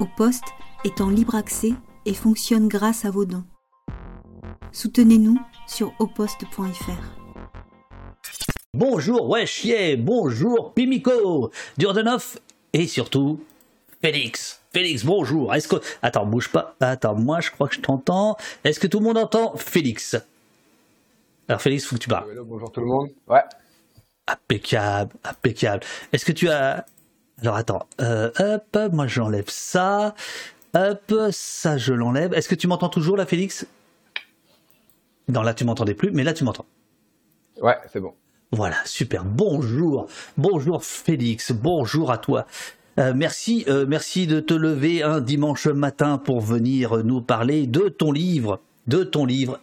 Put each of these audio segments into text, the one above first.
Au poste est en libre accès et fonctionne grâce à vos dons. Soutenez-nous sur oposte.fr. Bonjour Wesh, bonjour Pimico, Durdenov et surtout Félix. Félix, bonjour. Est-ce que attends, bouge pas. Attends, moi je crois que je t'entends. Est-ce que tout le monde entend Félix? Alors Félix, faut que tu parles. bonjour tout le monde. Ouais. Impeccable, impeccable. Est-ce que tu as alors attends, euh, hop, moi j'enlève ça. Hop, ça je l'enlève. Est-ce que tu m'entends toujours là, Félix? Non, là tu m'entendais plus, mais là tu m'entends. Ouais, c'est bon. Voilà, super. Bonjour, bonjour Félix, bonjour à toi. Euh, merci, euh, merci de te lever un dimanche matin pour venir nous parler de ton livre, de ton livre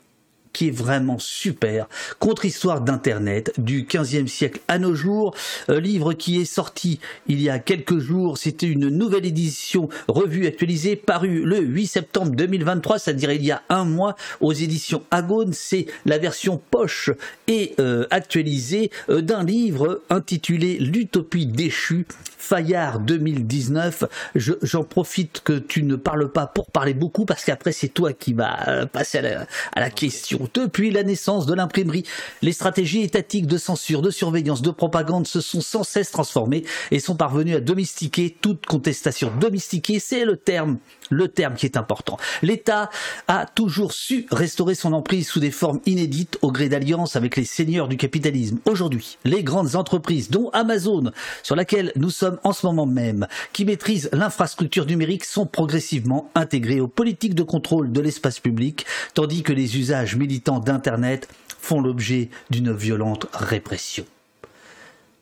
qui est vraiment super. Contre-histoire d'Internet du 15e siècle à nos jours. Euh, livre qui est sorti il y a quelques jours. C'était une nouvelle édition revue actualisée parue le 8 septembre 2023, c'est-à-dire il y a un mois aux éditions Agone. C'est la version poche et euh, actualisée euh, d'un livre intitulé L'utopie déchue Fayard 2019. J'en profite que tu ne parles pas pour parler beaucoup parce qu'après c'est toi qui vas passer à la question. Depuis la naissance de l'imprimerie, les stratégies étatiques de censure, de surveillance, de propagande se sont sans cesse transformées et sont parvenues à domestiquer toute contestation. Domestiquer, c'est le terme le terme qui est important. L'État a toujours su restaurer son emprise sous des formes inédites au gré d'alliances avec les seigneurs du capitalisme. Aujourd'hui, les grandes entreprises, dont Amazon, sur laquelle nous sommes en ce moment même, qui maîtrisent l'infrastructure numérique, sont progressivement intégrées aux politiques de contrôle de l'espace public, tandis que les usages militants d'Internet font l'objet d'une violente répression.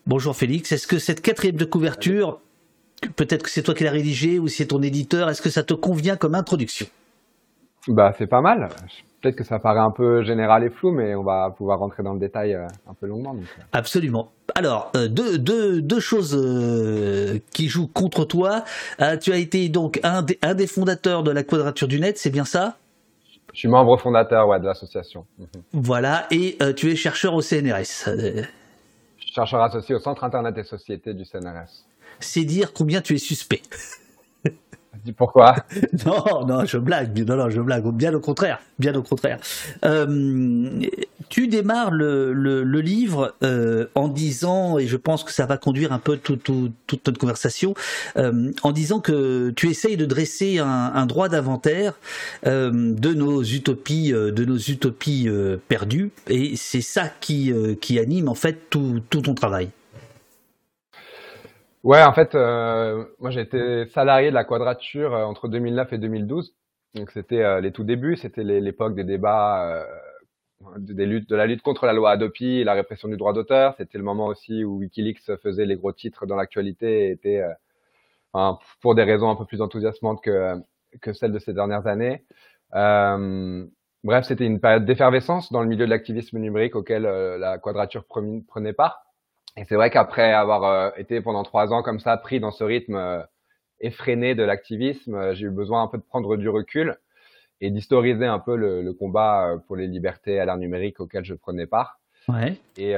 Bonjour Félix, est-ce que cette quatrième de couverture Peut-être que c'est toi qui l'as rédigé ou c'est ton éditeur. Est-ce que ça te convient comme introduction? Bah, c'est pas mal. Peut-être que ça paraît un peu général et flou, mais on va pouvoir rentrer dans le détail euh, un peu longuement. Euh. Absolument. Alors, euh, deux, choses qui jouent contre toi. tu as été donc un des, fondateurs de la Quadrature du Net, c'est bien ça? Je suis membre fondateur ouais, de l'association. Mhm. Voilà, et tu es chercheur au CNRS. Chercheur associé au Centre Internet et Société du CNRS c'est dire combien tu es suspect. Pourquoi? Non, non, je blague. Non, non, je blague. Bien au contraire. Bien au contraire. Euh, tu démarres le, livre euh, en disant, et je pense que ça va conduire un peu toute notre conversation, euh, en disant que tu essayes de dresser un, droit d'inventaire de nos utopies, de nos utopies perdues, et c'est ça qui, anime en fait tout ton travail. Ouais, en fait, euh, moi j'ai été salarié de la Quadrature euh, entre 2009 et 2012. Donc c'était euh, les tout débuts, c'était l'époque des débats des luttes, de la lutte contre la loi Adopi et la répression du droit d'auteur. C'était le moment aussi où WikiLeaks faisait les gros titres dans l'actualité et était, enfin, pour des raisons un peu plus enthousiasmantes que, que celles de ces dernières années. bref, c'était une période d'effervescence dans le milieu de l'activisme numérique auquel la Quadrature prenait part. Et c'est vrai qu'après avoir euh, été pendant trois ans comme ça pris dans ce rythme euh, effréné de l'activisme, euh, j'ai eu besoin un peu de prendre du recul et d'historiser un peu le, le, combat pour les libertés à l'ère numérique auquel je prenais part. Ouais. Et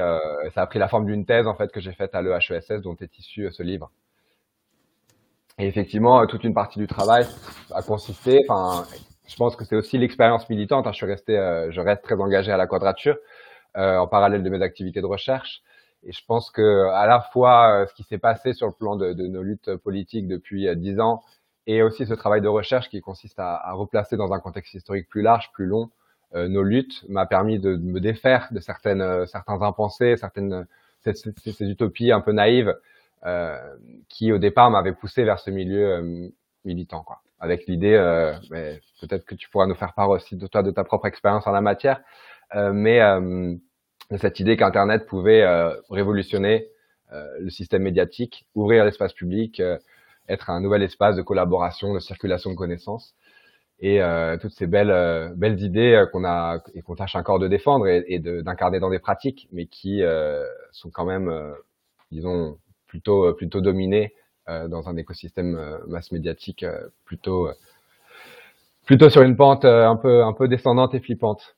ça a pris la forme d'une thèse en fait que j'ai faite à l'EHESS dont est issu ce livre. Et effectivement, toute une partie du travail a consisté, enfin, je pense que c'est aussi l'expérience militante. Hein, je suis resté, je reste très engagé à la Quadrature en parallèle de mes activités de recherche. Et je pense que à la fois euh, ce qui s'est passé sur le plan de, de, nos luttes politiques depuis euh, dix ans et aussi ce travail de recherche qui consiste à, à replacer dans un contexte historique plus large, plus long, euh, nos luttes m'a permis de, me défaire de certaines, certains impensés, certaines ces, ces, utopies un peu naïves euh, qui au départ m'avaient poussé vers ce milieu militant, quoi. Avec l'idée, peut-être que tu pourras nous faire part aussi de toi de ta propre expérience en la matière, mais de cette idée qu'Internet pouvait euh, révolutionner euh, le système médiatique, ouvrir l'espace public, euh, être un nouvel espace de collaboration, de circulation de connaissances et toutes ces belles belles idées qu'on a et qu'on tâche encore de défendre et, et d'incarner dans des pratiques, mais qui sont quand même, disons, plutôt plutôt dominées dans un écosystème masse médiatique plutôt plutôt sur une pente un peu un peu descendante et flippante.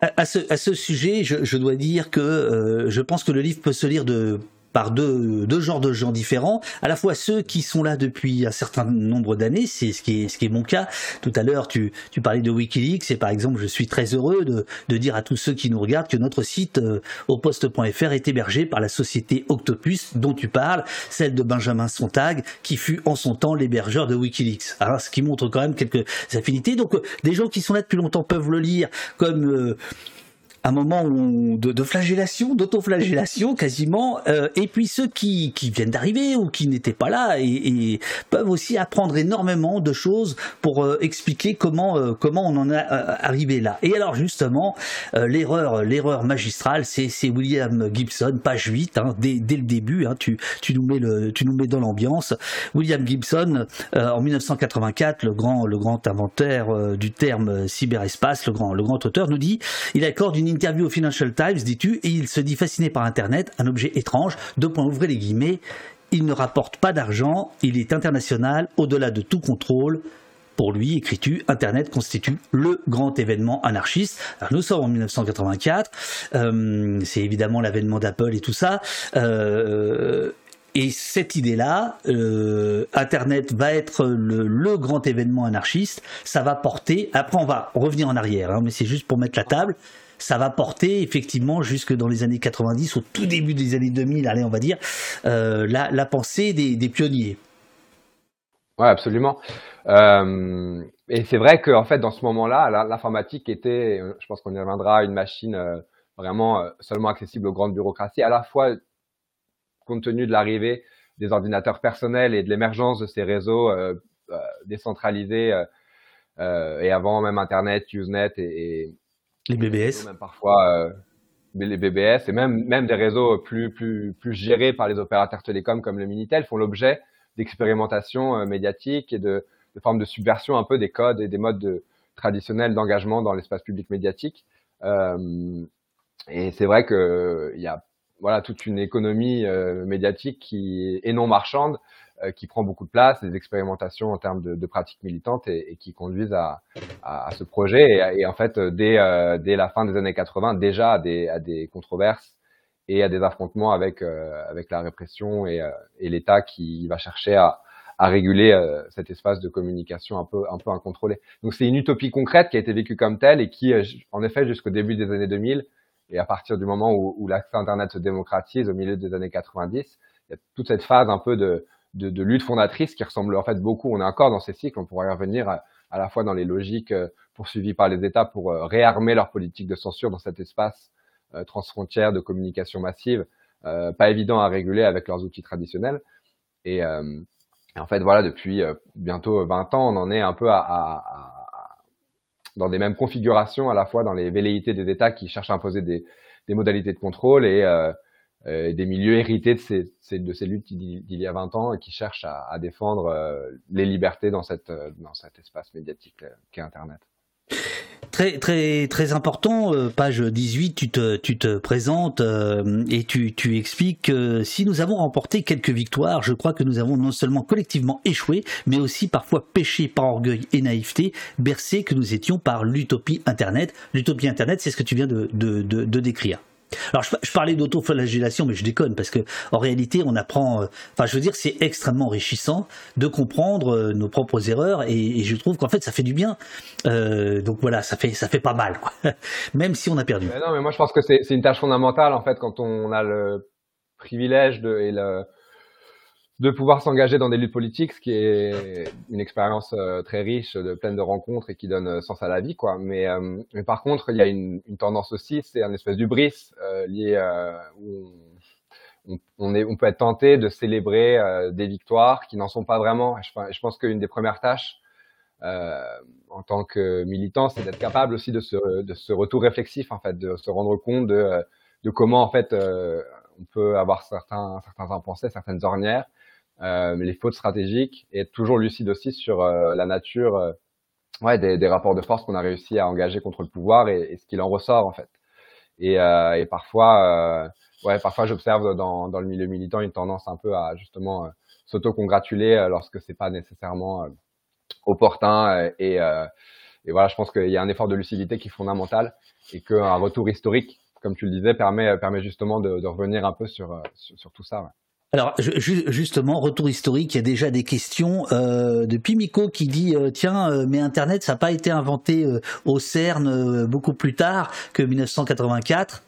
À, ce, à ce, sujet, je, je, dois dire que euh, je pense que le livre peut se lire de par deux, genres de gens différents. À la fois ceux qui sont là depuis un certain nombre d'années, c'est ce qui est mon cas. Tout à l'heure, tu, tu parlais de WikiLeaks et par exemple, je suis très heureux de, de dire à tous ceux qui nous regardent que notre site euh, est hébergé par la société Octopus dont tu parles, celle de Benjamin Sontag, qui fut en son temps l'hébergeur de WikiLeaks. Alors, ce qui montre quand même quelques affinités. Donc, euh, des gens qui sont là depuis longtemps peuvent le lire comme euh, un moment de, de flagellation, d'autoflagellation quasiment, euh, et puis ceux qui, qui viennent d'arriver ou qui n'étaient pas là et, et, peuvent aussi apprendre énormément de choses pour euh, expliquer comment euh, comment on en est euh, arrivé là. Et alors justement, euh, l'erreur l'erreur magistrale, c'est William Gibson, page 8, hein, dès, dès le début, hein, tu tu nous mets le tu nous mets dans l'ambiance. William Gibson, en 1984, le grand le grand inventeur du terme cyberespace, le grand le grand auteur, nous dit, il accorde une interview au Financial Times, dis-tu, et il se dit fasciné par Internet, un objet étrange, deux points ouvrez les guillemets, il ne rapporte pas d'argent, il est international, au-delà de tout contrôle. Pour lui, écris-tu, Internet constitue le grand événement anarchiste. Alors, nous sommes en 1984, euh, c'est évidemment l'avènement d'Apple et tout ça. Euh, et cette idée-là, euh, Internet va être le, grand événement anarchiste. Ça va porter. Après, on va revenir en arrière, hein, mais c'est juste pour mettre la table ça va porter effectivement jusque dans les années 90, au tout début des années 2000, allez, on va dire, euh, la, pensée des, pionniers. Ouais, absolument. Euh, et c'est vrai qu'en fait, dans ce moment-là, l'informatique était, je pense qu'on y reviendra, une machine euh, vraiment seulement accessible aux grandes bureaucraties, à la fois compte tenu de l'arrivée des ordinateurs personnels et de l'émergence de ces réseaux décentralisés et avant même Internet, Usenet et, et les BBS. Même parfois euh, les BBS et même même des réseaux plus plus plus gérés par les opérateurs télécoms comme le Minitel font l'objet d'expérimentations euh, médiatiques et de, de formes de subversion un peu des codes et des modes de, traditionnels d'engagement dans l'espace public médiatique. Euh, et c'est vrai que il y a voilà toute une économie euh, médiatique qui est non marchande qui prend beaucoup de place, des expérimentations en termes de, pratiques militantes et, qui conduisent à, ce projet. Et, en fait, dès, euh, dès la fin des années 80, déjà à des, controverses et à des affrontements avec, euh, la répression et, euh, l'État qui va chercher à, réguler euh, cet espace de communication un peu, un peu incontrôlé. Donc c'est une utopie concrète qui a été vécue comme telle et qui, en effet, jusqu'au début des années 2000, et à partir du moment où, où l'accès Internet se démocratise au milieu des années 90, il y a toute cette phase un peu de, de, de, lutte fondatrice qui ressemble en fait beaucoup. On est encore dans ces cycles, on pourrait y revenir à, la fois dans les logiques euh, poursuivies par les États pour euh, réarmer leur politique de censure dans cet espace euh, transfrontière de communication massive, pas évident à réguler avec leurs outils traditionnels. Et, et en fait, voilà, depuis bientôt 20 ans, on en est un peu à, à, à, dans des mêmes configurations, à la fois dans les velléités des États qui cherchent à imposer des, des modalités de contrôle et euh, des milieux hérités de ces, de ces luttes d'il y a 20 ans et qui cherchent à, à défendre euh, les libertés dans, cette, euh, dans cet espace médiatique qu'est Internet. Très très très important, page 18, tu te tu te présentes euh, et tu tu expliques que si nous avons remporté quelques victoires, je crois que nous avons non seulement collectivement échoué, mais aussi parfois péché par orgueil et naïveté, bercé que nous étions par l'utopie Internet. L'utopie Internet, c'est ce que tu viens de, de, de décrire. Alors je, je parlais d'autoflagellation, mais je déconne parce que en réalité on apprend. Euh, enfin, je veux dire, c'est extrêmement enrichissant de comprendre euh, nos propres erreurs et, et je trouve qu'en fait ça fait du bien. Euh, donc voilà, ça fait ça fait pas mal, quoi. même si on a perdu. Non, mais moi je pense que c'est une tâche fondamentale en fait quand on a le privilège de et le de pouvoir s'engager dans des luttes politiques, ce qui est une expérience euh, très riche, de, pleine de rencontres et qui donne euh, sens à la vie, quoi. Mais, euh, mais par contre, il y a une, une tendance aussi, c'est un espèce d'ubris euh, lié euh, où on, est, on peut être tenté de célébrer des victoires qui n'en sont pas vraiment. Je, pense qu'une des premières tâches en tant que militant, c'est d'être capable aussi de ce, de ce retour réflexif, en fait, de se rendre compte de, de comment, en fait, on peut avoir certains, certains impensés, certaines ornières les fautes stratégiques et être toujours lucide aussi sur euh, la nature euh, ouais, des, des, rapports de force qu'on a réussi à engager contre le pouvoir et, et ce qu'il en ressort en fait. Et, et parfois, ouais, parfois j'observe dans, dans le milieu militant une tendance un peu à justement s'auto-congratuler lorsque c'est pas nécessairement opportun et, et voilà, je pense qu'il y a un effort de lucidité qui est fondamental et qu'un retour historique comme tu le disais, permet, permet justement de, de revenir un peu sur, sur, tout ça. Alors justement, retour historique, il y a déjà des questions euh, de Pimico qui dit euh, tiens, euh, mais Internet ça n'a pas été inventé au CERN beaucoup plus tard que 1984.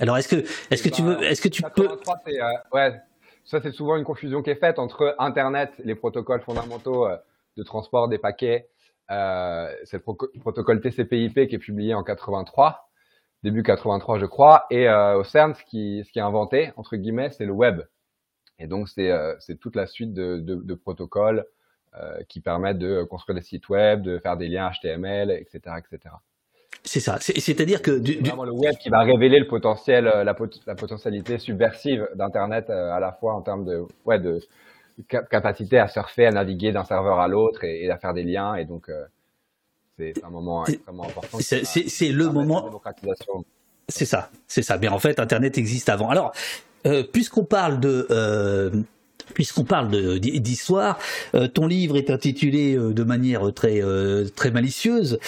Alors est-ce que est-ce que tu veux est-ce que tu peux ouais, ça c'est souvent une confusion qui est faite entre Internet, les protocoles fondamentaux de transport des paquets, c'est le protocole TCP/IP qui est publié en 83, début 83 je crois, et au CERN ce qui ce qui est inventé entre guillemets c'est le web. Et donc, c'est euh, toute la suite de, de, de protocoles euh, qui permettent de construire des sites web, de faire des liens HTML, etc., etc. C'est ça. C'est-à-dire que du, vraiment le web qui va révéler le potentiel, euh, la, la potentialité subversive d'Internet à la fois en termes de, ouais, de capacité à surfer, à naviguer d'un serveur à l'autre et, à faire des liens. Et donc, c'est un moment extrêmement important. C'est le moment. C'est ça, c'est ça. Mais en fait, Internet existe avant. Alors, euh, puisqu'on parle de euh, puisqu'on parle d'histoire, euh, ton livre est intitulé de manière très très malicieuse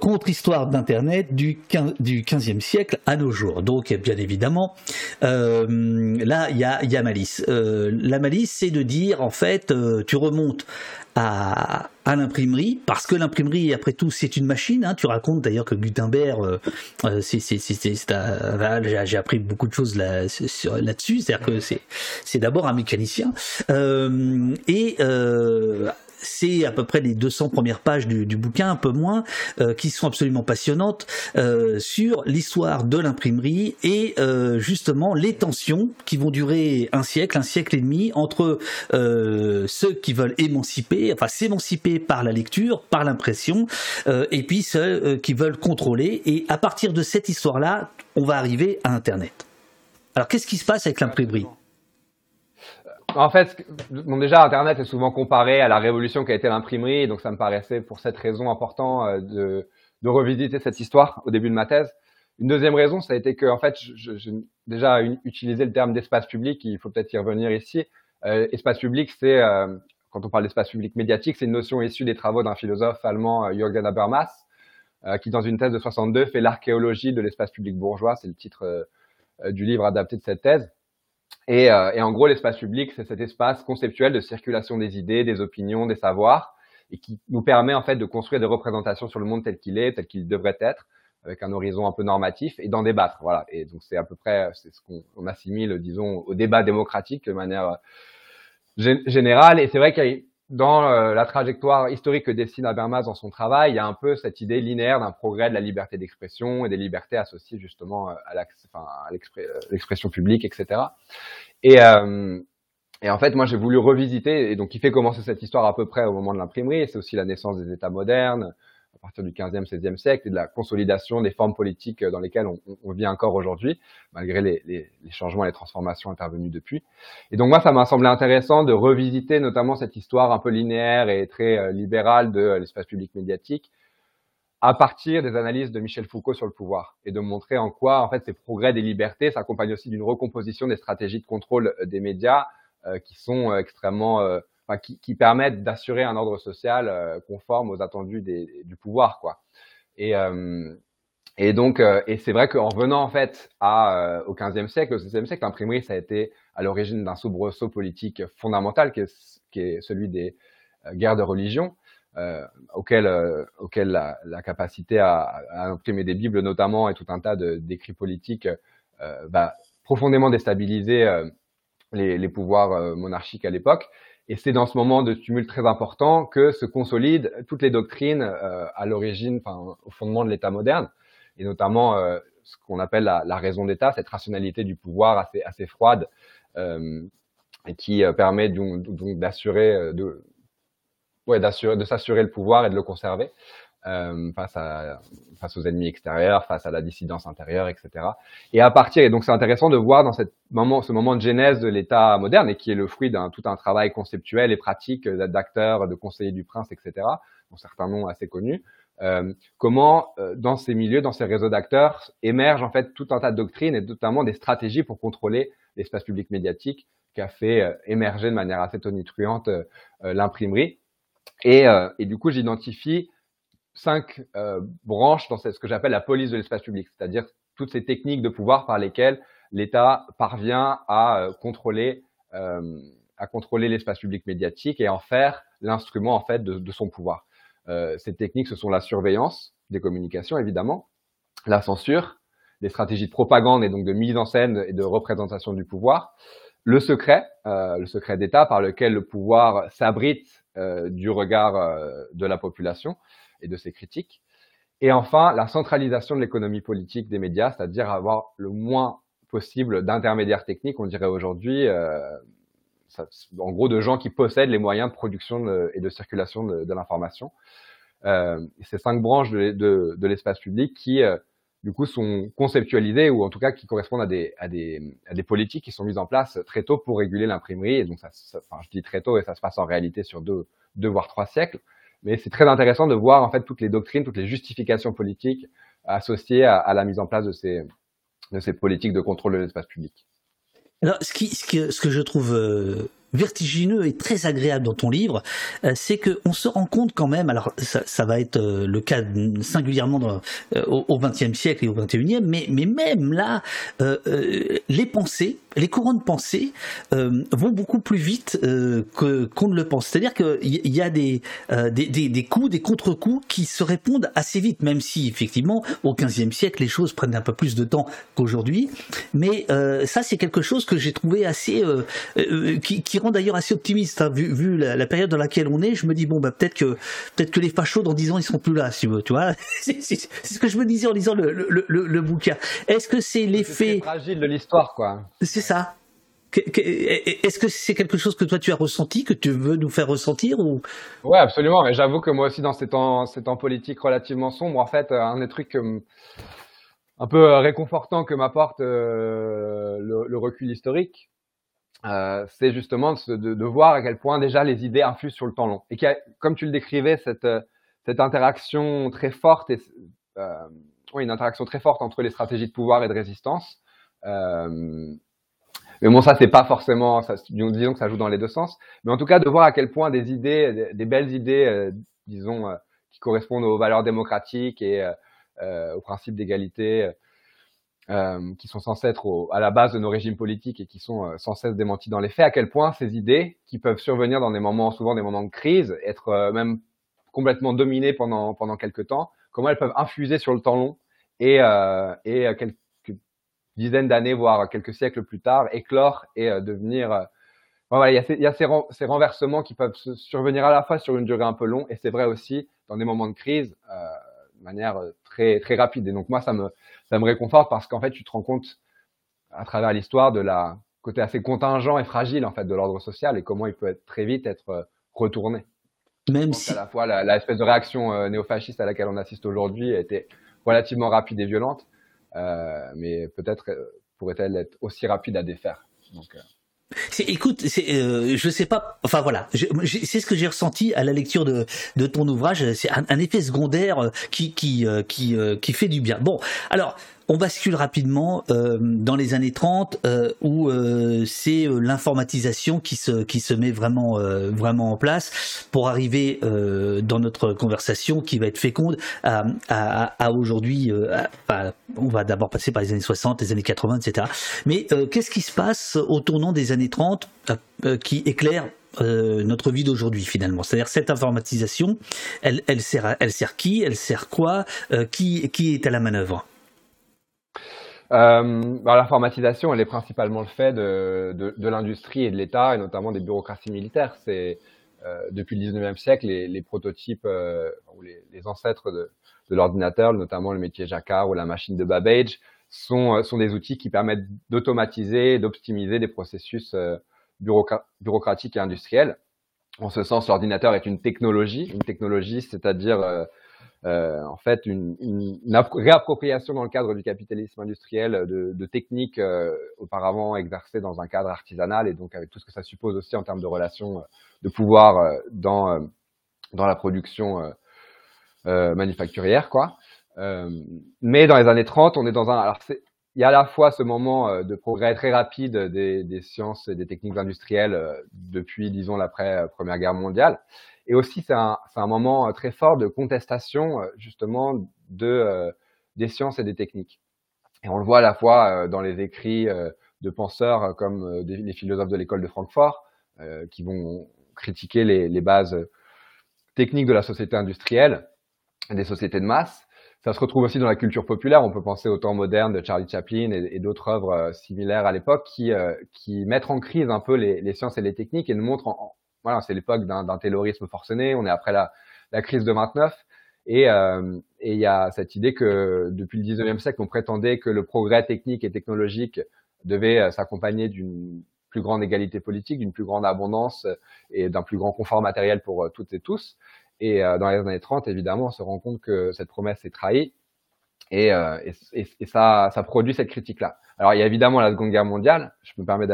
Contre-histoire d'Internet du 15, du 15e siècle à nos jours. Donc bien évidemment, là il y a, y a malice. la malice, c'est de dire en fait, tu remontes à, à l'imprimerie, parce que l'imprimerie, après tout, c'est une machine. Hein. Tu racontes d'ailleurs que Gutenberg, j'ai appris beaucoup de choses là, là-dessus, c'est-à-dire que c'est, c'est d'abord un mécanicien. Euh, et euh, c'est à peu près les 200 premières pages du, bouquin, un peu moins, euh, qui sont absolument passionnantes euh, sur l'histoire de l'imprimerie et euh, justement les tensions qui vont durer un siècle, un siècle et demi entre ceux qui veulent émanciper, enfin s'émanciper par la lecture, par l'impression, et puis ceux qui veulent contrôler. Et à partir de cette histoire-là, on va arriver à Internet. Alors qu'est-ce qui se passe avec l'imprimerie? En fait, bon, déjà, Internet est souvent comparé à la révolution qui a été l'imprimerie, donc ça me paraissait pour cette raison important euh, de, de revisiter cette histoire au début de ma thèse. Une deuxième raison, ça a été que, en fait, j'ai déjà utilisé le terme d'espace public, il faut peut-être y revenir ici. Euh, espace public, c'est, euh, quand on parle d'espace public médiatique, c'est une notion issue des travaux d'un philosophe allemand, euh, Jürgen Habermas, qui, dans une thèse de 62, fait l'archéologie de l'espace public bourgeois, c'est le titre du livre adapté de cette thèse. Et, euh, et en gros, l'espace public, c'est cet espace conceptuel de circulation des idées, des opinions, des savoirs, et qui nous permet en fait de construire des représentations sur le monde tel qu'il est, tel qu'il devrait être, avec un horizon un peu normatif, et d'en débattre. Voilà. Et donc c'est à peu près, c'est ce qu'on assimile, disons, au débat démocratique de manière euh, générale. Et c'est vrai qu'il dans euh, la trajectoire historique que dessine Habermas dans son travail, il y a un peu cette idée linéaire d'un progrès de la liberté d'expression et des libertés associées justement euh, à l'expression publique, etc. Et, euh, et en fait, moi, j'ai voulu revisiter, et donc il fait commencer cette histoire à peu près au moment de l'imprimerie, c'est aussi la naissance des États modernes, à partir du 15e, 16e siècle et de la consolidation des formes politiques dans lesquelles on, on vit encore aujourd'hui, malgré les, les, les, changements et les transformations intervenues depuis. Et donc moi, ça m'a semblé intéressant de revisiter notamment cette histoire un peu linéaire et très euh, libérale de l'espace public médiatique à partir des analyses de Michel Foucault sur le pouvoir et de montrer en quoi en fait ces progrès des libertés s'accompagnent aussi d'une recomposition des stratégies de contrôle euh, des médias euh, qui sont extrêmement qui, permettent d'assurer un ordre social euh, conforme aux attendus du pouvoir, quoi. Et, euh, donc, euh, et c'est vrai qu'en venant en fait au XVe siècle, au XVIe siècle, l'imprimerie, ça a été à l'origine d'un soubresaut politique fondamental qui est, celui des guerres de religion. Euh, auquel, la, capacité à, à, imprimer des bibles notamment et tout un tas d'écrits politiques euh, bah, profondément déstabilisé les, les, pouvoirs monarchiques à l'époque. Et c'est dans ce moment de tumulte très important que se consolident toutes les doctrines euh, à l'origine, au fondement de l'État moderne, et notamment euh, ce qu'on appelle la, raison d'État, cette rationalité du pouvoir assez, froide, euh, qui permet donc d'assurer, de, ouais, d'assurer, de s'assurer le pouvoir et de le conserver euh, face, à, face aux ennemis extérieurs, face à la dissidence intérieure, etc. Et à partir, et donc c'est intéressant de voir dans cette ce moment de genèse de l'État moderne, et qui est le fruit d'un tout un travail conceptuel et pratique d'acteurs, de conseillers du prince, etc., dont certains noms assez connus, euh, comment euh, dans ces milieux, dans ces réseaux d'acteurs, émergent en fait tout un tas de doctrines et notamment des stratégies pour contrôler l'espace public médiatique qui a fait euh, émerger de manière assez tonitruante euh, l'imprimerie. Et, et, du coup, j'identifie cinq euh, branches dans ce que j'appelle la police de l'espace public, c'est-à-dire toutes ces techniques de pouvoir par lesquelles l'État parvient à contrôler à contrôler l'espace public médiatique et en faire l'instrument en fait de, son pouvoir. ces techniques, ce sont la surveillance des communications évidemment, la censure, des stratégies de propagande et donc de mise en scène et de représentation du pouvoir, le secret, euh, le secret d'État par lequel le pouvoir s'abrite euh, du regard euh, de la population et de ses critiques, et enfin la centralisation de l'économie politique des médias, c'est-à-dire avoir le moins possible d'intermédiaires techniques, on dirait aujourd'hui, en gros de gens qui possèdent les moyens de production et de circulation de, l'information. ces cinq branches de, l'espace public qui du coup, sont conceptualisés ou en tout cas qui correspondent à des, politiques qui sont mises en place très tôt pour réguler l'imprimerie. Et donc, je dis très tôt et ça se passe en réalité sur deux, deux voire trois siècles. Mais c'est très intéressant de voir en fait toutes les doctrines, toutes les justifications politiques associées à, la mise en place de ces, de ces politiques de contrôle de l'espace public. Alors, ce, qui, ce, que, ce que je trouve euh, vertigineux et très agréable dans ton livre, euh, c'est que on se rend compte quand même. Alors ça, va être euh, le cas singulièrement au XXe siècle et au XXIe, mais mais même là, les pensées, les courants de pensée vont beaucoup plus vite que qu'on ne le pense. C'est-à-dire qu'il y, y a des, des, des des coups, des contre-coups qui se répondent assez vite, même si effectivement au XVe siècle les choses prennent un peu plus de temps qu'aujourd'hui. Mais ça c'est quelque chose que j'ai trouvé assez qui, qui rend d'ailleurs assez optimiste, hein, vu, vu la, période dans laquelle on est. Je me dis bon bah peut-être que peut-être que les fachos dans dix ans ils seront plus là, si tu vois. c'est ce que je me disais en lisant le, le, le, le bouquin. Est-ce que c'est l'effet fragile de l'histoire, quoi Ça. Est-ce que c'est quelque chose que toi tu as ressenti, que tu veux nous faire ressentir ou? Ouais, absolument. Mais j'avoue que moi aussi dans ces temps, ces temps politiques relativement sombres, en fait, un des trucs un peu réconfortant que m'apporte euh, le, recul historique, euh, c'est justement de, voir à quel point déjà les idées infusent sur le temps long. Et qu'il y a, comme tu le décrivais, cette, euh, cette interaction très forte, et, euh, oui, une interaction très forte entre les stratégies de pouvoir et de résistance. Euh, mais bon, ça, c'est pas forcément, disons que ça joue dans les deux sens. Mais en tout cas, de voir à quel point des idées, des, belles idées, euh, disons, qui correspondent aux valeurs démocratiques et aux principes d'égalité, euh, qui sont censés être à la base de nos régimes politiques et qui sont euh, sans cesse démentis dans les faits, à quel point ces idées, qui peuvent survenir dans des moments, souvent des moments de crise, être euh, même complètement dominées pendant, pendant quelques temps, comment elles peuvent infuser sur le temps long et, euh, et quelques dizaines d'années, voire quelques siècles plus tard, éclore et devenir... voilà, il y a, ces, il y a ces, ces, renversements qui peuvent survenir à la fois sur une durée un peu longue, et c'est vrai aussi dans des moments de crise, de manière très, très rapide. Et donc moi, ça me, ça me réconforte parce qu'en fait, tu te rends compte à travers l'histoire de la côté assez contingent et fragile en fait de l'ordre social et comment il peut être très vite être euh, retourné. Même si à la fois la, espèce de réaction euh, néofasciste à laquelle on assiste aujourd'hui été relativement rapide et violente, euh, mais peut-être euh, pourrait-elle être aussi rapide à défaire. Donc, Écoute, euh, je sais pas. Enfin voilà, c'est ce que j'ai ressenti à la lecture de, de ton ouvrage. C'est un, effet secondaire euh, qui qui euh, qui euh, qui fait du bien. Bon, alors on bascule rapidement euh, dans les années 30 euh, où euh, c'est l'informatisation qui se qui se met vraiment vraiment en place pour arriver dans notre conversation qui va être féconde à, à, à aujourd'hui. on va d'abord passer par les années 60, les années 80, etc. Mais qu'est-ce qui se passe au tournant des années 30 qui éclaire euh, notre vie d'aujourd'hui finalement? C'est-à-dire cette informatisation, elle, elle sert, elle sert qui, elle sert quoi, euh, qui, qui est à la manœuvre? Euh, bah, L'informatisation, elle est principalement le fait de, l'industrie et de l'État, et notamment des bureaucraties militaires. C'est euh, depuis le 19e siècle, les, prototypes euh, ou les, ancêtres de, l'ordinateur, notamment le métier Jacquard ou la machine de Babbage, sont, euh, des outils qui permettent d'automatiser, d'optimiser des processus bureaucratiques et industriels. En ce sens, l'ordinateur est une technologie, une technologie, c'est-à-dire euh, euh, en fait une, réappropriation dans le cadre du capitalisme industriel de, de techniques euh, auparavant exercées dans un cadre artisanal et donc avec tout ce que ça suppose aussi en termes de relations euh, de pouvoir euh, dans dans la production manufacturière quoi. mais dans les années 30, on est dans un alors il y a à la fois ce moment de progrès très rapide des, des sciences et des techniques industrielles depuis, disons, l'après Première Guerre mondiale, et aussi, c'est un, moment euh, très fort de contestation, euh, justement, de, euh, des sciences et des techniques. Et on le voit à la fois dans les écrits de penseurs comme les philosophes de l'école de Francfort, qui vont critiquer les, bases techniques de la société industrielle, des sociétés de masse. Ça se retrouve aussi dans la culture populaire. On peut penser au temps moderne de Charlie Chaplin et, d'autres œuvres similaires à l'époque qui, qui mettent en crise un peu les, sciences et les techniques et nous montrent, en, voilà, c'est l'époque d'un terrorisme forcené. On est après la, la crise de 29. Et il y a cette idée que depuis le 19e siècle, on prétendait que le progrès technique et technologique devait euh, s'accompagner d'une plus grande égalité politique, d'une plus grande abondance euh, et d'un plus grand confort matériel pour euh, toutes et tous. Et dans les années 30, évidemment, on se rend compte que cette promesse est trahie et, et, et, ça, ça produit cette critique-là. Alors, il y a évidemment la Seconde Guerre mondiale. Je me permets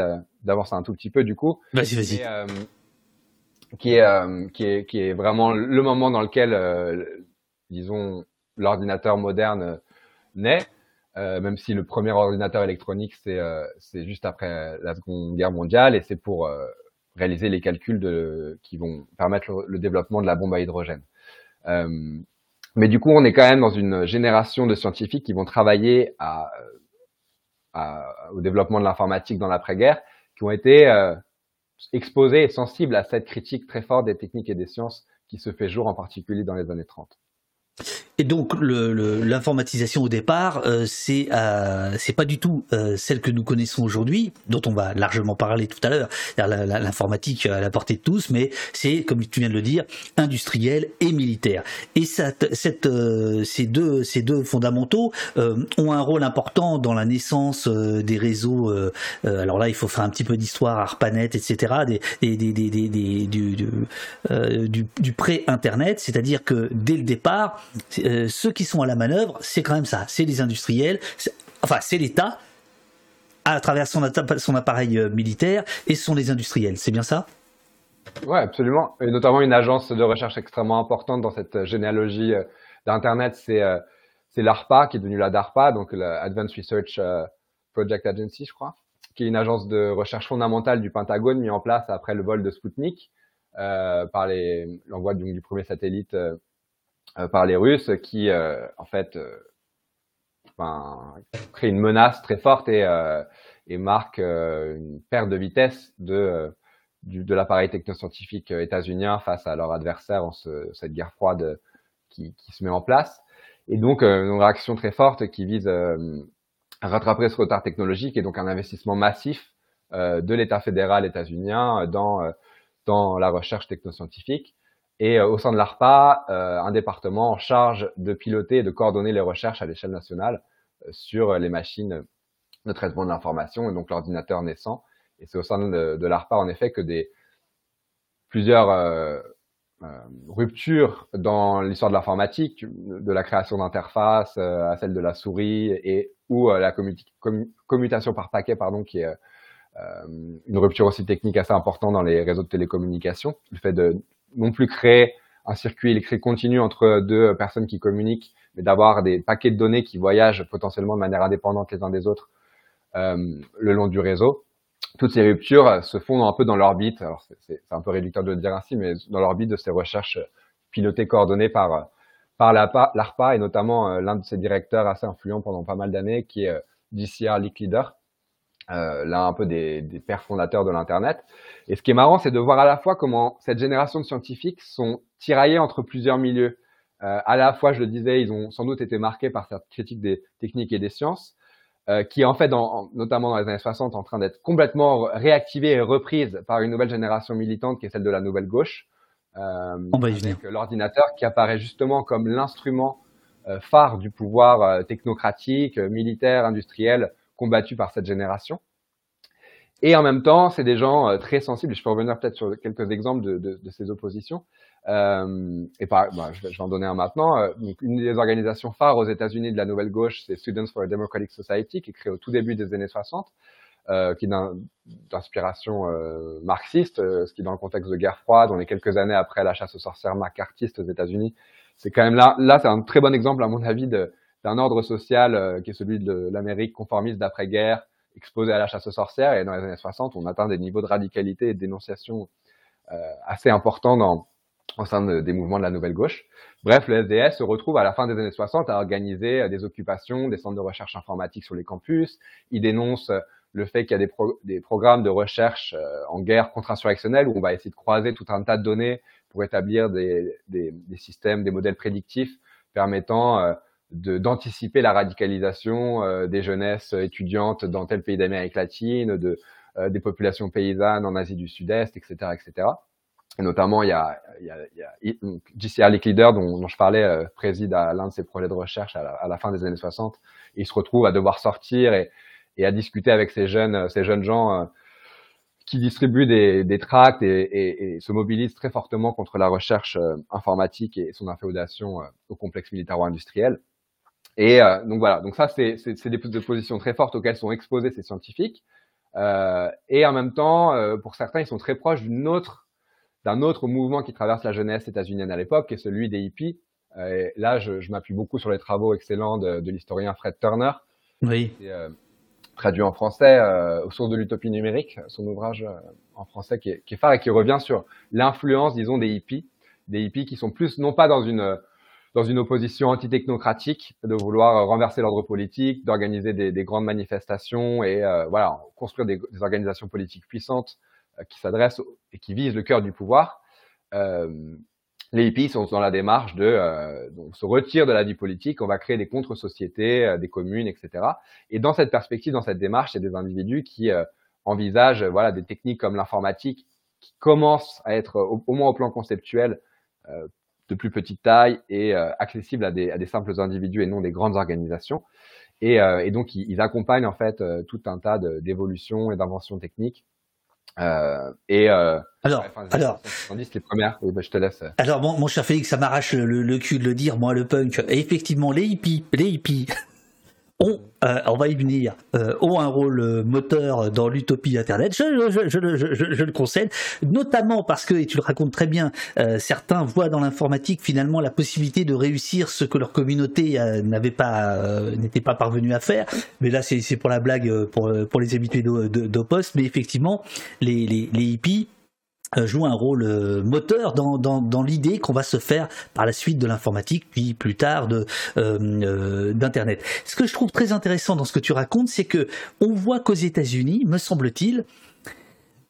d'avancer un tout petit peu du coup. Vas-y, vas-y. qui est, qui est qui est vraiment le moment dans lequel, disons, l'ordinateur moderne naît. Euh, même si le premier ordinateur électronique, c'est euh, juste après la Seconde Guerre mondiale, et c'est pour euh, réaliser les calculs qui vont permettre le, développement de la bombe à hydrogène. Euh, mais du coup, on est quand même dans une génération de scientifiques qui vont travailler au développement de l'informatique dans l'après-guerre, qui ont été exposés et sensibles à cette critique très forte des techniques et des sciences qui se fait jour en particulier dans les années 30. Et donc l'informatisation au départ, euh, c'est euh, pas du tout euh, celle que nous connaissons aujourd'hui, dont on va largement parler tout à l'heure. L'informatique à la portée de tous, mais c'est comme tu viens de le dire, industriel et militaire. Et cette, cette ces deux ces deux fondamentaux ont un rôle important dans la naissance des réseaux. alors là, il faut faire un petit peu d'histoire, ARPANET, etc. Des, des, des, des du, du, du pré-internet, c'est-à-dire que dès le départ euh, ceux qui sont à la manœuvre, c'est quand même ça, c'est les industriels, enfin c'est l'État à travers son, appareil euh, militaire et ce sont les industriels, c'est bien ça? Ouais, absolument. Et notamment une agence de recherche extrêmement importante dans cette généalogie euh, d'Internet, c'est c'est l'ARPA, qui est devenue la DARPA, donc la Advanced Research Project Agency, je crois, qui est une agence de recherche fondamentale du Pentagone mis en place après le vol de Sputnik par l'envoi du, premier satellite par les Russes qui, euh, en fait, euh, enfin, crée une menace très forte et, et marque une perte de vitesse de de l'appareil technoscientifique états-unien face à leur adversaire en ce, cette guerre froide qui, qui, se met en place. Et donc, une réaction très forte qui vise à rattraper ce retard technologique et donc un investissement massif de l'État fédéral états-unien dans, dans la recherche technoscientifique et euh, au sein de l'ARPA, euh, un département en charge de piloter et de coordonner les recherches à l'échelle nationale euh, sur les machines de traitement de l'information et donc l'ordinateur naissant. Et c'est au sein de, l'ARPA, en effet, que des plusieurs ruptures dans l'histoire de l'informatique, de la création d'interfaces à celle de la souris et ou la commutation par paquet, pardon, qui est une rupture aussi technique assez importante dans les réseaux de télécommunications, le fait de non plus créer un circuit électrique continu entre deux personnes qui communiquent, mais d'avoir des paquets de données qui voyagent potentiellement de manière indépendante les uns des autres euh, le long du réseau. Toutes ces ruptures se font un peu dans l'orbite, alors c'est un peu réducteur de le dire ainsi, mais dans l'orbite de ces recherches pilotées, coordonnées par, par l'ARPA et notamment euh, l'un de ses directeurs assez influents pendant pas mal d'années qui est euh, DCR Leak Leader, euh, l'un un peu des, des pères fondateurs de l'Internet. Et ce qui est marrant, c'est de voir à la fois comment cette génération de scientifiques sont tiraillés entre plusieurs milieux. Euh, à la fois, je le disais, ils ont sans doute été marqués par cette critique des techniques et des sciences, euh, qui est en fait, dans, notamment dans les années 60, en train d'être complètement réactivée et reprise par une nouvelle génération militante qui est celle de la nouvelle gauche. Euh. L'ordinateur qui apparaît justement comme l'instrument euh, phare du pouvoir euh, technocratique, militaire, industriel combattu par cette génération. Et en même temps, c'est des gens euh, très sensibles. Je peux revenir peut-être sur quelques exemples de, de, de ces oppositions. Euh, et par, bah, je, vais, je, vais, en donner un maintenant. Euh, une des organisations phares aux États-Unis de la nouvelle gauche, c'est Students for a Democratic Society, qui est créée au tout début des années 60, euh, qui est d'inspiration marxiste, ce qui, dans le contexte de guerre froide, on est quelques années après la chasse aux sorcières macartiste aux États-Unis. C'est quand même là, là, c'est un très bon exemple, à mon avis, de, d'un ordre social euh, qui est celui de l'Amérique conformiste d'après-guerre, exposé à la chasse aux sorcières. Et dans les années 60, on atteint des niveaux de radicalité et de dénonciation euh, assez importants dans, au sein des mouvements de la nouvelle gauche. Bref, le SDS se retrouve à la fin des années 60 à organiser euh, des occupations, des centres de recherche informatique sur les campus. Il dénonce le fait qu'il y a des, des, programmes de recherche en guerre contre-insurrectionnelle où on va essayer de croiser tout un tas de données pour établir des, des, des systèmes, des modèles prédictifs permettant d'anticiper la radicalisation des jeunesses étudiantes dans tel pays d'Amérique latine, de, des populations paysannes en Asie du Sud-Est, etc., etc. Et notamment, il y a, il y a, il y a JCR Leak Leader, dont, dont, je parlais, euh, préside à l'un de ses projets de recherche à la, à la, fin des années 60. Et il se retrouve à devoir sortir et, et à discuter avec ces jeunes, ces jeunes gens euh, qui distribuent des, des tracts et, et, se mobilisent très fortement contre la recherche euh, informatique et son inféodation au complexe militaro-industriel. Et donc voilà, donc ça c'est des, des positions très fortes auxquelles sont exposés ces scientifiques. et en même temps, pour certains, ils sont très proches d'une autre d'un autre mouvement qui traverse la jeunesse états-unienne à l'époque, qui est celui des hippies. Euh, là, je, je m'appuie beaucoup sur les travaux excellents de, de l'historien Fred Turner, oui. qui est euh, traduit en français euh, aux sources de l'utopie numérique, son ouvrage euh, en français qui est, qui est, phare et qui revient sur l'influence, disons, des hippies, des hippies qui sont plus non pas dans une dans une opposition antitechnocratique, de vouloir renverser l'ordre politique, d'organiser des, des, grandes manifestations et euh, voilà construire des, organisations politiques puissantes euh, qui s'adressent et qui visent le cœur du pouvoir, euh, les hippies sont dans la démarche de euh, donc, se retirer de la vie politique, on va créer des contre-sociétés, euh, des communes, etc. Et dans cette perspective, dans cette démarche, il y a des individus qui euh, envisagent voilà des techniques comme l'informatique qui commencent à être au, au moins au plan conceptuel de plus petite taille et à des, à des, simples individus et non des grandes organisations. Et, et donc ils, ils, accompagnent en fait tout un tas d'évolutions et d'inventions techniques euh, et euh, alors, alors, les premières. Oui, bah, je te laisse. Alors, mon, mon cher Félix, ça m'arrache le, le, le, cul de le dire, moi, le punk. Et effectivement, les hippies, les hippies, ont, euh, on va y venir, euh, ont un rôle euh, moteur dans l'utopie Internet. Je, le concède, notamment parce que, et tu le racontes très bien, certains voient dans l'informatique finalement la possibilité de réussir ce que leur communauté n'avait pas, n'était pas parvenu à faire. Mais là, c'est pour la blague, pour, les habitués d'Opost. Mais effectivement, les, les, les hippies joue un rôle euh, moteur dans, dans, dans l'idée qu'on va se faire par la suite de l'informatique, puis plus tard de euh, d'internet. Ce que je trouve très intéressant dans ce que tu racontes, c'est que on voit qu'aux États-Unis, me semble-t-il,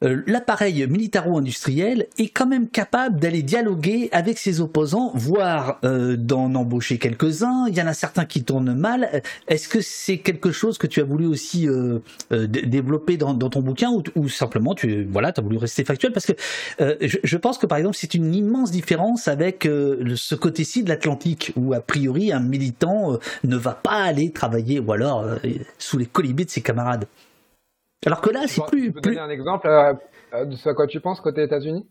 euh, l'appareil militaro-industriel est quand même capable d'aller dialoguer avec ses opposants, voire euh, d'en embaucher quelques-uns. Il y en a certains qui tournent mal. Est-ce que c'est quelque chose que tu as voulu aussi euh, euh développer dans, ton bouquin ou, simplement tu voilà, as voulu rester factuel? Parce que euh, je, je, pense que par exemple c'est une immense différence avec euh, ce côté-ci de l'Atlantique où a priori un militant ne va pas aller travailler ou alors sous les colibés de ses camarades. Alors que là, c'est plus. Tu peux plus... donner un exemple euh, euh, de ce à quoi tu penses côté États-Unis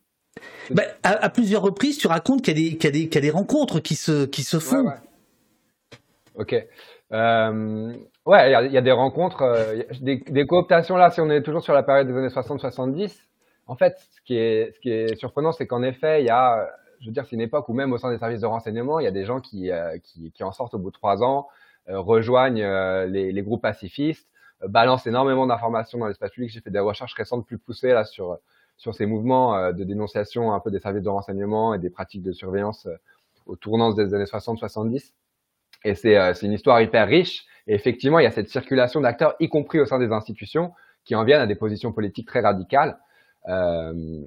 ben, à, à, plusieurs reprises, tu racontes qu'il y, qu y, qu y, a des rencontres qui se, qui se font. Ouais, ouais. Ok. Euh, ouais, il y, y, a des rencontres, euh, des, des, cooptations là, si on est toujours sur la période des années 60-70. En fait, ce qui est, ce qui est surprenant, c'est qu'en effet, il y a, je veux dire, c'est une époque où même au sein des services de renseignement, il y a des gens qui, euh, qui, qui, en sortent au bout de trois ans, rejoignent les, les groupes pacifistes, balance énormément d'informations dans l'espace public. J'ai fait des recherches récentes plus poussées là sur sur ces mouvements euh, de dénonciation un peu des services de renseignement et des pratiques de surveillance euh, aux tournances des années 60-70. Et c'est une histoire hyper riche. Et effectivement, il y a cette circulation d'acteurs, y compris au sein des institutions, qui en viennent à des positions politiques très radicales. Euh,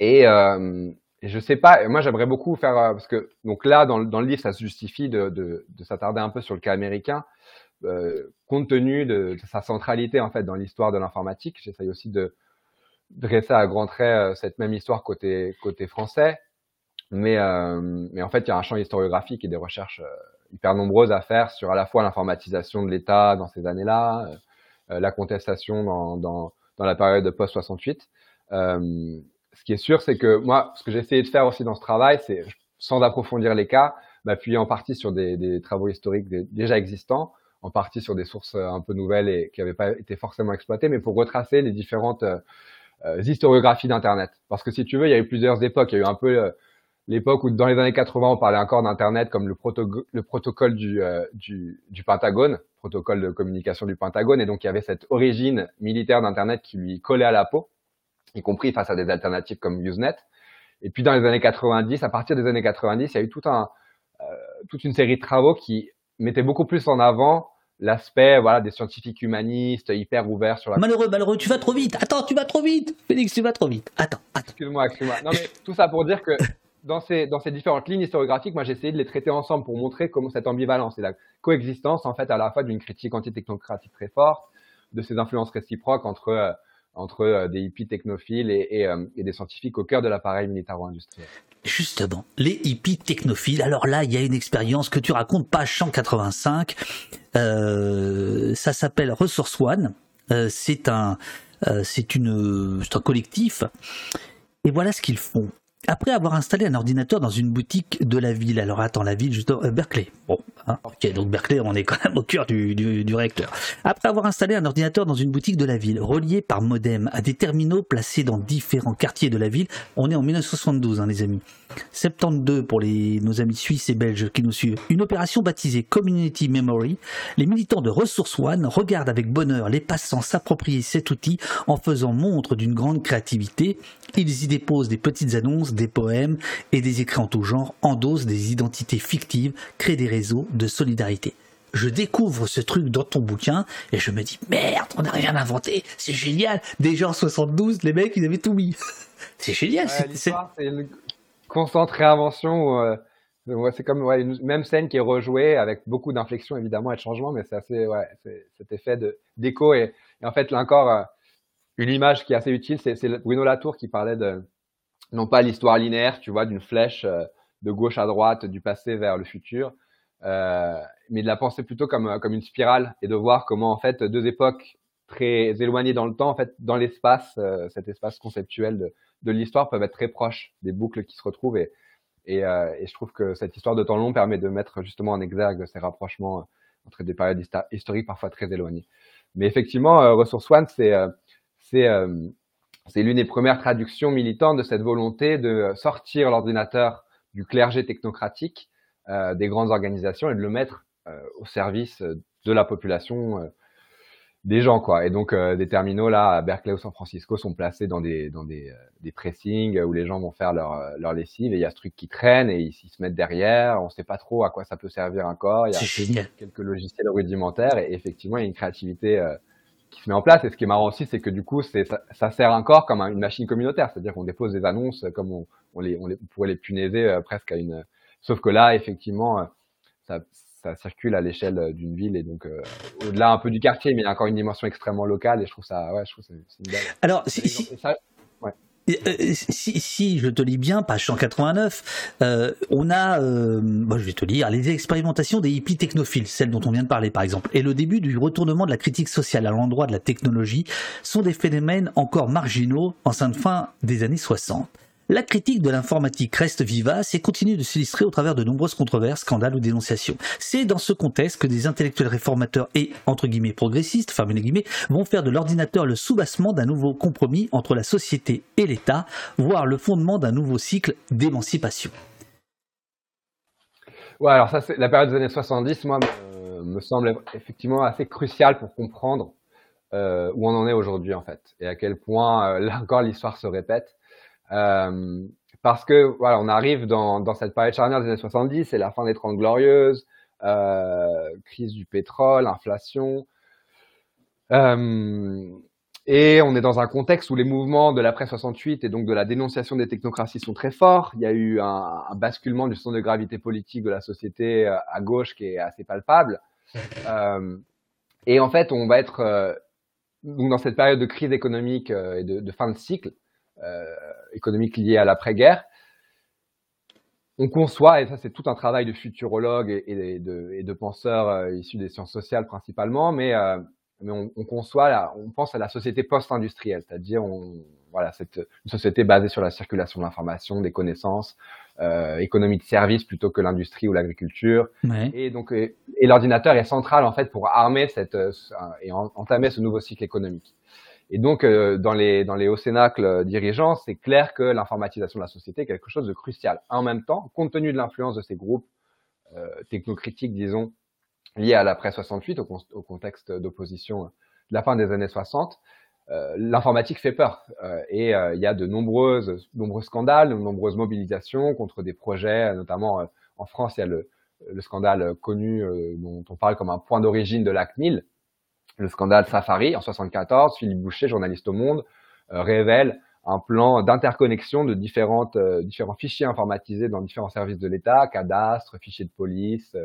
et, euh, je sais pas, moi j'aimerais beaucoup faire, parce que donc là, dans, le livre, ça se justifie de, de s'attarder un peu sur le cas américain. Euh, compte tenu de, de, sa centralité en fait dans l'histoire de l'informatique. J'essaye aussi de dresser à grands traits euh, cette même histoire côté côté français, mais euh, mais en fait il y a un champ historiographique et des recherches euh, hyper nombreuses à faire sur à la fois l'informatisation de l'État dans ces années-là, euh, la contestation dans, dans dans la période post 68. ce qui est sûr, c'est que moi, ce que j'ai essayé de faire aussi dans ce travail, c'est sans approfondir les cas, m'appuyer en partie sur des, des travaux historiques déjà existants en partie sur des sources euh, un peu nouvelles et qui n'avaient pas été forcément exploitées, mais pour retracer les différentes euh, euh, historiographies d'Internet. Parce que si tu veux, il y a eu plusieurs époques. Il y a eu un peu euh, l'époque où dans les années 80, on parlait encore d'Internet comme le, proto le protocole du, euh, du, du, Pentagone, protocole de communication du Pentagone, et donc il y avait cette origine militaire d'Internet qui lui collait à la peau, y compris face à des alternatives comme Usenet. Et puis dans les années 90, à partir des années 90, il y a eu tout un, toute une série de travaux qui mettaient beaucoup plus en avant l'aspect voilà des scientifiques humanistes hyper ouverts sur la malheureux malheureux tu vas trop vite attends tu vas trop vite Félix tu vas trop vite attends, attends. excuse-moi excuse-moi non mais tout ça pour dire que dans ces dans ces différentes lignes historiographiques moi j'ai essayé de les traiter ensemble pour montrer comment cette ambivalence et la coexistence en fait à la fois d'une critique anti-technocratique très forte de ces influences réciproques entre euh, entre euh, des hippies technophiles et, euh, et, des scientifiques au cœur de l'appareil militaro-industriel. Justement, les hippies technophiles. Alors là, il y a une expérience que tu racontes, page 185. Euh, ça s'appelle Resource One. Euh, c'est un, euh, c'est une, c'est un collectif. Et voilà ce qu'ils font. Après avoir installé un ordinateur dans une boutique de la ville, alors attends, la ville, juste euh, Berkeley. Bon, hein, ok, donc Berkeley, on est quand même au cœur du, du, du, réacteur. Après avoir installé un ordinateur dans une boutique de la ville, relié par modem à des terminaux placés dans différents quartiers de la ville, on est en 1972, hein, les amis. 72 pour les, nos amis suisses et belges qui nous suivent. Une opération baptisée Community Memory. Les militants de Resource One regardent avec bonheur les passants s'approprier cet outil en faisant montre d'une grande créativité. Ils y déposent des petites annonces, des poèmes et des écrits en tout genre, endossent des identités fictives, créent des réseaux de solidarité. Je découvre ce truc dans ton bouquin et je me dis merde, on n'a rien inventé, c'est génial. Déjà en 72, les mecs ils avaient tout mis. c'est génial. Ouais, c'est une constante réinvention. Euh, c'est comme ouais, une même scène qui est rejouée avec beaucoup d'inflexion évidemment et de changement, mais c'est assez ouais, cet effet de d'écho et, et, en fait là encore euh, une image qui est assez utile, c'est Bruno Latour qui parlait de non pas l'histoire linéaire, tu vois, d'une flèche euh, de gauche à droite du passé vers le futur, euh, mais de la penser plutôt comme comme une spirale et de voir comment en fait deux époques très éloignées dans le temps, en fait, dans l'espace, euh, cet espace conceptuel de, de l'histoire peuvent être très proches, des boucles qui se retrouvent et et, euh, et, je trouve que cette histoire de temps long permet de mettre justement en exergue ces rapprochements entre des périodes historiques parfois très éloignées. Mais effectivement, euh, Ressource One, c'est c'est l'une des premières traductions militantes de cette volonté de sortir l'ordinateur du clergé technocratique euh, des grandes organisations et de le mettre euh, au service de la population, euh, des gens quoi. Et donc euh, des terminaux là à Berkeley ou San Francisco sont placés dans des dans des, des pressings où les gens vont faire leur leur lessive et il y a ce truc qui traîne et ils, ils se mettent derrière. On sait pas trop à quoi ça peut servir encore. Il y a quelques logiciels rudimentaires et effectivement il y a une créativité qui se met en place. Et ce qui est marrant aussi, c'est que du coup, c'est, ça, ça, sert encore comme une machine communautaire. C'est-à-dire qu'on dépose des annonces comme on, on, les, on, les, on pourrait les punaiser euh, presque à une. Sauf que là, effectivement, euh, ça, ça circule à l'échelle d'une ville et donc euh, au-delà un peu du quartier, mais il y a encore une dimension extrêmement locale. Et je trouve ça, ouais, je trouve ça, c'est une belle. Alors, si, si... Ça, euh, si, si, je te lis bien, page 189, euh, on a, euh, je vais te lire, les expérimentations des hippies technophiles, celles dont on vient de parler par exemple, et le début du retournement de la critique sociale à l'endroit de la technologie sont des phénomènes encore marginaux en fin des années 60. La critique de l'informatique reste vivace et continue de s'illustrer au travers de nombreuses controverses, scandales ou dénonciations. C'est dans ce contexte que des intellectuels réformateurs et, entre guillemets, progressistes, fermez guillemets, vont faire de l'ordinateur le soubassement d'un nouveau compromis entre la société et l'État, voire le fondement d'un nouveau cycle d'émancipation. Ouais, alors ça, la période des années 70, moi, me, me semble effectivement assez cruciale pour comprendre euh, où on en est aujourd'hui, en fait, et à quel point, euh, là encore, l'histoire se répète. Euh, parce que voilà, on arrive dans, cette période charnière des années 70, c'est la fin des Trente Glorieuses, euh, crise du pétrole, inflation. Euh, et on est dans un contexte où les mouvements de l'après 68 et donc de la dénonciation des technocraties sont très forts. Il y a eu un, basculement du centre de gravité politique de la société à gauche qui est assez palpable. Et en fait, on va être dans cette période de crise économique et de fin de cycle euh, économique liée à l'après-guerre. On conçoit, et ça c'est tout un travail de futurologues et, et, de, et de, penseurs euh, issus des sciences sociales principalement, mais, euh, mais on, on, conçoit, là, on pense à la société post-industrielle, c'est-à-dire on, voilà, cette, une société basée sur la circulation de l'information, des connaissances, euh, économie de service plutôt que l'industrie ou l'agriculture. Ouais. Et donc, et, et l'ordinateur est central en fait pour armer cette et entamer ce nouveau cycle économique. Et donc, euh, dans les dans les hauts cénacles dirigeants, c'est clair que l'informatisation de la société est quelque chose de crucial. En même temps, compte tenu de l'influence de ces groupes euh, technocritiques, disons, liés à l'après 68, au, contexte d'opposition de la fin des années 60, l'informatique fait peur et il y a de nombreuses, nombreux scandales, de nombreuses mobilisations contre des projets, notamment en France, il y a le, le scandale connu dont on parle comme un point d'origine de la CNIL, le scandale Safari en 74. Philippe Boucher, journaliste au Monde, révèle un plan d'interconnexion de différentes, euh, différents fichiers informatisés dans différents services de l'État, cadastre, fichiers de police,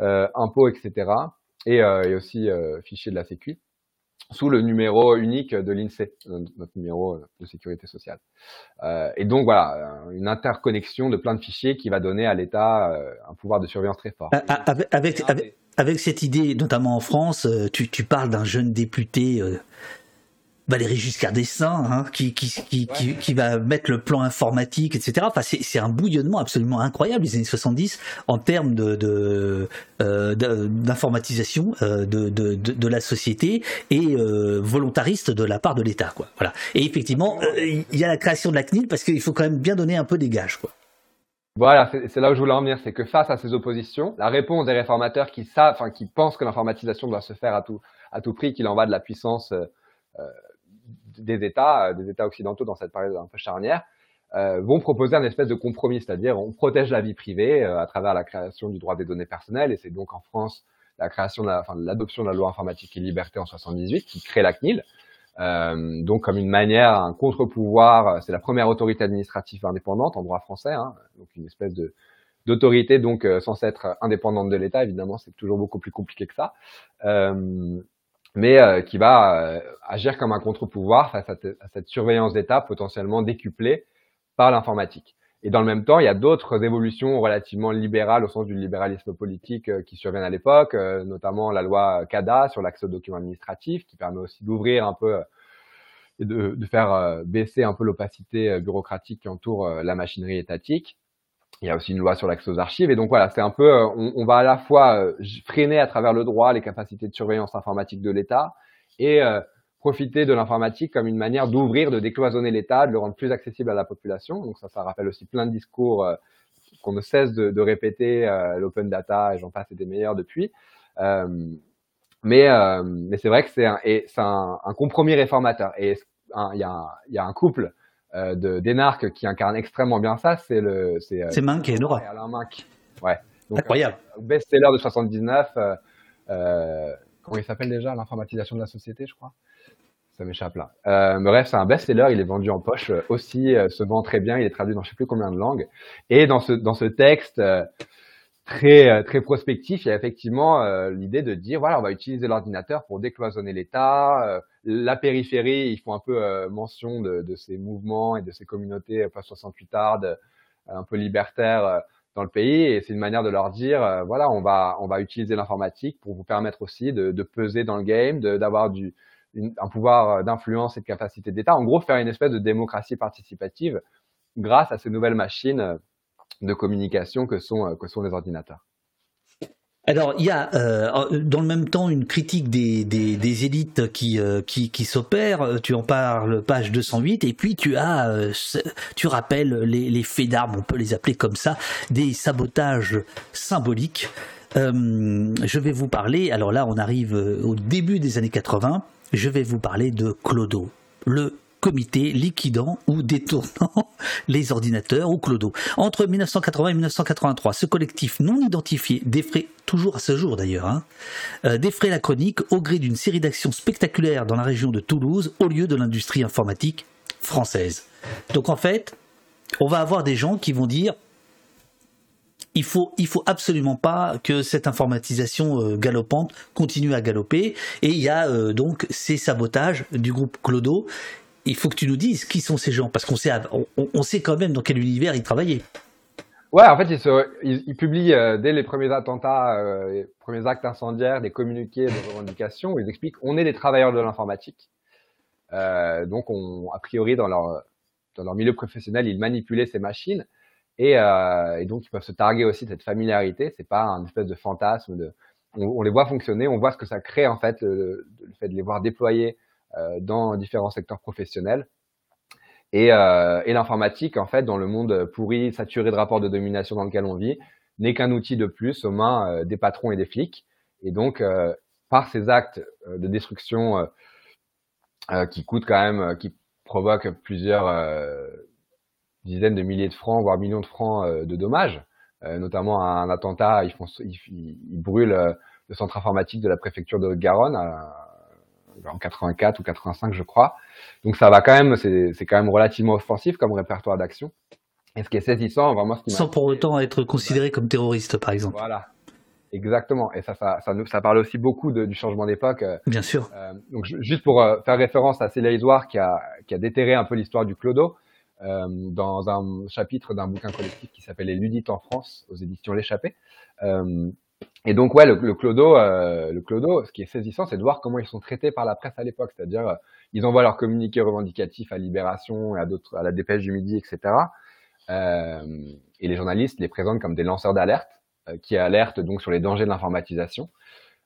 euh, impôts, etc. Et, euh, et aussi euh, fichiers de la Sécu, sous le numéro unique de l'INSEE, notre numéro de sécurité sociale. Euh, et donc voilà, une interconnexion de plein de fichiers qui va donner à l'État un pouvoir de surveillance très fort. Avec, avec, avec, avec, cette idée, notamment en France, tu, tu parles d'un jeune député Valérie Giscard d'Estaing, hein, qui, qui, qui, qui, qui, va mettre le plan informatique, etc. Enfin, c'est un bouillonnement absolument incroyable les années 70 en termes de d'informatisation de, euh, de, de, de, de, la société et euh, volontariste de la part de l'État, quoi. Voilà. Et effectivement, euh, il y a la création de la CNIL parce qu'il faut quand même bien donner un peu des gages, quoi. Voilà, c'est là où je voulais en venir, c'est que face à ces oppositions, la réponse des réformateurs qui savent, enfin qui pensent que l'informatisation doit se faire à tout prix, qu'il en va de la puissance euh, des États, euh, des États occidentaux dans cette période un peu charnière, euh, vont proposer un espèce de compromis, c'est-à-dire on protège la vie privée euh, à travers la création du droit des données personnelles, et c'est donc en France la création de enfin, l'adoption de la loi informatique et liberté en 78 qui crée la CNIL. Euh, donc comme une manière, un contre-pouvoir, c'est la première autorité administrative indépendante en droit français, hein, donc une espèce de d'autorité donc euh, censée être indépendante de l'État. Évidemment, c'est toujours beaucoup plus compliqué que ça. Euh, mais euh, qui va euh, agir comme un contre-pouvoir face à, cette surveillance d'État potentiellement décuplée par l'informatique. Et dans le même temps, il y a d'autres évolutions relativement libérales au sens du libéralisme politique euh, qui surviennent à l'époque, notamment la loi CADA sur l'accès aux documents administratifs, qui permet aussi d'ouvrir un peu et de, faire baisser un peu l'opacité bureaucratique qui entoure la machinerie étatique il y a aussi une loi sur l'accès aux archives. Et donc voilà, c'est un peu, euh, on, on, va à la fois euh, freiner à travers le droit les capacités de surveillance informatique de l'État et euh, profiter de l'informatique comme une manière d'ouvrir, de décloisonner l'État, de le rendre plus accessible à la population. Donc ça, ça rappelle aussi plein de discours qu'on ne cesse de, de répéter, l'open data et j'en passe et des meilleurs depuis. mais mais c'est vrai que c'est un, un, un, compromis réformateur. Et il y, a, il y a un couple euh, de d'énarques qui incarne extrêmement bien ça, c'est le c'est euh, c'est Mank et Nora. Alain Mank. Ouais. Donc, Incroyable. Euh, best-seller de 79. Euh, euh, comment il s'appelle déjà L'informatisation de la société, je crois? Ça m'échappe là. Euh, bref, c'est un best-seller. Il est vendu en poche aussi, se vend très bien. Il est traduit dans je sais plus combien de langues. Et dans ce dans ce texte très euh, très prospectif, il y a effectivement euh, l'idée de dire voilà, on va utiliser l'ordinateur pour décloisonner l'État. Euh, la périphérie, ils font un peu mention de, ces mouvements et de ces communautés pas 68 ardes, un peu libertaires dans le pays. Et c'est une manière de leur dire voilà, on va on va utiliser l'informatique pour vous permettre aussi de, de peser dans le game, d'avoir du un pouvoir d'influence et de capacité d'État. En gros, faire une espèce de démocratie participative grâce à ces nouvelles machines de communication que sont, euh, que sont les ordinateurs. Alors, il y a euh, dans le même temps une critique des, élites qui, euh, s'opèrent. Tu en parles, page 208, et puis tu as, euh, tu rappelles les, les faits d'armes, on peut les appeler comme ça, des sabotages symboliques. je vais vous parler. Alors là, on arrive au début des années 80. Je vais vous parler de Clodo, le comité liquidant ou détournant les ordinateurs ou clodo. Entre 1980 et 1983, ce collectif non identifié défrait, toujours à ce jour d'ailleurs, hein, euh, la chronique au gré d'une série d'actions spectaculaires dans la région de Toulouse au lieu de l'industrie informatique française. Donc en fait, on va avoir des gens qui vont dire il faut, il faut absolument pas que cette informatisation euh, galopante continue à galoper. Et il y a euh, donc ces sabotages du groupe Clodo il faut que tu nous dises qui sont ces gens, parce qu'on sait, on, sait quand même dans quel univers ils travaillaient. Ouais, en fait, ils, publient euh, dès les premiers attentats, les premiers actes incendiaires, des communiqués de revendication où ils expliquent on est des travailleurs de l'informatique. Donc, on, a priori, dans leur, dans leur milieu professionnel, ils manipulaient ces machines et, et donc ils peuvent se targuer aussi de cette familiarité. C'est pas un espèce de fantasme. De, on, les voit fonctionner, on voit ce que ça crée en fait, le, fait de les voir déployer euh, dans différents secteurs professionnels. Et, euh, et l'informatique, en fait, dans le monde pourri, saturé de rapports de domination dans lequel on vit, n'est qu'un outil de plus aux mains euh, des patrons et des flics. Et donc, par ces actes de destruction qui coûte quand même, qui provoque plusieurs dizaines de milliers de francs, voire millions de francs de dommages. notamment un attentat, ils, font, ils, brûlent le centre informatique de la préfecture de Haute-Garonne en 84 ou 85, je crois. Donc ça va quand même, c'est quand même relativement offensif comme répertoire d'action. Et ce qui est saisissant, vraiment, ce qui sans pour autant être considéré comme terroriste, par exemple. Voilà, exactement. Et ça, ça, ça, ça parle aussi beaucoup de, du changement d'époque. Euh, Bien sûr. Euh, donc juste pour euh, faire référence à Célia Isoire qui a, qui a déterré un peu l'histoire du clodo. Euh, dans un chapitre d'un bouquin collectif qui s'appelle Les Ludites en France aux éditions L'échappée. Euh, et donc ouais, le, le clodo, euh, le clodo, ce qui est saisissant, c'est de voir comment ils sont traités par la presse à l'époque, c'est-à-dire euh, ils envoient leurs communiqués revendicatifs à Libération et à d'autres, à la Dépêche du Midi, etc. Euh, et les journalistes les présentent comme des lanceurs d'alerte qui alertent donc sur les dangers de l'informatisation.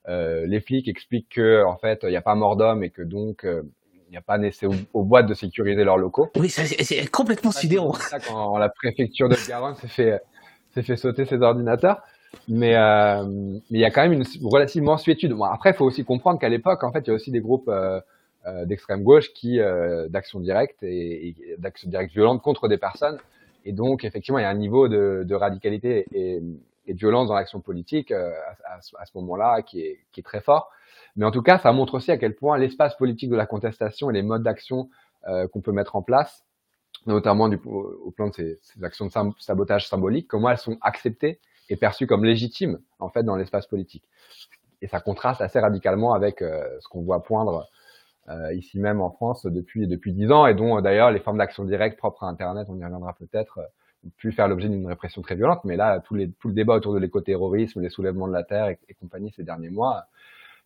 Les flics expliquent que en fait il n'y a pas mort d'homme et que donc n'y a pas nécessaire aux, boîtes de sécuriser leurs locaux. Oui, c'est complètement sidérant. C'est ça quand la préfecture de Garonne s'est fait fait sauter ses ordinateurs. Mais euh, il y a quand même une relative mansuétude. Bon, après, il faut aussi comprendre qu'à l'époque, en fait, il y a aussi des groupes euh, euh d'extrême gauche qui euh, d'action directe et, et d'action directe violente contre des personnes. Et donc, effectivement, il y a un niveau de, de radicalité et, et, de violence dans l'action politique à, ce moment-là qui est, qui est très fort. Mais en tout cas, ça montre aussi à quel point l'espace politique de la contestation et les modes d'action euh, qu'on peut mettre en place, notamment au, plan de ces, actions de sabotage symbolique, comment elles sont acceptées est perçu comme légitime en fait dans l'espace politique. Et ça contraste assez radicalement avec euh, ce qu'on voit poindre euh, ici même en France depuis depuis dix ans et dont d'ailleurs les formes d'action directe propres à Internet, on y reviendra peut-être, ont pu faire l'objet d'une répression très violente. Mais là, tout le débat autour de l'écoterrorisme, les soulèvements de la terre et, compagnie ces derniers mois,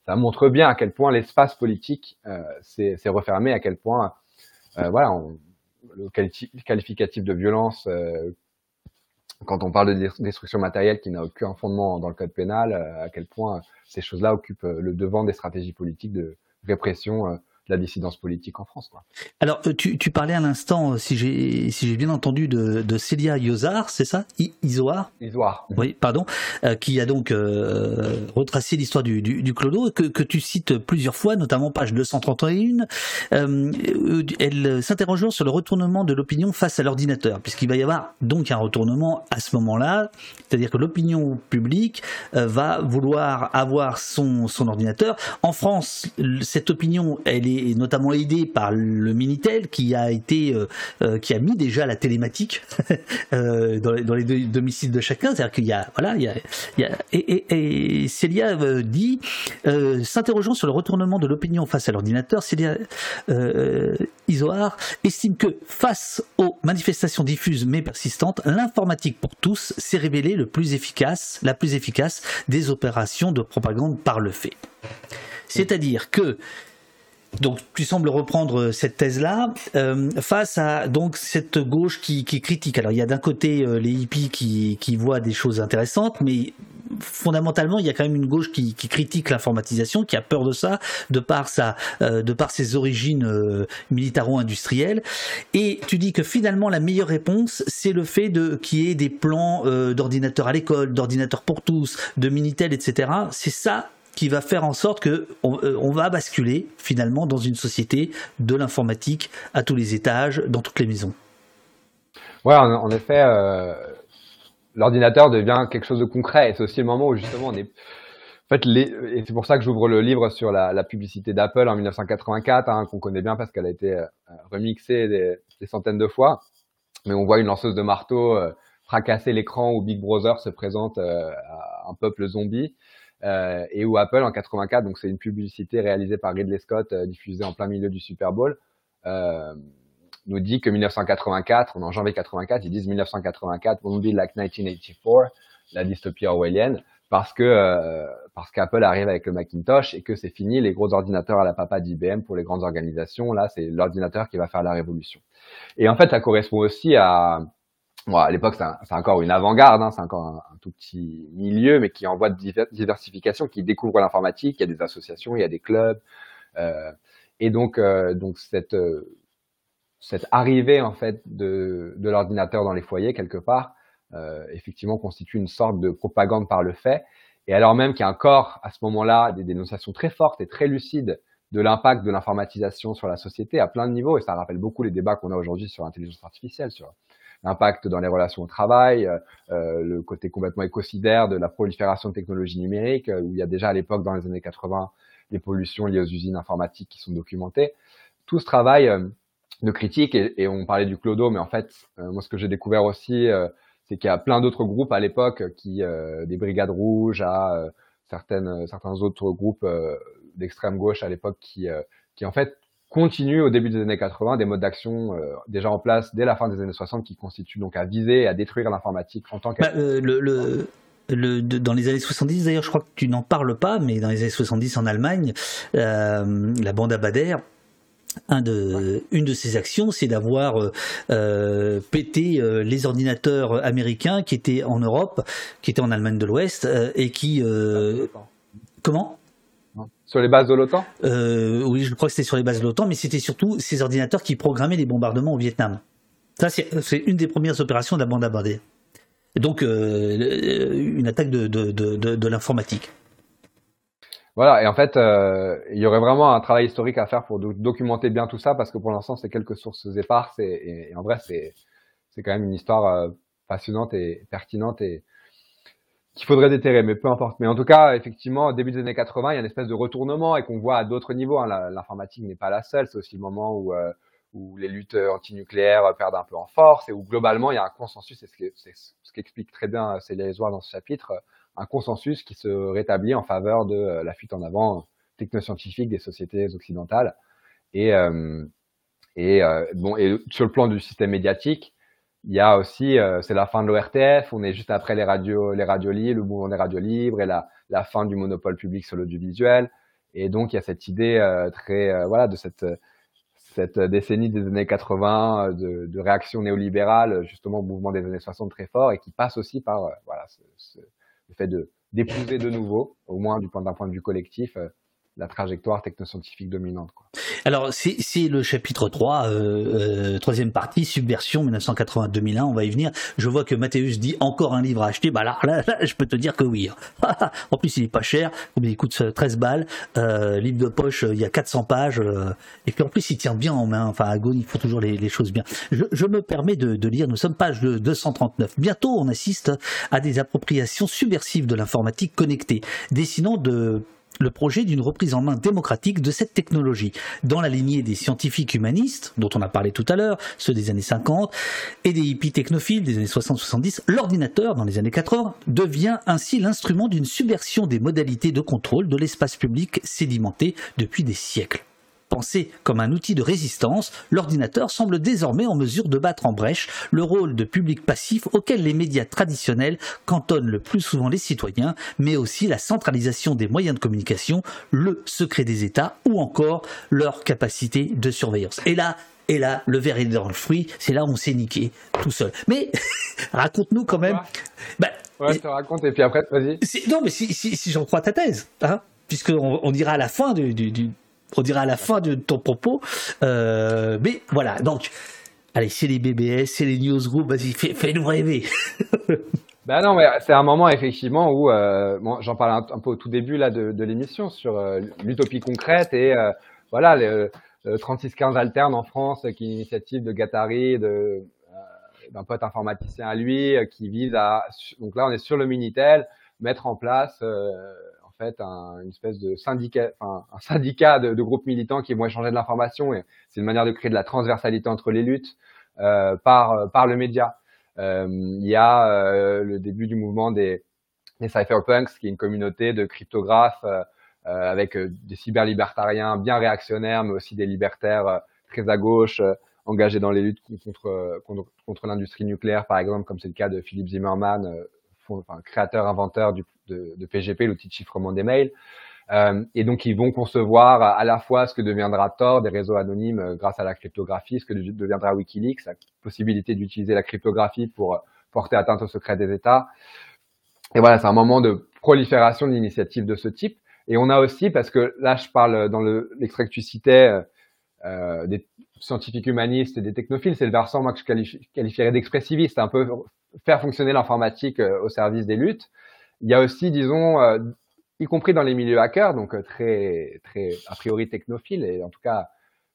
ça montre bien à quel point l'espace politique euh, s'est refermé, à quel point euh, voilà, le qualificatif de violence euh, quand on parle de destruction matérielle qui n'a aucun fondement dans le code pénal, à quel point ces choses-là occupent le devant des stratégies politiques de répression la dissidence politique en France. Quoi. Alors, euh, tu, tu parlais à l'instant, euh, si j'ai si bien entendu, de, de Célia Iozar, c'est ça? Isoar? Isoar. Oui, pardon, euh, qui a donc euh, retracé l'histoire du, du, du, clodo, que, que tu cites plusieurs fois, notamment page 231. Euh, elle s'interroge sur le retournement de l'opinion face à l'ordinateur, puisqu'il va y avoir donc un retournement à ce moment-là, c'est-à-dire que l'opinion publique va vouloir avoir son, son ordinateur. En France, cette opinion, elle est notamment aidé par le Minitel qui a été euh, euh, qui a mis déjà la télématique euh, dans, les, domiciles de chacun. C'est-à-dire qu'il y a voilà il y a, et, Célia dit s'interrogeant sur le retournement de l'opinion face à l'ordinateur Célia Isoar estime que face aux manifestations diffuses mais persistantes l'informatique pour tous s'est révélée le plus efficace la plus efficace des opérations de propagande par le fait. C'est-à-dire que donc tu sembles reprendre euh, cette thèse-là euh, face à donc cette gauche qui, critique. Alors il y a d'un côté euh, les hippies qui, voient des choses intéressantes, mais fondamentalement, il y a quand même une gauche qui, critique l'informatisation, qui a peur de ça, de par sa, de par ses origines militaro-industrielles. Et tu dis que finalement, la meilleure réponse, c'est le fait de qu'il y ait des plans d'ordinateurs à l'école, d'ordinateurs pour tous, de minitel, etc. C'est ça qui va faire en sorte que euh, on, va basculer finalement dans une société de l'informatique à tous les étages, dans toutes les maisons. Ouais, en, effet, euh, l'ordinateur devient quelque chose de concret. Et c'est aussi le moment où justement on est. En fait, et c'est pour ça que j'ouvre le livre sur la, publicité d'Apple en 1984, hein, qu'on connaît bien parce qu'elle a été euh, remixée des, centaines de fois. Mais on voit une lanceuse de marteau fracasser l'écran où Big Brother se présente à un peuple zombie et où Apple en 84, donc c'est une publicité réalisée par Ridley Scott, euh, diffusée en plein milieu du Super Bowl, euh, nous dit que 1984, on est en janvier 84, ils disent 1984 won't be like 1984, la dystopie orwellienne, parce que euh, parce qu'Apple arrive avec le Macintosh et que c'est fini les gros ordinateurs à la papa d'IBM pour les grandes organisations. Là, c'est l'ordinateur qui va faire la révolution. Et en fait, ça correspond aussi à Bon, à l'époque, c'est encore une avant-garde, hein, c'est encore un, tout petit milieu, mais qui est en voie de diversification, qui découvre l'informatique. Il y a des associations, il y a des clubs, euh, et donc, euh, donc cette euh, cette arrivée en fait de, de l'ordinateur dans les foyers quelque part, euh, effectivement, constitue une sorte de propagande par le fait. Et alors même qu'il y a encore à ce moment-là des dénonciations très fortes et très lucides de l'impact de l'informatisation sur la société à plein de niveaux, et ça rappelle beaucoup les débats qu'on a aujourd'hui sur l'intelligence artificielle, sur l'impact dans les relations au travail, euh, euh, le côté complètement écocidaire de la prolifération de technologies numériques, où il y a déjà à l'époque, dans les années 80, les pollutions liées aux usines informatiques qui sont documentées. Tout ce travail de critique, et, on parlait du clodo, mais en fait, moi ce que j'ai découvert aussi, c'est qu'il y a plein d'autres groupes à l'époque qui, des brigades rouges à certaines, certains autres groupes d'extrême gauche à l'époque qui, qui en fait continuent au début des années 80 des modes d'action déjà en place dès la fin des années 60 qui constituent donc à viser et à détruire l'informatique en tant que... Bah, le, le, le, dans les années 70, d'ailleurs, je crois que tu n'en parles pas, mais dans les années 70 en Allemagne, euh, la bande à Bader, un de, une de ses actions, c'est d'avoir euh, euh pété euh, les ordinateurs américains qui étaient en Europe, qui étaient en Allemagne de l'Ouest, euh, et qui... comment? Sur les bases de l'OTAN? Oui, je crois que c'était sur les bases de l'OTAN, mais c'était surtout ces ordinateurs qui programmaient les bombardements au Vietnam. Ça, c'est une des premières opérations de la bande à. Donc, une attaque de, de, de, de l'informatique. Voilà, et en fait, euh, il y aurait vraiment un travail historique à faire pour documenter bien tout ça, parce que pour l'instant, c'est quelques sources éparses, et, en vrai, c'est c'est quand même une histoire euh, passionnante et pertinente et qu'il faudrait déterrer, mais peu importe. Mais en tout cas, effectivement, début des années 80, il y a une espèce de retournement et qu'on voit à d'autres niveaux. Hein. L'informatique n'est pas la seule, c'est aussi le moment où, euh, où les luttes antinucléaires perdent un peu en force et où globalement, il y a un consensus, c'est ce qu'explique très bien Célia Ezoir dans ce chapitre, un consensus qui se rétablit en faveur de euh, la fuite en avant technoscientifique des sociétés occidentales. Et, euh, et euh, bon, et sur le plan du système médiatique, il y a aussi, c'est la fin de l'ORTF, on est juste après les radios, les radios libres, le mouvement des radios libres et la, la fin du monopole public sur l'audiovisuel. Et donc, il y a cette idée très, voilà, de cette, cette décennie des années 80 de, de réaction néolibérale, justement, au mouvement des années 60 très fort et qui passe aussi par, voilà, ce, ce, le fait de d'épouser de nouveau, au moins du point d'un point de vue collectif, euh, la trajectoire technoscientifique dominante. Alors, c'est le chapitre 3, euh, euh, troisième partie, Subversion 1980-2001, on va y venir. Je vois que Mathéus dit encore un livre à acheter, bah là, là, je peux te dire que oui. en plus, il est pas cher, il coûte 13 balles, euh, livre de poche, il y a 400 pages, euh, et puis en plus, il tient bien en main, enfin, à Gaulle, il faut toujours les, les choses bien. Je, je, me permets de, de lire, nous sommes page de 239. Bientôt, on assiste à des appropriations subversives de l'informatique connectée, dessinant de le projet d'une reprise en main démocratique de cette technologie. Dans la lignée des scientifiques humanistes, dont on a parlé tout à l'heure, ceux des années 50, et des hippies technophiles des années 60-70, l'ordinateur, dans les années 80, devient ainsi l'instrument d'une subversion des modalités de contrôle de l'espace public sédimenté depuis des siècles. Pensé comme un outil de résistance, l'ordinateur semble désormais en mesure de battre en brèche le rôle de public passif auquel les médias traditionnels cantonnent le plus souvent les citoyens, mais aussi la centralisation des moyens de communication, le secret des États ou encore leur capacité de surveillance. Et là, et là, le verre est dans le fruit, c'est là où on s'est niqué tout seul. Mais raconte-nous quand même. Bah, ouais, je te raconte et puis après, vas-y. Non, mais si, si, si j'en crois ta thèse, hein, puisqu'on on dira à la fin du, du on dirait à la fin de ton propos. Euh, mais voilà, donc, allez, c'est les BBS, c'est les newsrooms, vas-y, fais-nous rêver. ben non, mais c'est un moment effectivement où, euh, j'en parle un, peu au tout début là de, l'émission sur euh, l'utopie concrète et voilà, le, 3615 alterne en France, qui est une initiative de Gattari, d'un pote informaticien à lui, qui vise à, donc là on est sur le Minitel, mettre en place fait un, une espèce de syndicat, enfin, un syndicat de, groupes militants qui vont échanger de l'information et c'est une manière de créer de la transversalité entre les luttes euh, par par le média. Euh, il y a euh, le début du mouvement des, des cypherpunks, qui est une communauté de cryptographes avec des cyberlibertariens bien réactionnaires, mais aussi des libertaires très à gauche, engagés dans les luttes contre contre, contre l'industrie nucléaire, par exemple, comme c'est le cas de Philippe Zimmermann, enfin, créateur inventeur du de, PGP, l'outil de chiffrement des mails. Euh, et donc, ils vont concevoir à la fois ce que deviendra Tor, des réseaux anonymes euh, grâce à la cryptographie, ce que deviendra Wikileaks, la possibilité d'utiliser la cryptographie pour porter atteinte au secret des États. Et voilà, c'est un moment de prolifération d'initiatives de ce type. Et on a aussi, parce que là, je parle dans l'extrait que tu citais, euh, des scientifiques humanistes et des technophiles, c'est le versant moi que je qualifierais d'expressiviste, un peu faire fonctionner l'informatique euh, au service des luttes il y a aussi, disons, euh, y compris dans les milieux hackers, donc très, très a priori technophiles et en tout cas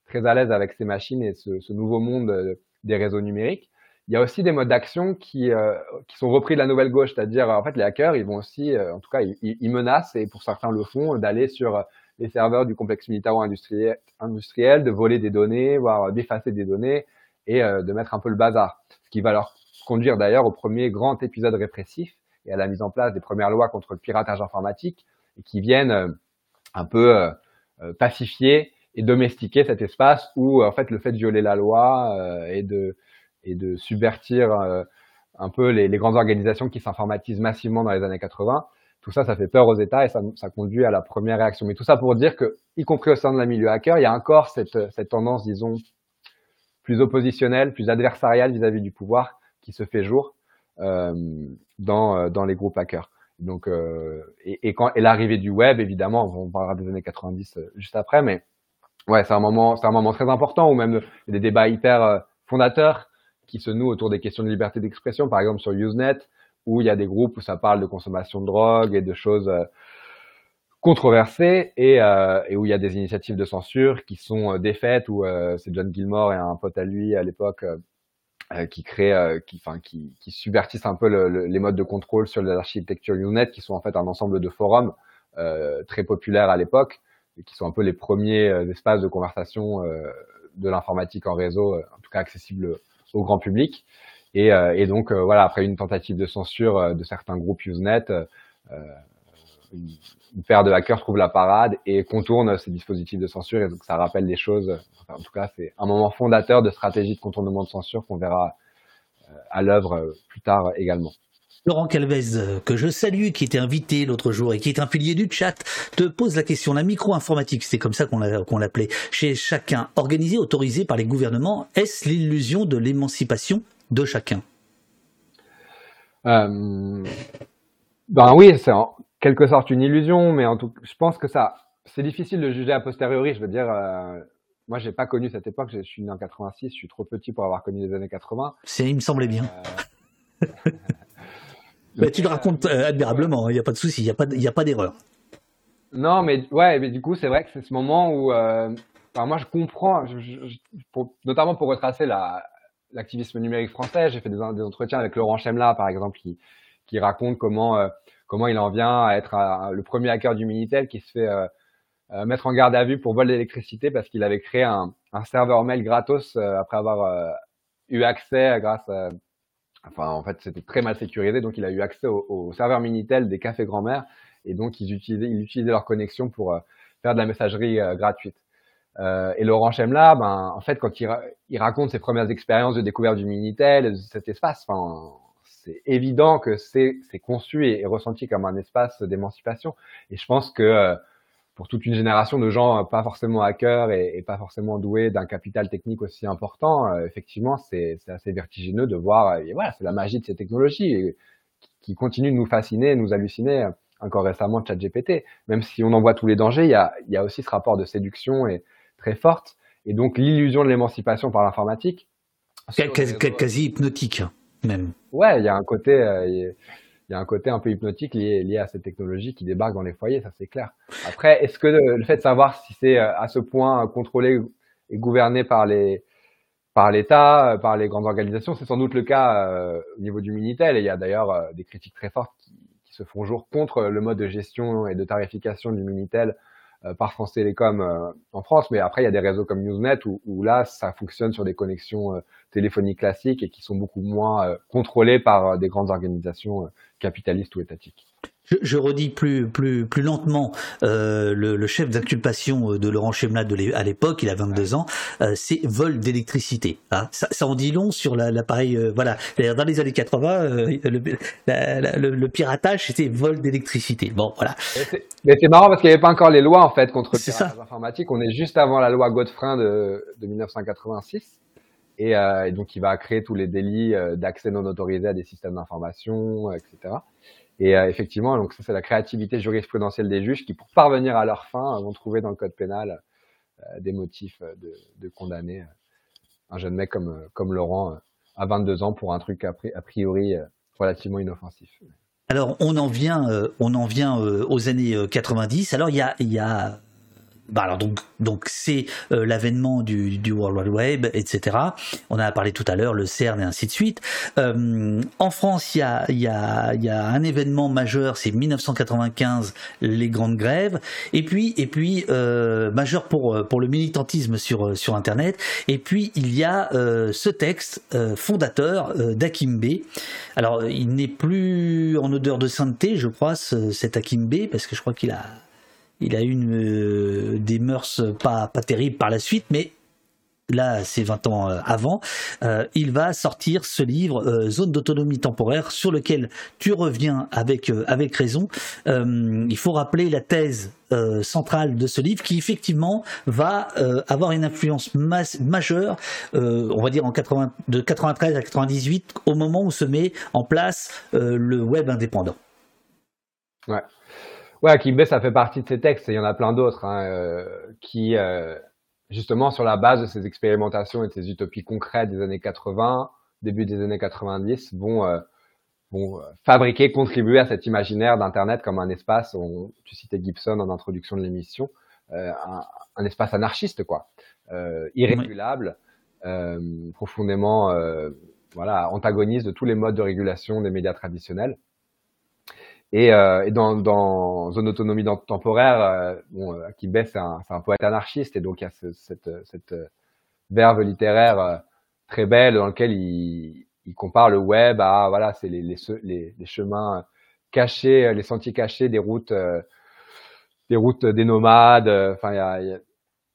très à l'aise avec ces machines et ce, ce nouveau monde des réseaux numériques. Il y a aussi des modes d'action qui, qui sont repris de la nouvelle gauche, c'est-à-dire en fait les hackers, ils vont aussi, en tout cas, ils, ils, menacent et pour certains le font d'aller sur les serveurs du complexe militaro-industriel, industriel, de voler des données, voire d'effacer des données et de mettre un peu le bazar, ce qui va leur conduire d'ailleurs au premier grand épisode répressif et à la mise en place des premières lois contre le piratage informatique qui viennent euh, un peu euh, euh, pacifier et domestiquer cet espace où en fait le fait de violer la loi et de subvertir un peu les, grandes organisations qui s'informatisent massivement dans les années 80. Tout ça, ça fait peur aux États et ça, conduit à la première réaction. Mais tout ça pour dire que, y compris au sein de la milieu hacker, il y a encore cette, tendance, disons, plus oppositionnelle, plus adversariale vis-à-vis du pouvoir qui se fait jour dans, euh, dans les groupes hackers. Donc, euh, et, quand et l'arrivée du web, évidemment, on parlera des années 90 juste après, mais ouais, c'est un moment, c'est un moment très important où même des débats hyper fondateurs qui se nouent autour des questions de liberté d'expression, par exemple sur Usenet, où il y a des groupes où ça parle de consommation de drogue et de choses controversées euh, et, où il y a des initiatives de censure qui sont défaites où c'est John Gilmore et un pote à lui à l'époque euh, qui créent, euh, qui, enfin, qui, qui, subvertissent un peu le, les modes de contrôle sur l'architecture Usenet, qui sont en fait un ensemble de forums euh, très populaires à l'époque, qui sont un peu les premiers espaces de conversation de l'informatique en réseau, en tout cas accessibles au grand public. Et, et donc voilà, après une tentative de censure de certains groupes Usenet, une, paire de hackers trouve la parade et contourne ces dispositifs de censure et donc ça rappelle des choses. en tout cas, c'est un moment fondateur de stratégie de contournement de censure qu'on verra euh, à l'œuvre euh, plus tard également. Laurent Calvez, euh, que je salue, qui était invité l'autre jour et qui est un pilier du chat, te pose la question. La micro-informatique, c'est comme ça qu'on l'appelait, chez chacun, organisée, autorisée par les gouvernements, est-ce l'illusion de l'émancipation de chacun? Euh, Ben oui, c'est quelque sorte une illusion, mais en tout, je pense que ça, c'est difficile de juger a posteriori. Je veux dire, euh, moi, j'ai pas connu cette époque. Je suis né en 86. Je suis trop petit pour avoir connu les années 80. C'est, il me semblait bien. Euh... mais tu le racontes euh, admirablement. Il n'y a pas de souci. Il n'y a pas, il a pas d'erreur. Non, mais ouais, mais du coup, c'est vrai que c'est ce moment où, euh, enfin, moi, je comprends, pour, notamment pour retracer la, l'activisme numérique français. J'ai fait des, des, entretiens avec Laurent Chemla, par exemple, qui, qui raconte comment euh, comment il en vient à être le premier hacker du Minitel qui se fait euh, euh, mettre en garde à vue pour vol d'électricité parce qu'il avait créé un, un, serveur mail gratos euh, après avoir eu accès grâce à, enfin en fait c'était très mal sécurisé donc il a eu accès au, au serveur Minitel des cafés grand-mère et donc ils utilisaient, ils utilisaient leur connexion pour faire de la messagerie gratuite. Euh, et Laurent Chemla, ben, en fait, quand il, raconte ses premières expériences de découverte du Minitel, de cet espace, enfin, c'est évident que c'est conçu et, ressenti comme un espace d'émancipation. Et je pense que euh, pour toute une génération de gens euh, pas forcément hackers et, et pas forcément doués d'un capital technique aussi important, euh, effectivement, c'est assez vertigineux de voir. Et voilà, c'est la magie de ces technologies et, qui continue de nous fasciner, nous halluciner. Encore récemment, ChatGPT, même si on en voit tous les dangers, il y a, il y a aussi ce rapport de séduction et très forte. Et donc l'illusion de l'émancipation par l'informatique. Quasi hypnotique même. Ouais, il y a un côté, euh, il y a un côté un peu hypnotique lié, à cette technologie qui débarque dans les foyers, ça c'est clair. Après, est-ce que le, fait de savoir si c'est euh, à ce point contrôlé et gouverné par les par l'État, euh, par les grandes organisations, c'est sans doute le cas au niveau du Minitel. Et il y a d'ailleurs des critiques très fortes qui, se font jour contre le mode de gestion et de tarification du Minitel par France Télécom euh, en France, mais après il y a des réseaux comme Newsnet où, où là ça fonctionne sur des connexions euh, téléphoniques classiques et qui sont beaucoup moins contrôlées par des grandes organisations capitalistes ou étatiques. Je, je, redis plus plus plus lentement euh, le, le, chef d'inculpation de Laurent Chemla de à l'époque, il a 22 ans, euh, c'est vol d'électricité. Hein. Ça, ça, en dit long sur l'appareil. Euh, voilà, dans les années 80, euh, le, la, la, le, piratage c'était vol d'électricité. Bon, voilà. Mais c'est marrant parce qu'il n'y avait pas encore les lois en fait contre le piratage informatique. On est juste avant la loi Godefrein de, de 1986. Et, euh, et, donc, il va créer tous les délits d'accès non autorisé à des systèmes d'information, etc. Et euh, effectivement, donc ça c'est la créativité jurisprudentielle des juges qui, pour parvenir à leur fin, vont trouver dans le code pénal euh, des motifs de, de, condamner euh, un jeune mec comme, Laurent à 22 ans pour un truc a priori relativement inoffensif. Alors on en vient, on en vient aux années 90. Alors il y a, y a bah alors donc donc c'est euh, l'avènement du, World Wide Web, etc. On a parlé tout à l'heure, le CERN et ainsi de suite. Euh, en France, il y a, y, y a un événement majeur, c'est 1995, les grandes grèves, et puis et puis euh, majeur pour pour le militantisme sur sur Internet. Et puis il y a ce texte fondateur d'Akimbe. Alors il n'est plus en odeur de sainteté, je crois, ce, cet Akimbe, parce que je crois qu'il a il a eu euh, des mœurs pas, pas terribles par la suite, mais là c'est 20 ans euh, avant, euh, il va sortir ce livre Zone d'autonomie temporaire sur lequel tu reviens avec, avec raison. il faut rappeler la thèse centrale de ce livre qui effectivement va avoir une influence majeure, on va dire en 80, de 93 à 98, au moment où se met en place le web indépendant. Ouais. Ouais, Kimbe, ça fait partie de ces textes, et il y en a plein d'autres, hein, euh, qui, euh, justement, sur la base de ces expérimentations et de ces utopies concrètes des années 80, début des années 90, vont, euh, vont fabriquer, contribuer à cet imaginaire d'Internet comme un espace, on, tu citais Gibson en introduction de l'émission, un, un, espace anarchiste, quoi, irrégulable, profondément voilà, antagoniste de tous les modes de régulation des médias traditionnels. Et, euh, et dans, dans, Zone d'autonomie temporaire, euh, bon, euh, c'est un, un, poète anarchiste, et donc il y a ce, cette, cette verve littéraire euh, très belle dans lequel il, il compare le web à, voilà, c'est les, les, les, les, chemins cachés, les sentiers cachés des routes, des routes des nomades. Enfin, il y a, y a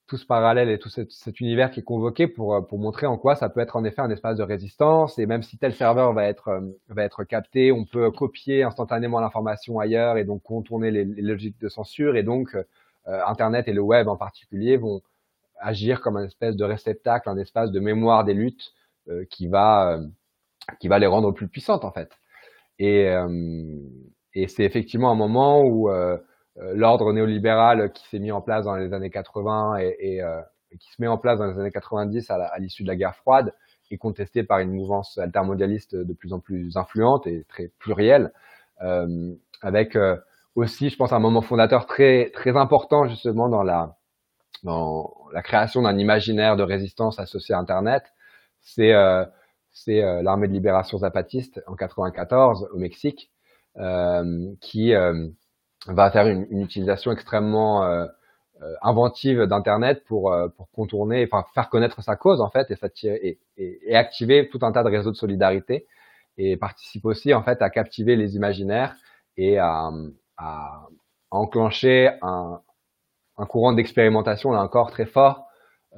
tout ce parallèle et tout cet, univers qui est convoqué pour, euh, pour montrer en quoi ça peut être en effet un espace de résistance. Et même si tel serveur va être, euh, va être capté, on peut copier instantanément l'information ailleurs et donc contourner les, logiques de censure. Et donc, euh, Internet et le web en particulier vont agir comme un espèce de réceptacle, un espace de mémoire des luttes euh, qui, va, qui va les rendre plus puissantes en fait. Et, et c'est effectivement un moment où euh, l'ordre néolibéral qui s'est mis en place dans les années 80 et, euh, qui se met en place dans les années 90 à l'issue de la guerre froide est contesté par une mouvance altermondialiste de plus en plus influente et très plurielle, euh, avec euh, aussi, je pense, un moment fondateur très très important justement dans la dans la création d'un imaginaire de résistance associé à Internet. C'est euh, c'est l'armée de libération zapatiste en 94 au Mexique qui va faire une, une utilisation extrêmement euh, euh inventive d'Internet pour, euh, pour contourner, enfin faire connaître sa cause en fait et, et, et, activer tout un tas de réseaux de solidarité et participe aussi en fait à captiver les imaginaires et à, à enclencher un, un courant d'expérimentation là encore très fort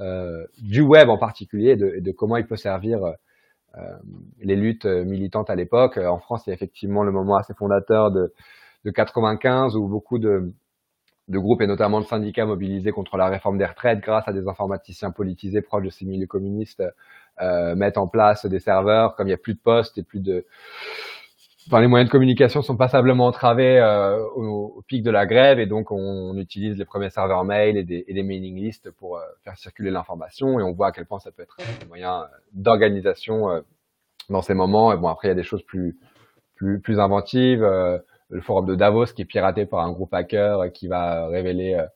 euh, du web en particulier de, de, comment il peut servir euh, les luttes militantes à l'époque. En France, a effectivement le moment assez fondateur de de 95 où beaucoup de, de groupes et notamment de syndicats mobilisés contre la réforme des retraites grâce à des informaticiens politisés proches de ces milieux communistes euh, mettent en place des serveurs. Comme il n'y a plus de postes et plus de enfin les moyens de communication sont passablement entravés euh, au, pic de la grève et donc on, utilise les premiers serveurs mail et des, et des mailing lists pour euh, faire circuler l'information. Et on voit à quel point ça peut être un moyen d'organisation euh, dans ces moments. Et bon après il y a des choses plus plus plus inventives euh, le forum de Davos qui est piraté par un groupe hacker euh, qui va révéler euh,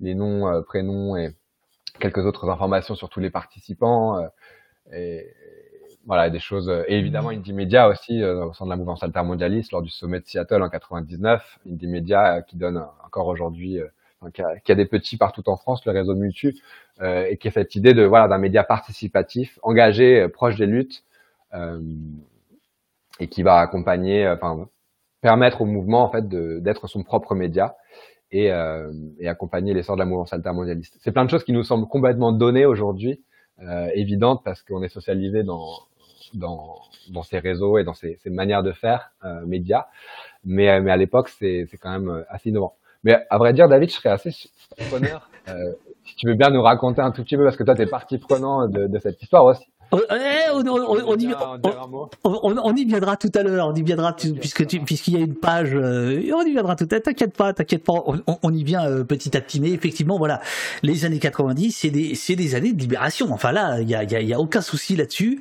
les noms, euh, prénoms et quelques autres informations sur tous les participants. Et, voilà, des choses. Et évidemment, Indie Media aussi, au sein de la mouvance altermondialiste, lors du sommet de Seattle en 99, Indie Media qui donne encore aujourd'hui, qui, a, des petits partout en France, le réseau Mutu, et qui a cette idée de voilà d'un média participatif, engagé, proche des luttes, et qui va accompagner, enfin permettre au mouvement en fait d'être son propre média et, euh, et accompagner l'essor de la mouvance altermondialiste. C'est plein de choses qui nous semblent complètement données aujourd'hui, euh, évidentes parce qu'on est socialisé dans, ces réseaux et dans ces, manières de faire euh, médias, mais, à l'époque c'est quand même assez innovant. Mais à vrai dire, David, je serais assez preneur euh, si tu veux bien nous raconter un tout petit peu, parce que toi, tu es partie prenant de, de, cette histoire aussi. On, y, viendra tout à l'heure, on y viendra puisque puisqu'il y a une page, euh, on y viendra tout à l'heure. T'inquiète pas, t'inquiète pas, on, y vient euh, petit à petit. Mais effectivement, voilà, les années 90, c'est des c'est des années de libération. Enfin là, il y a y a, aucun souci là-dessus.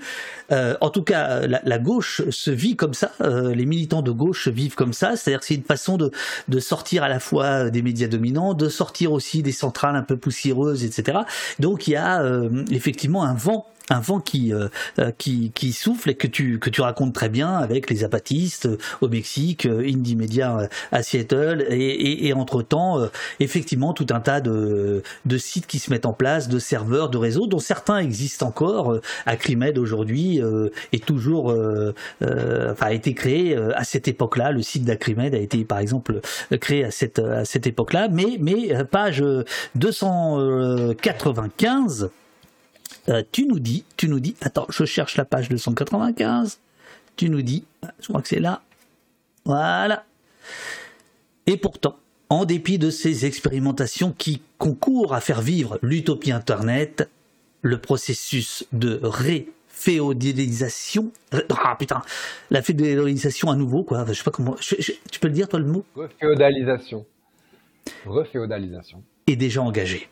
Euh, en tout cas, la, gauche se vit comme ça. les militants de gauche vivent comme ça. C'est-à-dire que c'est une façon de de sortir à la fois des médias dominants, de sortir aussi des centrales un peu poussiéreuses, etc. Donc il y a effectivement un vent un vent qui, euh, euh, qui, qui souffle et que tu, que tu racontes très bien avec les apatistes euh, au Mexique, Indie Media à Seattle et, et, entre-temps, effectivement, tout un tas de, de sites qui se mettent en place, de serveurs, de réseaux, dont certains existent encore. Acrimed aujourd'hui est toujours, enfin, a été créé à cette époque-là. Le site d'Acrimed a été, par exemple, créé à cette, à cette époque-là. Mais, mais page 295 euh, tu nous dis, tu nous dis, attends, je cherche la page 295. Tu nous dis, je crois que c'est là. Voilà. Et pourtant, en dépit de ces expérimentations qui concourent à faire vivre l'utopie Internet, le processus de réféodalisation, ah putain, la féodalisation à nouveau, quoi, je sais pas comment, tu peux le dire toi le mot? Reféodalisation. Reféodalisation. Est déjà engagé.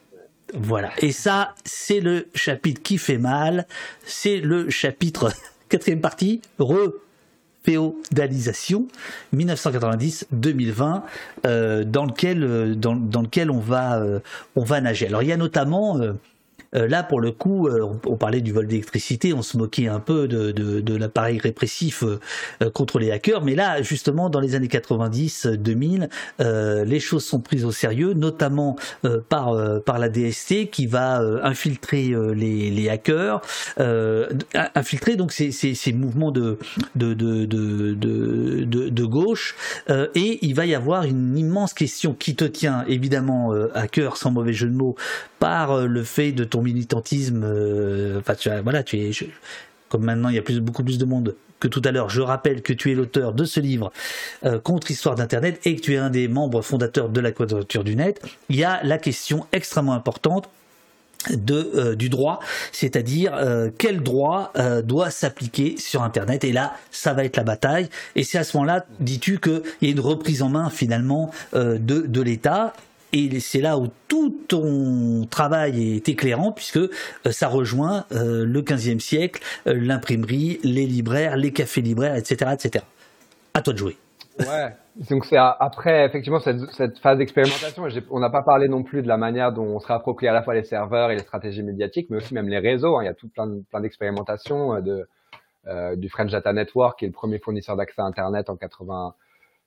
Voilà. Et ça, c'est le chapitre qui fait mal. C'est le chapitre quatrième partie, reféodalisation 1990-2020, euh, dans lequel euh, dans, lequel on va euh, on va nager. Alors il y a notamment euh, là, pour le coup, euh, on, parlait du vol d'électricité, on se moquait un peu de, l'appareil répressif euh, contre les hackers, mais là, justement, dans les années 90-2000, les choses sont prises au sérieux, notamment par, la DST qui va infiltrer les, hackers, infiltrer donc ces, ces, mouvements de, de, de, de, gauche, et il va y avoir une immense question qui te tient évidemment à cœur, sans mauvais jeu de mots, par le fait de ton militantisme, euh, enfin, tu, voilà, tu es, comme maintenant il y a beaucoup plus de monde que tout à l'heure, je rappelle que tu es l'auteur de ce livre euh, contre Histoire d'Internet et que tu es un des membres fondateurs de la Quadrature du Net, il y a la question extrêmement importante de, euh, du droit, c'est-à-dire quel droit doit s'appliquer sur Internet. Et là, ça va être la bataille. Et c'est à ce moment-là, dis-tu, qu'il y a une reprise en main finalement de, de l'État et c'est là où tout ton travail est éclairant, puisque euh, ça rejoint euh, le 15e siècle, euh, l'imprimerie, les libraires, les cafés libraires, etc., etc. À toi de jouer. Ouais. Donc c'est après effectivement cette, phase d'expérimentation. On n'a pas parlé non plus de la manière dont on se réapproprie à la fois les serveurs et les stratégies médiatiques, mais aussi même les réseaux. Hein. Il y a tout plein, plein d'expérimentations de, du French Data Network, qui est le premier fournisseur d'accès à Internet en 80,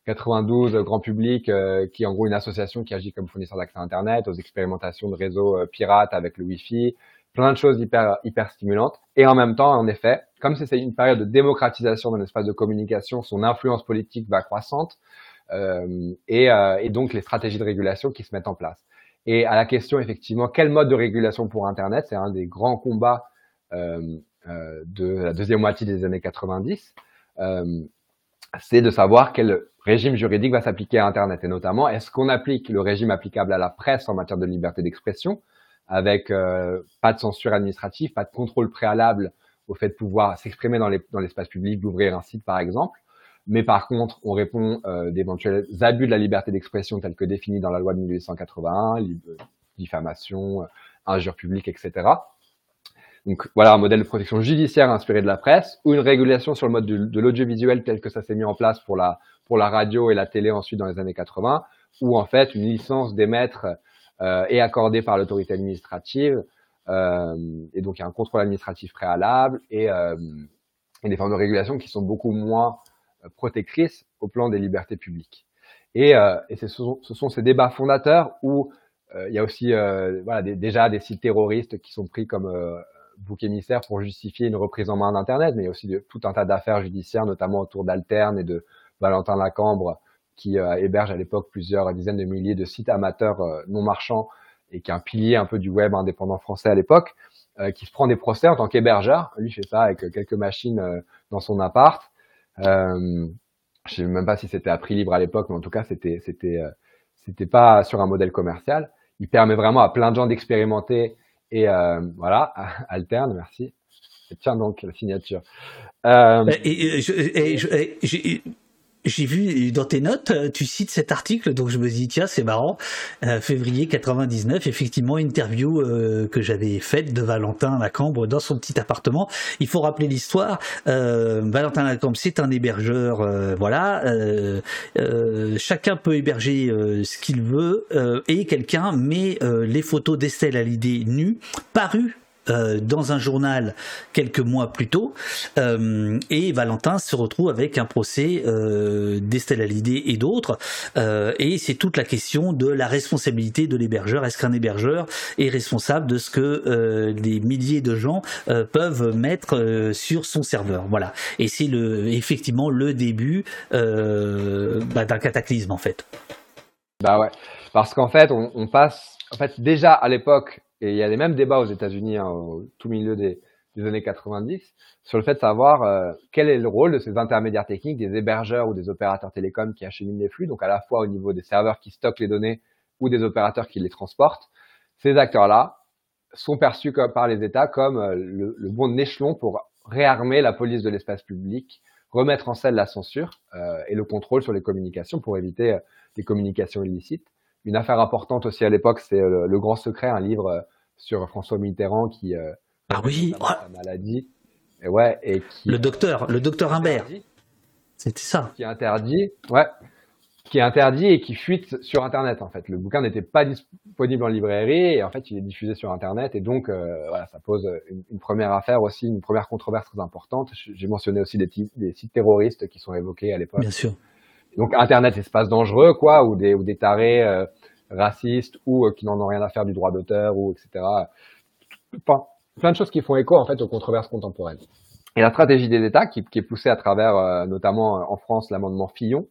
92 grand public, euh, qui est en gros une association qui agit comme fournisseur d'accès Internet, aux expérimentations de réseaux euh, pirates avec le Wi-Fi, plein de choses hyper hyper stimulantes. Et en même temps, en effet, comme c'est une période de démocratisation dans l'espace de communication, son influence politique va croissante, euh, et, euh, et, donc les stratégies de régulation qui se mettent en place. Et à la question effectivement, quel mode de régulation pour Internet, c'est un des grands combats de la deuxième moitié des années 90 c'est de savoir quel régime juridique va s'appliquer à Internet et notamment est-ce qu'on applique le régime applicable à la presse en matière de liberté d'expression avec euh, pas de censure administrative, pas de contrôle préalable au fait de pouvoir s'exprimer dans l'espace public, d'ouvrir un site par exemple. Mais par contre, on répond euh, d'éventuels abus de la liberté d'expression tels que définis dans la loi de 1881, diffamation, euh, injure publique, etc. Donc voilà un modèle de protection judiciaire inspiré de la presse ou une régulation sur le mode de, l'audiovisuel tel que ça s'est mis en place pour la pour la radio et la télé ensuite dans les années 80, ou en fait une licence d'émettre euh, est accordée par l'autorité administrative euh, et donc il y a un contrôle administratif préalable et, euh, et des formes de régulation qui sont beaucoup moins euh, protectrices au plan des libertés publiques. Et, euh, et ce, sont, ce sont ces débats fondateurs où il y a aussi voilà, déjà des sites terroristes qui sont pris comme bouc émissaire pour justifier une reprise en main d'Internet, mais aussi de, tout un tas d'affaires judiciaires, notamment autour d'Alterne et de Valentin Lacambre, qui euh, héberge à l'époque plusieurs dizaines de milliers de sites amateurs euh, non marchands et qui est un pilier un peu du web indépendant français à l'époque, euh, qui se prend des procès en tant qu'hébergeur. Lui fait ça avec quelques machines dans son appart. je sais même pas si c'était à prix libre à l'époque, mais en tout cas c'était c'était c'était pas sur un modèle commercial. Il permet vraiment à plein de gens d'expérimenter et euh, voilà, alterne, merci. Tiens donc la signature. et, et, j'ai vu dans tes notes, euh, tu cites cet article, donc je me dis tiens c'est marrant. Euh, février 99, effectivement interview euh, que j'avais faite de Valentin Lacambre dans son petit appartement. Il faut rappeler l'histoire. Valentin Lacambre c'est un hébergeur, voilà. chacun peut héberger ce qu'il veut et quelqu'un met les photos d'Estelle Hallyday nue parues euh, dans un journal quelques mois plus tôt, euh, et Valentin se retrouve avec un procès euh, d'Estelle Hallyday et d'autres, euh, et c'est toute la question de la responsabilité de l'hébergeur. Est-ce qu'un hébergeur est responsable de ce que des milliers de gens peuvent mettre sur son serveur? Voilà, et c'est le effectivement le début bah, d'un cataclysme en fait. Bah ouais, parce qu'en fait on, on passe, en fait déjà à l'époque et il y a les mêmes débats aux États-Unis, hein, au tout milieu des, des, années 90, sur le fait de savoir euh, quel est le rôle de ces intermédiaires techniques, des hébergeurs ou des opérateurs télécoms qui acheminent les flux, donc à la fois au niveau des serveurs qui stockent les données ou des opérateurs qui les transportent. Ces acteurs-là sont perçus comme, par les États comme euh, le, le, bon échelon pour réarmer la police de l'espace public, remettre en scène la censure euh, et le contrôle sur les communications pour éviter euh, les communications illicites. Une affaire importante aussi à l'époque, c'est euh, le, Grand Secret, un livre euh, sur François Mitterrand qui euh, ah oui, la maladie. Et ouais, et qui, le docteur, le docteur Imbert. C'était ça. Qui est interdit, ouais, qui est interdit et qui fuite sur Internet en fait. Le bouquin n'était pas disponible en librairie et en fait il est diffusé sur Internet et donc voilà, ça pose une, première affaire aussi, une première controverse très importante. J'ai mentionné aussi des, des, sites terroristes qui sont évoqués à l'époque. Bien sûr donc Internet, espace dangereux, quoi, ou des, ou des tarés euh, racistes ou euh, qui n'en ont rien à faire du droit d'auteur, ou etc. Enfin, plein de choses qui font écho en fait aux controverses contemporaines. Et la stratégie des États, qui, qui est poussée à travers euh, notamment en France l'amendement Fillon,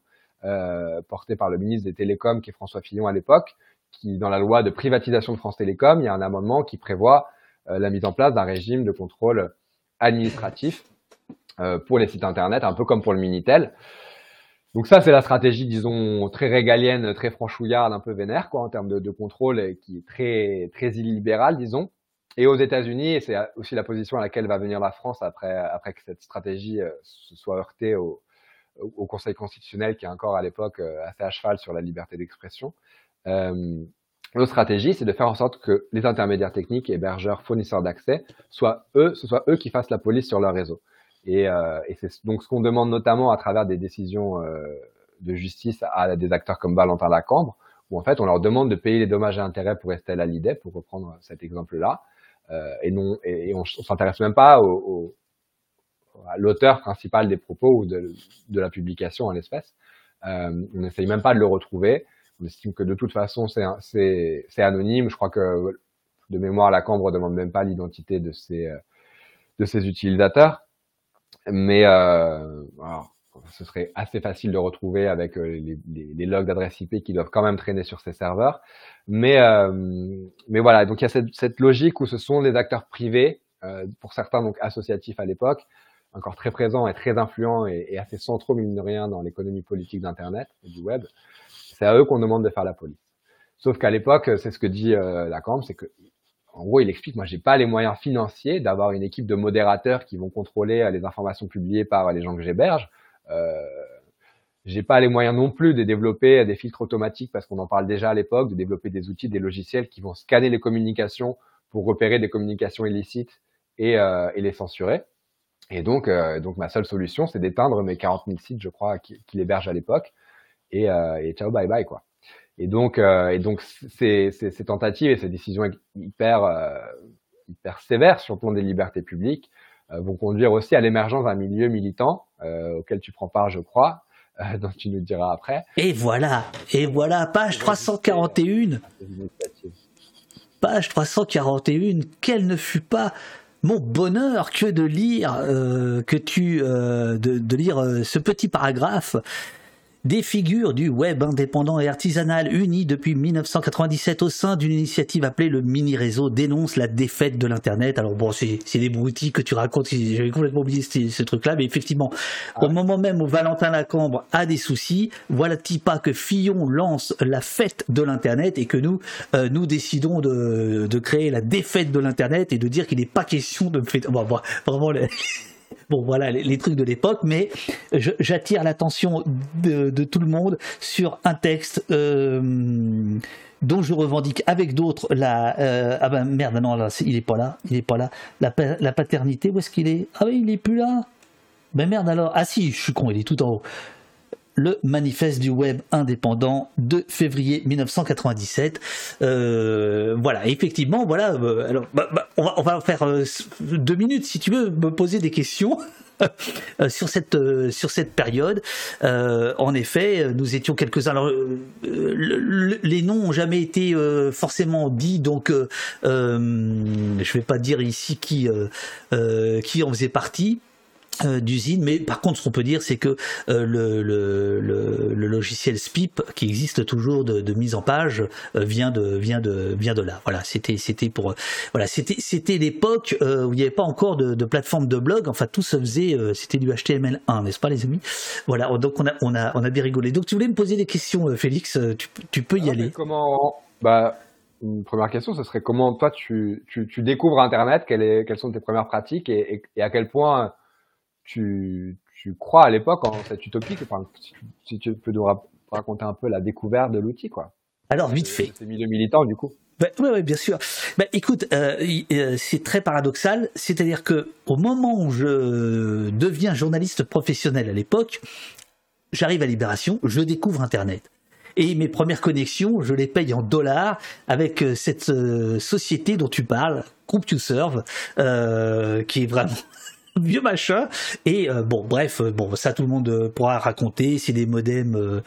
porté par le ministre des Télécoms, qui est François Fillon à l'époque, qui dans la loi de privatisation de France Télécom, il y a un amendement qui prévoit la mise en place d'un régime de contrôle administratif pour les sites internet, un peu comme pour le Minitel. Donc ça, c'est la stratégie, disons, très régalienne, très franchouillarde, un peu vénère, quoi, en termes de, contrôle, et qui est très, très illibérale, disons. Et aux États-Unis, et c'est aussi la position à laquelle va venir la France après, après que cette stratégie euh, se soit heurtée au, Conseil constitutionnel, qui est encore à l'époque euh, assez à cheval sur la liberté d'expression. Euh, L'autre stratégie, c'est de faire en sorte que les intermédiaires techniques, hébergeurs, fournisseurs d'accès, soient eux, ce soit eux qui fassent la police sur leur réseau. Et, euh, et c'est donc ce qu'on demande notamment à travers des décisions euh, de justice à des acteurs comme Valentin Lacambre, où en fait on leur demande de payer les dommages et intérêts pour Estelle Hallyday, pour reprendre cet exemple-là, euh, et non et, on, on s'intéresse même pas au, au, à l'auteur principal des propos ou de, de la publication en l'espèce. Euh, on n'essaye même pas de le retrouver. On estime que de toute façon c'est anonyme. Je crois que de mémoire Lacambre demande même pas l'identité de ses de ses utilisateurs. Mais euh, ce serait assez facile de retrouver avec euh, les, logs d'adresse IP qui doivent quand même traîner sur ces serveurs. Mais, euh, mais voilà, donc il y a cette, logique où ce sont les acteurs privés, pour certains donc associatifs à l'époque, encore très présents et très influents et, et assez centraux, mine de rien, dans l'économie politique d'Internet et du web. C'est à eux qu'on demande de faire la police. Sauf qu'à l'époque, c'est ce que dit euh, Lacan, c'est que en gros, il explique, moi, j'ai pas les moyens financiers d'avoir une équipe de modérateurs qui vont contrôler euh, les informations publiées par les gens que j'héberge. Euh, j'ai pas les moyens non plus de développer des filtres automatiques parce qu'on en parle déjà à l'époque, de développer des outils, des logiciels qui vont scanner les communications pour repérer des communications illicites et, euh, les censurer. Et donc, euh, ma seule solution, c'est d'éteindre mes 40 000 sites, je crois, qui, qui l'hébergent à l'époque. Et, euh, et ciao, bye bye, quoi. Et donc, euh, et donc ces, ces, ces, tentatives et ces décisions hyper, euh, hyper sévères sur le plan des libertés publiques euh, vont conduire aussi à l'émergence d'un milieu militant auquel tu prends part, je crois, dont tu nous diras après. Et voilà, et voilà, page 341. Page 341, quelle ne fut pas mon bonheur que de lire, que tu, de, de, lire ce petit paragraphe des figures du web indépendant et artisanal unis depuis 1997 au sein d'une initiative appelée le Mini Réseau dénoncent la défaite de l'Internet. Alors bon, c'est des broutilles que tu racontes, j'avais complètement oublié ce, truc-là, mais effectivement, au moment même où Valentin Lacambre a des soucis, voilà-t-il pas que Fillon lance la fête de l'Internet et que nous, euh, nous décidons de, de créer la défaite de l'Internet et de dire qu'il n'est pas question de faire... Bon, vraiment... Les... Bon, voilà les, trucs de l'époque, mais j'attire l'attention de, tout le monde sur un texte euh, dont je revendique avec d'autres la. Euh, ah ben merde, non, là, il est pas là, il est pas là. La, la paternité, où est-ce qu'il est? Ah oui, il est plus là. Ben merde alors. Ah si, je suis con, il est tout en haut le manifeste du web indépendant de février 1997. Euh, voilà, effectivement, voilà. Euh, alors, bah, bah, on, va, on faire euh, deux minutes si tu veux me poser des questions. sur cette sur cette période. en effet, nous étions quelques-uns. Alors, les noms ont jamais été forcément dits, donc je vais pas dire ici qui en faisait partie. Euh, d'usine, mais par contre, ce qu'on peut dire, c'est que euh, le, le, le, logiciel SPIP, qui existe toujours de, de mise en page, euh, vient de vient de vient de là. Voilà, c'était c'était pour voilà, c'était c'était l'époque où il n'y avait pas encore de, de, plateforme de blog. Enfin, tout se faisait, c'était du HTML1, n'est-ce pas, les amis? Voilà, donc on a on a on a bien rigolé. Donc, tu voulais me poser des questions, Félix Tu, tu peux y aller. Comment Bah, une première question, ce serait comment toi tu, tu, tu découvres Internet? Quelles, est, quelles sont tes premières pratiques et, et à quel point tu, tu crois à l'époque en cette utopie enfin, si, tu peux nous raconter un peu la découverte de l'outil, quoi. Alors, vite fait. C'est milieu militant, du coup. oui, ouais, bien sûr. Bah, écoute, euh, euh, c'est très paradoxal. C'est-à-dire que au moment où je deviens journaliste professionnel à l'époque, j'arrive à Libération, je découvre Internet. Et mes premières connexions, je les paye en dollars avec euh, cette société dont tu parles, CompuServe, euh, qui est vraiment vieux machin. Et euh, bon, bref, euh, bon, ça tout le monde euh, pourra raconter. C'est des modems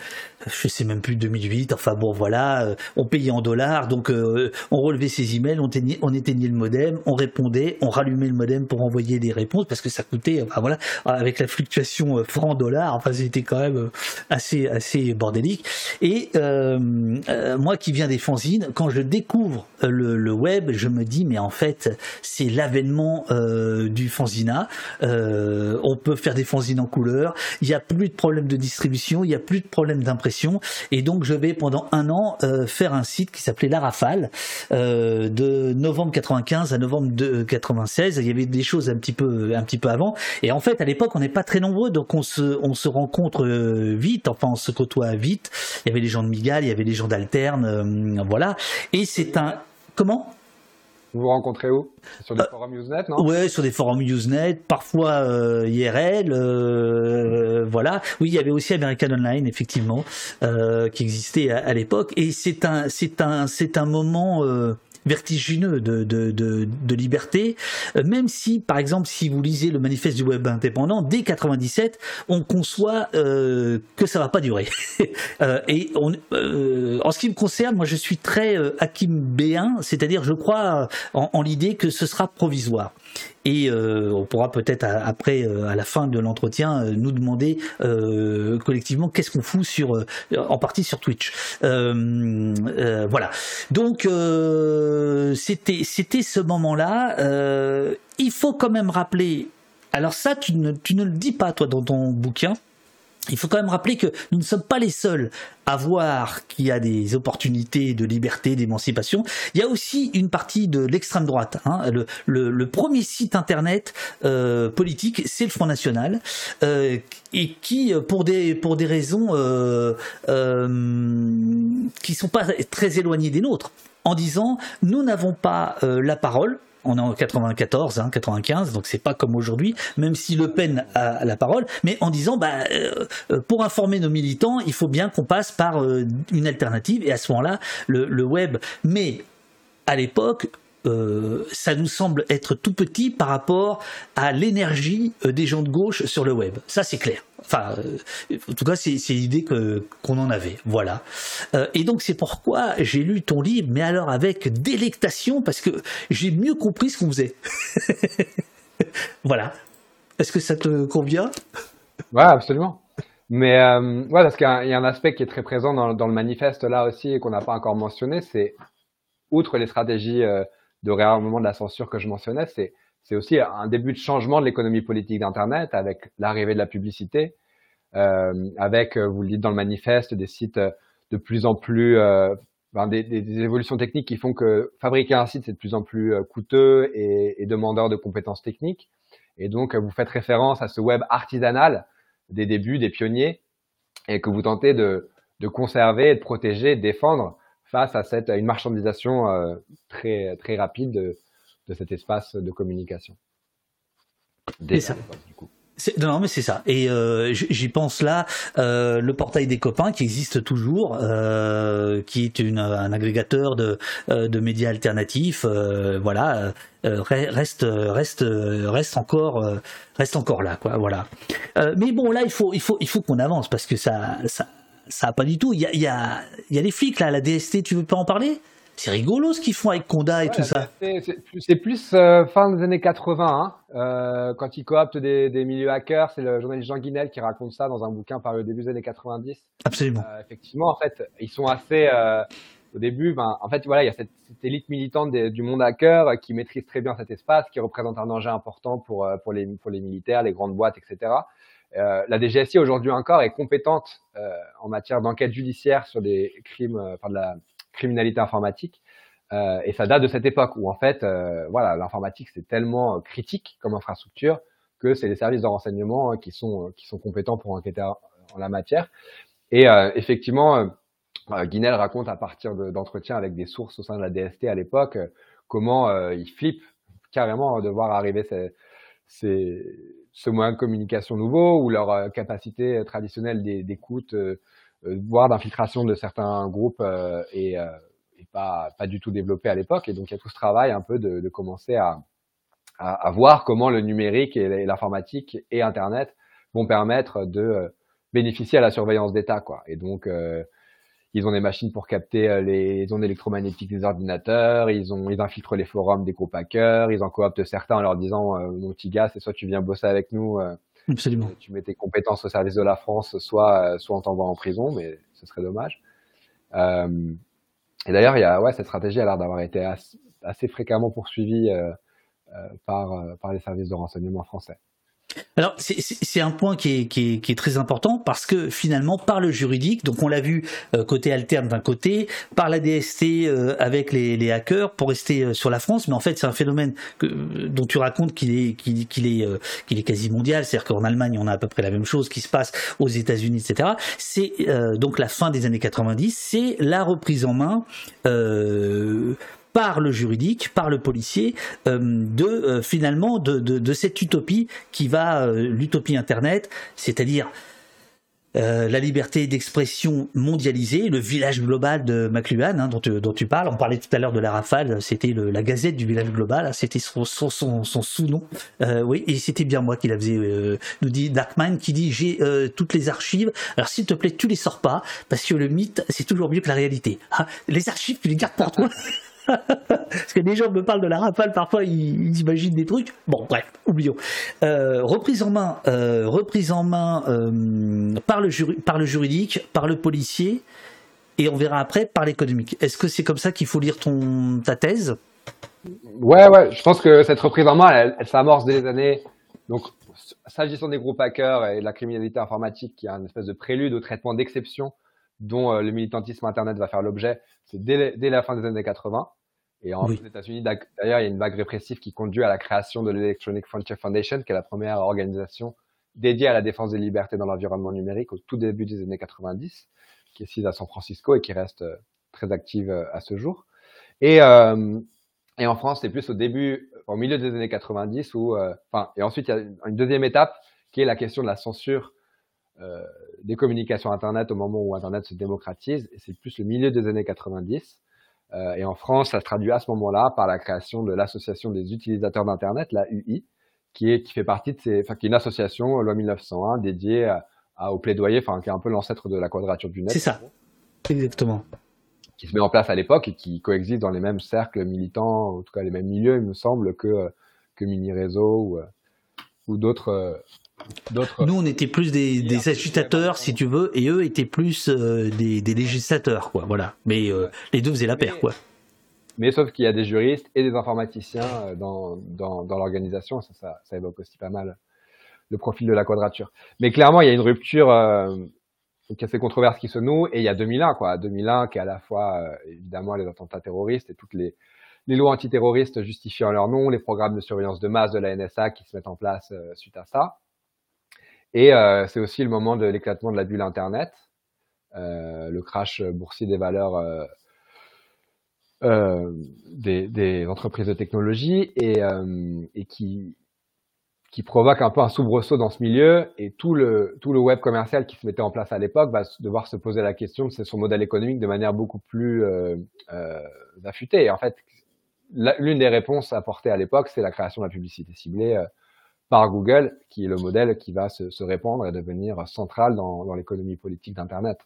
je sais même plus 2008. Enfin bon, voilà, euh, on payait en dollars, donc euh, on relevait ses emails, on éteignait, on éteignait le modem, on répondait, on rallumait le modem pour envoyer des réponses parce que ça coûtait, enfin voilà, avec la fluctuation euh, franc dollar, enfin c'était quand même assez assez bordélique. Et moi qui viens des fanzines, quand je découvre le, web, je me dis mais en fait c'est l'avènement du fanzina. On peut faire des fanzines en couleur. Il n'y a plus de problème de distribution, il n'y a plus de problème d'impression et donc je vais pendant un an euh, faire un site qui s'appelait La Rafale euh, de novembre 95 à novembre 96. Il y avait des choses un petit peu un petit peu avant. Et en fait à l'époque on n'est pas très nombreux donc on se on se rencontre euh, vite. Enfin on se côtoie vite. Il y avait les gens de Migal, il y avait les gens d'Alterne, voilà. Et c'est un comment? Vous vous rencontrez où? Sur des forums Usenet, non? Ouais, sur des forums Usenet, parfois euh, IRL, euh, voilà. Oui, il y avait aussi American Online, effectivement, euh, qui existait à, à l'époque. Et c'est un, c'est un, c'est un moment vertigineux de, liberté, euh, même si, par exemple, si vous lisez le manifeste du web indépendant, dès 97, on conçoit euh, que ça va pas durer. euh, et en ce qui me concerne, moi je suis très Hakim B1, c'est-à-dire je crois en l'idée que ce sera provisoire. Et euh, on pourra peut-être après, euh, à la fin de l'entretien, euh, nous demander collectivement qu'est-ce qu'on fout sur, en partie sur Twitch. voilà. Donc c'était c'était ce moment-là. il faut quand même rappeler. Alors ça, tu ne, tu ne le dis pas toi dans ton bouquin il faut quand même rappeler que nous ne sommes pas les seuls à voir qu'il y a des opportunités de liberté, d'émancipation. Il y a aussi une partie de l'extrême droite. Hein. Le, premier site internet euh, politique, c'est le Front National, euh, et qui, pour des raisons euh, qui sont pas très éloignées des nôtres, en disant nous n'avons pas la parole on est en 94, hein, 95, donc c'est pas comme aujourd'hui, même si Le Pen a la parole, mais en disant, bah, euh, euh, pour informer nos militants, il faut bien qu'on passe par euh, une alternative, et à ce moment-là, le, web. Mais à l'époque, ça nous semble être tout petit par rapport à l'énergie des gens de gauche sur le web. Ça, c'est clair. Enfin, euh, en tout cas, c'est l'idée qu'on en avait. Voilà. Euh, et donc, c'est pourquoi j'ai lu ton livre, mais alors avec délectation, parce que j'ai mieux compris ce qu'on faisait. voilà. Est-ce que ça te convient? Ouais, absolument. Mais euh, ouais, parce qu'il y, a un aspect qui est très présent dans, le manifeste là aussi et qu'on n'a pas encore mentionné, c'est outre les stratégies euh, de réarmement de la censure que je mentionnais, c'est c'est aussi un début de changement de l'économie politique d'Internet avec l'arrivée de la publicité, euh, avec, euh, vous le dites dans le manifeste, des sites de plus en plus, euh, des, des, évolutions techniques qui font que fabriquer un site c'est de plus en plus euh, coûteux et, et demandeur de compétences techniques. Et donc vous faites référence à ce web artisanal des débuts, des pionniers, et que vous tentez de, de conserver, de protéger, de défendre face à cette une marchandisation euh, très très rapide de, de, cet espace de communication. Des ça. Du coup. Non, mais c'est ça. Et euh, j'y pense là, euh, le portail des copains qui existe toujours, euh, qui est une, un agrégateur de, de médias alternatifs, voilà, reste reste reste encore reste encore là, quoi. Voilà. mais bon, là, il faut il faut il faut qu'on avance parce que ça ça ça a pas du tout. Il y a il y a il y a les flics là, la DST. Tu veux pas en parler? C'est rigolo ce qu'ils font avec Conda et tout ça. C'est plus euh, fin des années 80, hein, euh, quand ils cooptent des, des milieux hackers. C'est le journaliste Jean Guinel qui raconte ça dans un bouquin par le début des années 90. Absolument. Euh, effectivement, en fait, ils sont assez. Au début, ben, en fait, voilà, il y a cette, cette élite militante du monde hacker qui maîtrise très bien cet espace, qui représente un danger important pour pour les pour les militaires, les grandes boîtes, etc. Euh, la DGSI aujourd'hui encore est compétente en matière d'enquête judiciaire sur des crimes, enfin de la criminalité informatique. Euh, et ça date de cette époque où en fait, euh, voilà, l'informatique c'est tellement euh, critique comme infrastructure que c'est les services de renseignement qui sont qui sont compétents pour enquêter en la matière. Et effectivement, Guinel raconte à partir d'entretiens avec des sources au sein de la DST à l'époque comment il flippe carrément de voir arriver ces, ces, ce moyen de communication nouveau ou leur capacité traditionnelle d'écoute euh, voire d'infiltration de certains groupes euh, euh, et, pas, du tout développé à l'époque. Et donc il y a tout ce travail un peu de, commencer à, à, voir comment le numérique et l'informatique et Internet vont permettre de bénéficier à la surveillance d'État. Et donc ils ont des machines pour capter les ondes électromagnétiques des ordinateurs, ils ont ils infiltrent les forums des groupes hackers, ils en cooptent certains en leur disant mon petit gars, c'est soit tu viens bosser avec nous Absolument. Tu mets tes compétences au service de la France, soit, euh, soit on t'envoie en prison, mais ce serait dommage. Euh, et d'ailleurs, il y a, ouais, cette stratégie a l'air d'avoir été assez, fréquemment poursuivie euh, euh, par, euh, par les services de renseignement français. Alors c'est un point qui est, très important parce que finalement par le juridique, donc on l'a vu euh, côté alterne d'un côté, par la DST euh, avec les, hackers pour rester euh, sur la France, mais en fait c'est un phénomène dont tu racontes qu'il est qu'il est qu'il est quasi mondial, c'est-à-dire qu'en Allemagne on a à peu près la même chose qui se passe aux États-Unis, etc. C'est donc la fin des années 90, c'est la reprise en main par le juridique, par le policier, euh, de euh, finalement de, de, cette utopie qui va euh, l'utopie Internet, c'est-à-dire la liberté d'expression mondialisée, le village global de McLuhan hein, dont, tu, parles. On parlait tout à l'heure de la Rafale, c'était la Gazette du village global, hein, c'était son, son, sous-nom. oui, et c'était bien moi qui la faisais. nous dit Darkman qui dit j'ai toutes les archives. Alors s'il te plaît, tu les sors pas parce que le mythe c'est toujours mieux que la réalité. Hein. les archives, tu les gardes pour toi. Parce que les gens me parlent de la rafale, parfois ils, imaginent des trucs. Bon, bref, oublions. Euh, reprise en main, euh, reprise en main euh, par, le juridique, par le policier, et on verra après par l'économique. Est-ce que c'est comme ça qu'il faut lire ton, ta thèse? Ouais, ouais, je pense que cette reprise en main, elle, elle s'amorce dès les années. Donc, s'agissant des groupes hackers et de la criminalité informatique, qui a une espèce de prélude au traitement d'exception dont le militantisme Internet va faire l'objet, c'est dès, la fin des années 80. Et en oui. États-Unis, d'ailleurs, il y a une vague répressive qui conduit à la création de l'Electronic Frontier Foundation, qui est la première organisation dédiée à la défense des libertés dans l'environnement numérique au tout début des années 90, qui est sise à San Francisco et qui reste euh, très active euh, à ce jour. Et, euh, et en France, c'est plus au début, au milieu des années 90, où, euh, enfin, et ensuite il y a une deuxième étape qui est la question de la censure euh, des communications Internet au moment où Internet se démocratise. Et c'est plus le milieu des années 90 euh, et en France, ça se traduit à ce moment-là par la création de l'association des utilisateurs d'Internet, la UI, qui est qui fait partie de ces, enfin qui est une association loi 1901 dédiée à, au plaidoyer, enfin qui est un peu l'ancêtre de la quadrature du net. C'est ça, exactement. Qui se met en place à l'époque et qui coexiste dans les mêmes cercles militants, en tout cas les mêmes milieux, il me semble, que que mini réseau ou, ou d'autres nous, on était plus des, des agitateurs, si tu veux, et eux étaient plus euh, des, des, législateurs, quoi. Voilà. Mais euh, les deux faisaient la paire, quoi. Mais sauf qu'il y a des juristes et des informaticiens euh, dans, dans, dans l'organisation, ça, ça, ça, évoque aussi pas mal le profil de la quadrature. Mais clairement, il y a une rupture euh, qui a ces controverses qui se nouent, et il y a 2001, quoi. 2001, qui est à la fois, évidemment, les attentats terroristes et toutes les, les lois antiterroristes justifiant leur nom, les programmes de surveillance de masse de la NSA qui se mettent en place suite à ça. Et euh, c'est aussi le moment de l'éclatement de la bulle Internet, euh, le crash boursier des valeurs euh, euh des, entreprises de technologie et, euh, qui, qui provoque un peu un soubresaut dans ce milieu et tout le, tout le web commercial qui se mettait en place à l'époque va devoir se poser la question de son modèle économique de manière beaucoup plus euh, euh, affûtée. En fait, l'une des réponses apportées à l'époque, c'est la création de la publicité ciblée par Google, qui est le modèle qui va se, répandre et devenir central dans, l'économie politique d'Internet.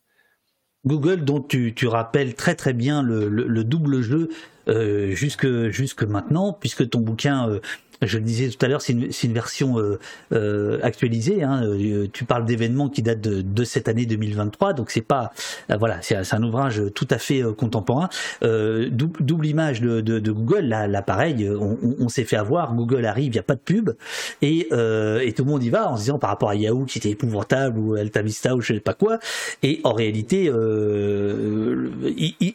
Google, dont tu, rappelles très très bien le, le, le double jeu euh, jusque, jusque maintenant, puisque ton bouquin euh, je le disais tout à l'heure, c'est une, version euh, euh, actualisée. Hein. Euh, tu parles d'événements qui datent de, cette année 2023, donc c'est pas voilà, c'est un ouvrage tout à fait contemporain. double image de, Google, là, pareil, on, s'est fait avoir. Google arrive, il y a pas de pub et, tout le monde y va en se disant par rapport à Yahoo qui était épouvantable ou Alta Vista ou je sais pas quoi. Et en réalité,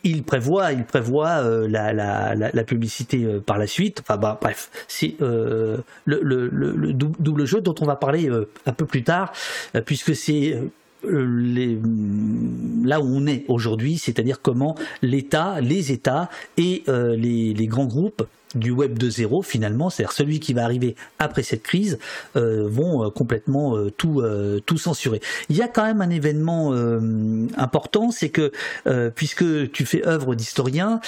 il, prévoit, il prévoit la, publicité par la suite. Enfin bah, bref, c'est le, le, le, double jeu dont on va parler euh, un peu plus tard, euh, puisque c'est les, là où on est aujourd'hui, c'est-à-dire comment l'État, les États et les, grands groupes du web de zéro finalement, c'est-à-dire celui qui va arriver après cette crise, euh, vont euh, complètement euh, tout tout censurer. Il y a quand même un événement important, c'est que puisque tu fais œuvre d'historien,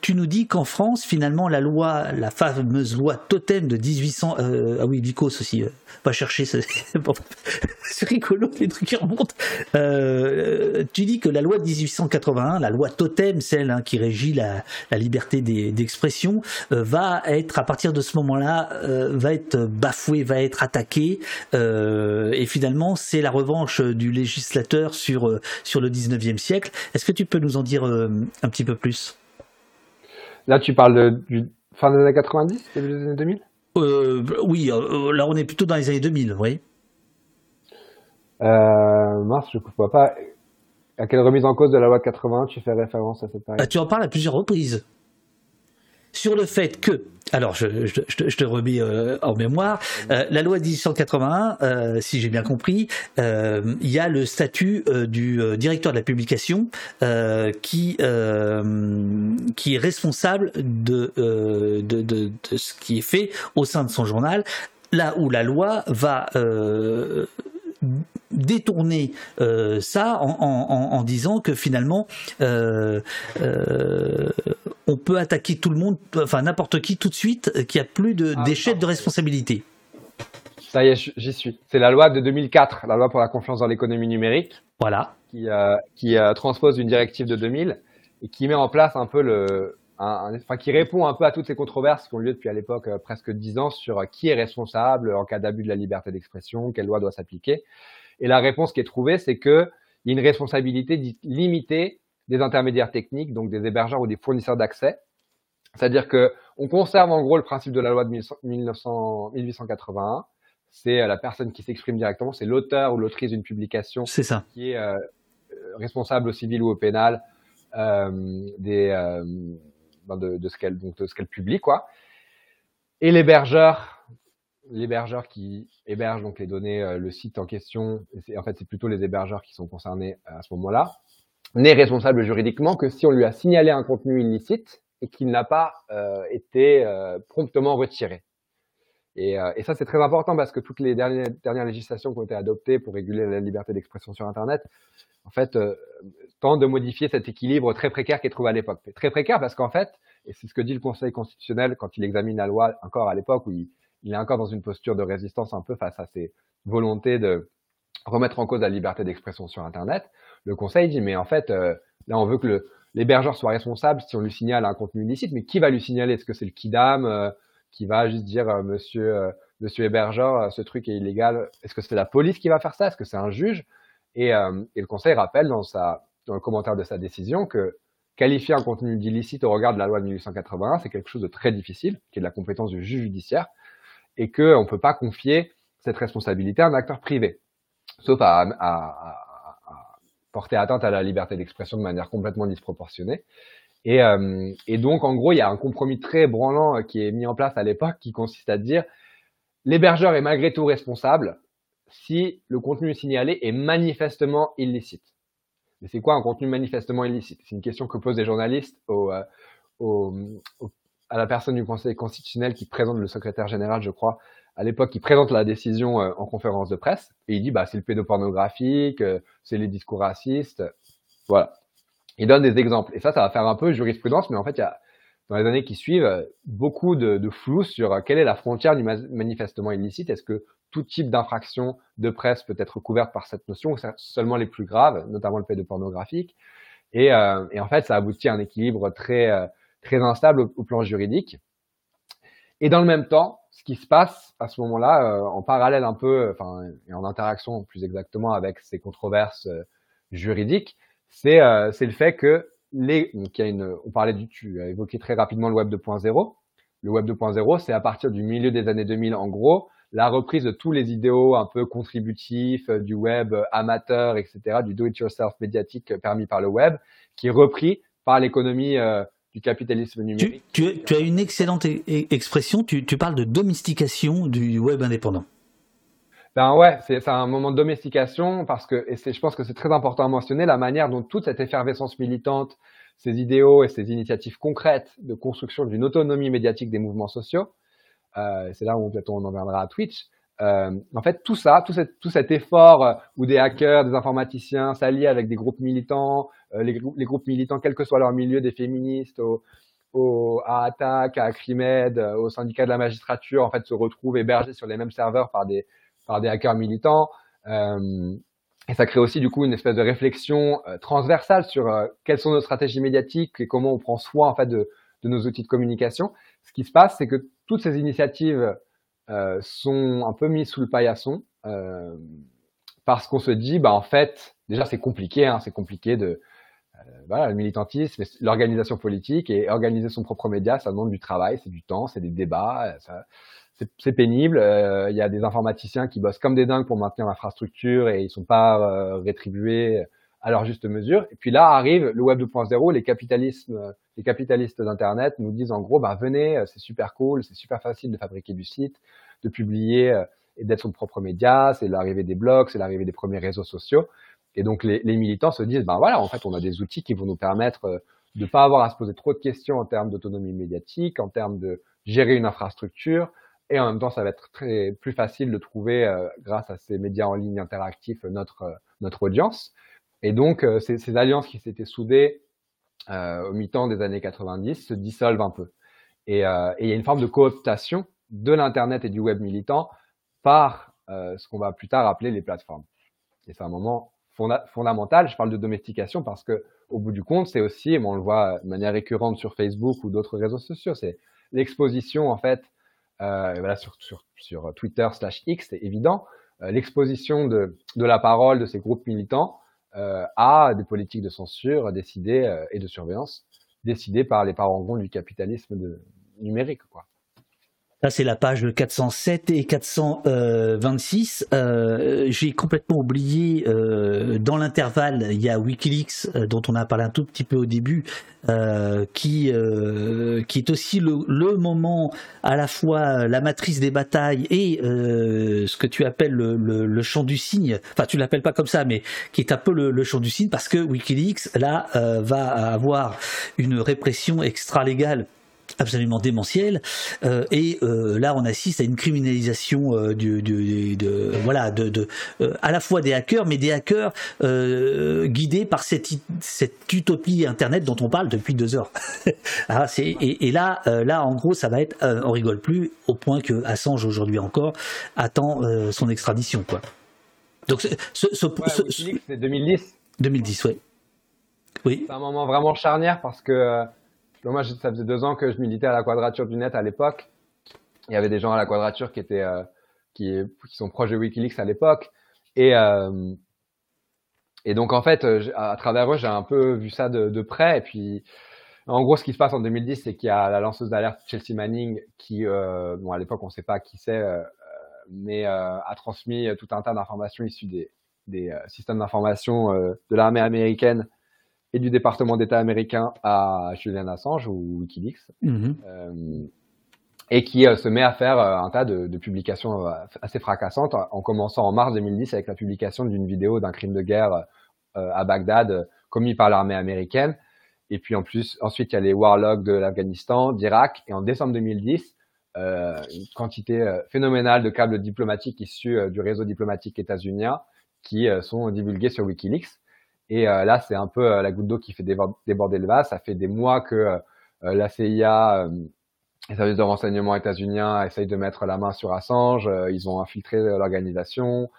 tu nous dis qu'en France finalement la loi, la fameuse loi totem de 1800, ah oui Vicos aussi, va chercher, c'est rigolo les trucs qui remontent. tu dis que la loi de 1881, la loi totem, celle hein, qui régit la, la liberté d'expression, euh, va être à partir de ce moment-là euh, va être bafoué, va être attaqué euh, et finalement c'est la revanche du législateur sur sur le 19e siècle. Est-ce que tu peux nous en dire un petit peu plus? Là, tu parles de, du fin des années 90, début des années 2000 Oui, là on est plutôt dans les années 2000, oui. Euh, mince, je ne vois pas. À quelle remise en cause de la loi de 81 tu fais référence à cette période? Ah, Tu en parles à plusieurs reprises sur le fait que alors, je, te remets euh, en mémoire. Euh, la loi de 1881, euh, si j'ai bien compris, il y a le statut du directeur de la publication qui qui est responsable de, de, de, ce qui est fait au sein de son journal. Là où la loi va détourner euh, ça en, en, en, disant que finalement euh, euh, on peut attaquer tout le monde, enfin n'importe qui tout de suite, qu'il n'y a plus de ah, d'échelle de responsabilité. Ça y est, j'y suis. C'est la loi de 2004, la loi pour la confiance dans l'économie numérique. Voilà. Qui, euh, qui transpose une directive de 2000 et qui met en place un peu le, un, enfin, qui répond un peu à toutes ces controverses qui ont lieu depuis à l'époque presque dix ans sur qui est responsable en cas d'abus de la liberté d'expression, quelle loi doit s'appliquer. Et la réponse qui est trouvée, c'est qu'il y a une responsabilité limitée des intermédiaires techniques, donc des hébergeurs ou des fournisseurs d'accès. C'est-à-dire que on conserve en gros le principe de la loi de 1900, 1881. C'est la personne qui s'exprime directement, c'est l'auteur ou l'autrice d'une publication ça. qui est euh, responsable au civil ou au pénal euh, des, euh, de, ce qu'elle ce qu'elle publie quoi. Et l'hébergeur l'hébergeur qui héberge donc les données, euh, le site en question, en fait c'est plutôt les hébergeurs qui sont concernés à ce moment-là, n'est responsable juridiquement que si on lui a signalé un contenu illicite et qu'il n'a pas euh, été euh, promptement retiré. Et, et ça c'est très important parce que toutes les dernières, dernières, législations qui ont été adoptées pour réguler la liberté d'expression sur Internet, en fait, tentent de modifier cet équilibre très précaire qui est trouvé à l'époque. Très précaire parce qu'en fait, et c'est ce que dit le Conseil constitutionnel quand il examine la loi encore à l'époque où il, il est encore dans une posture de résistance un peu face à ses volontés de remettre en cause la liberté d'expression sur Internet. Le Conseil dit, mais en fait, euh, là, on veut que l'hébergeur soit responsable si on lui signale un contenu illicite, mais qui va lui signaler? Est-ce que c'est le KIDAM euh, qui va juste dire, euh, monsieur, Monsieur Hébergeur, ce truc est illégal. Est-ce que c'est la police qui va faire ça? Est-ce que c'est un juge? Et, et, le Conseil rappelle dans, sa, dans le commentaire de sa décision que qualifier un contenu d'illicite au regard de la loi de 1881, c'est quelque chose de très difficile, qui est de la compétence du juge judiciaire, et qu'on ne peut pas confier cette responsabilité à un acteur privé, sauf à, porter atteinte à la liberté d'expression de manière complètement disproportionnée. Et, euh, et, donc, en gros, il y a un compromis très branlant qui est mis en place à l'époque qui consiste à dire l'hébergeur est malgré tout responsable si le contenu signalé est manifestement illicite. Mais c'est quoi un contenu manifestement illicite? C'est une question que posent les journalistes euh, à la personne du Conseil constitutionnel qui présente le secrétaire général, je crois, à l'époque, qui présente la décision euh, en conférence de presse. Et il dit, bah, c'est le pédopornographique, euh, c'est les discours racistes. Voilà. Il donne des exemples. Et ça, ça va faire un peu jurisprudence, mais en fait, il y a, dans les années qui suivent, beaucoup de, de flou sur quelle est la frontière du manifestement illicite. Est-ce que tout type d'infraction de presse peut être couverte par cette notion, ou seulement les plus graves, notamment le pédopornographique. Et, euh, et en fait, ça aboutit à un équilibre très, euh, très instable au, plan juridique. Et dans le même temps, ce qui se passe à ce moment-là, euh, en parallèle un peu, enfin, et en interaction plus exactement avec ces controverses euh, juridiques, c'est euh, le fait que les, donc il y a une, on parlait du, tu as évoqué très rapidement le Web 2.0. Le Web 2.0, c'est à partir du milieu des années 2000, en gros, la reprise de tous les idéaux un peu contributifs euh, du web euh, amateur, etc., du do-it-yourself médiatique euh, permis par le web, qui est repris par l'économie du capitalisme numérique. Tu, as une excellente e-, e-, expression, tu, parles de domestication du web indépendant. Ben ouais, c'est un moment de domestication parce que, et je pense que c'est très important à mentionner, la manière dont toute cette effervescence militante, ces idéaux et ces initiatives concrètes de construction d'une autonomie médiatique des mouvements sociaux, euh, c'est là où peut-être on en viendra à Twitch. Euh, en fait, tout ça, tout, cet effort euh, où des hackers, des informaticiens s'allient avec des groupes militants, les, les, groupes militants, quel que soit leur milieu, des féministes, au, à Attac, à Acrimed, au syndicat de la magistrature, en fait, se retrouvent hébergés sur les mêmes serveurs par des, par des hackers militants. Euh, et ça crée aussi du coup une espèce de réflexion transversale sur quelles sont nos stratégies médiatiques et comment on prend soin en fait de, nos outils de communication. Ce qui se passe, c'est que toutes ces initiatives euh, sont un peu mises sous le paillasson euh, parce qu'on se dit, bah en fait, déjà c'est compliqué, hein, c'est compliqué de euh, voilà, le militantisme, l'organisation politique et organiser son propre média, ça demande du travail, c'est du temps, c'est des débats, c'est pénible. Il y a des informaticiens qui bossent comme des dingues pour maintenir l'infrastructure et ils sont pas rétribués à leur juste mesure. Et puis là arrive le Web 2.0, les les capitalistes d'Internet nous disent en gros, bah venez, c'est super cool, c'est super facile de fabriquer du site, de publier euh, et d'être son propre média, c'est l'arrivée des blogs, c'est l'arrivée des premiers réseaux sociaux. Et donc les, les, militants se disent, ben voilà, en fait, on a des outils qui vont nous permettre euh, de pas avoir à se poser trop de questions en termes d'autonomie médiatique, en termes de gérer une infrastructure, et en même temps, ça va être très plus facile de trouver, euh, grâce à ces médias en ligne interactifs, notre notre audience. Et donc, euh, ces, ces, alliances qui s'étaient soudées euh, au mi-temps des années 90 se dissolvent un peu. Et, euh, il y a une forme de cooptation de l'Internet et du web militant par euh, ce qu'on va plus tard appeler les plateformes. Et c'est un moment fondamental. Je parle de domestication parce que, au bout du compte, c'est aussi, et on le voit de manière récurrente sur Facebook ou d'autres réseaux sociaux, c'est l'exposition en fait, euh, voilà, sur, sur, sur Twitter slash X, c'est évident, euh, l'exposition de, de la parole de ces groupes militants euh, à des politiques de censure décidées euh, et de surveillance décidées par les parangons du capitalisme numérique. Quoi. C'est la page 407 et 426. Euh, J'ai complètement oublié, euh, dans l'intervalle, il y a Wikileaks, euh, dont on a parlé un tout petit peu au début, qui, qui est aussi le, moment, à la fois la matrice des batailles et ce que tu appelles le, le, champ du cygne. Enfin, tu l'appelles pas comme ça, mais qui est un peu le, champ du cygne, parce que Wikileaks, là, va avoir une répression extra-légale absolument démentiel. Euh, et euh, là on assiste à une criminalisation euh, du, du, de voilà de, de euh, à la fois des hackers mais des hackers guidés par cette cette utopie internet dont on parle depuis deux heures. Ah, c'est et, et, là là en gros ça va être on rigole plus au point que Assange aujourd'hui encore attend son extradition quoi. Donc ce, ce, ce, ouais, c'est 2010 2010 ouais. Oui. C'est un moment vraiment charnière parce que moi, ça faisait deux ans que je militais à la Quadrature du Net à l'époque. il y avait des gens à la Quadrature qui étaient qui, qui sont proches de WikiLeaks à l'époque et et donc en fait, à travers eux, j'ai un peu vu ça de, près. Et puis, en gros, ce qui se passe en 2010, c'est qu'il y a la lanceuse d'alerte Chelsea Manning, qui, euh, bon, à l'époque, on ne sait pas qui c'est, euh, mais euh, a transmis tout un tas d'informations issues des, des systèmes d'information de l'armée américaine et du département d'État américain à Julian Assange ou WikiLeaks, mm-hmm. et qui se met à faire un tas de, de, publications assez fracassantes, en commençant en mars 2010 avec la publication d'une vidéo d'un crime de guerre à Bagdad commis par l'armée américaine et puis en plus, ensuite, il y a les warlocks de l'Afghanistan, d'Irak. Et en décembre 2010, euh, une quantité euh, phénoménale de câbles diplomatiques issus euh, du réseau diplomatique états-unien qui euh, sont divulgués sur Wikileaks. Et là, c'est un peu la goutte d'eau qui fait déborder le vase. Ça fait des mois que la CIA, les services de renseignement états-uniens essayent de mettre la main sur Assange. ils ont infiltré l'organisation.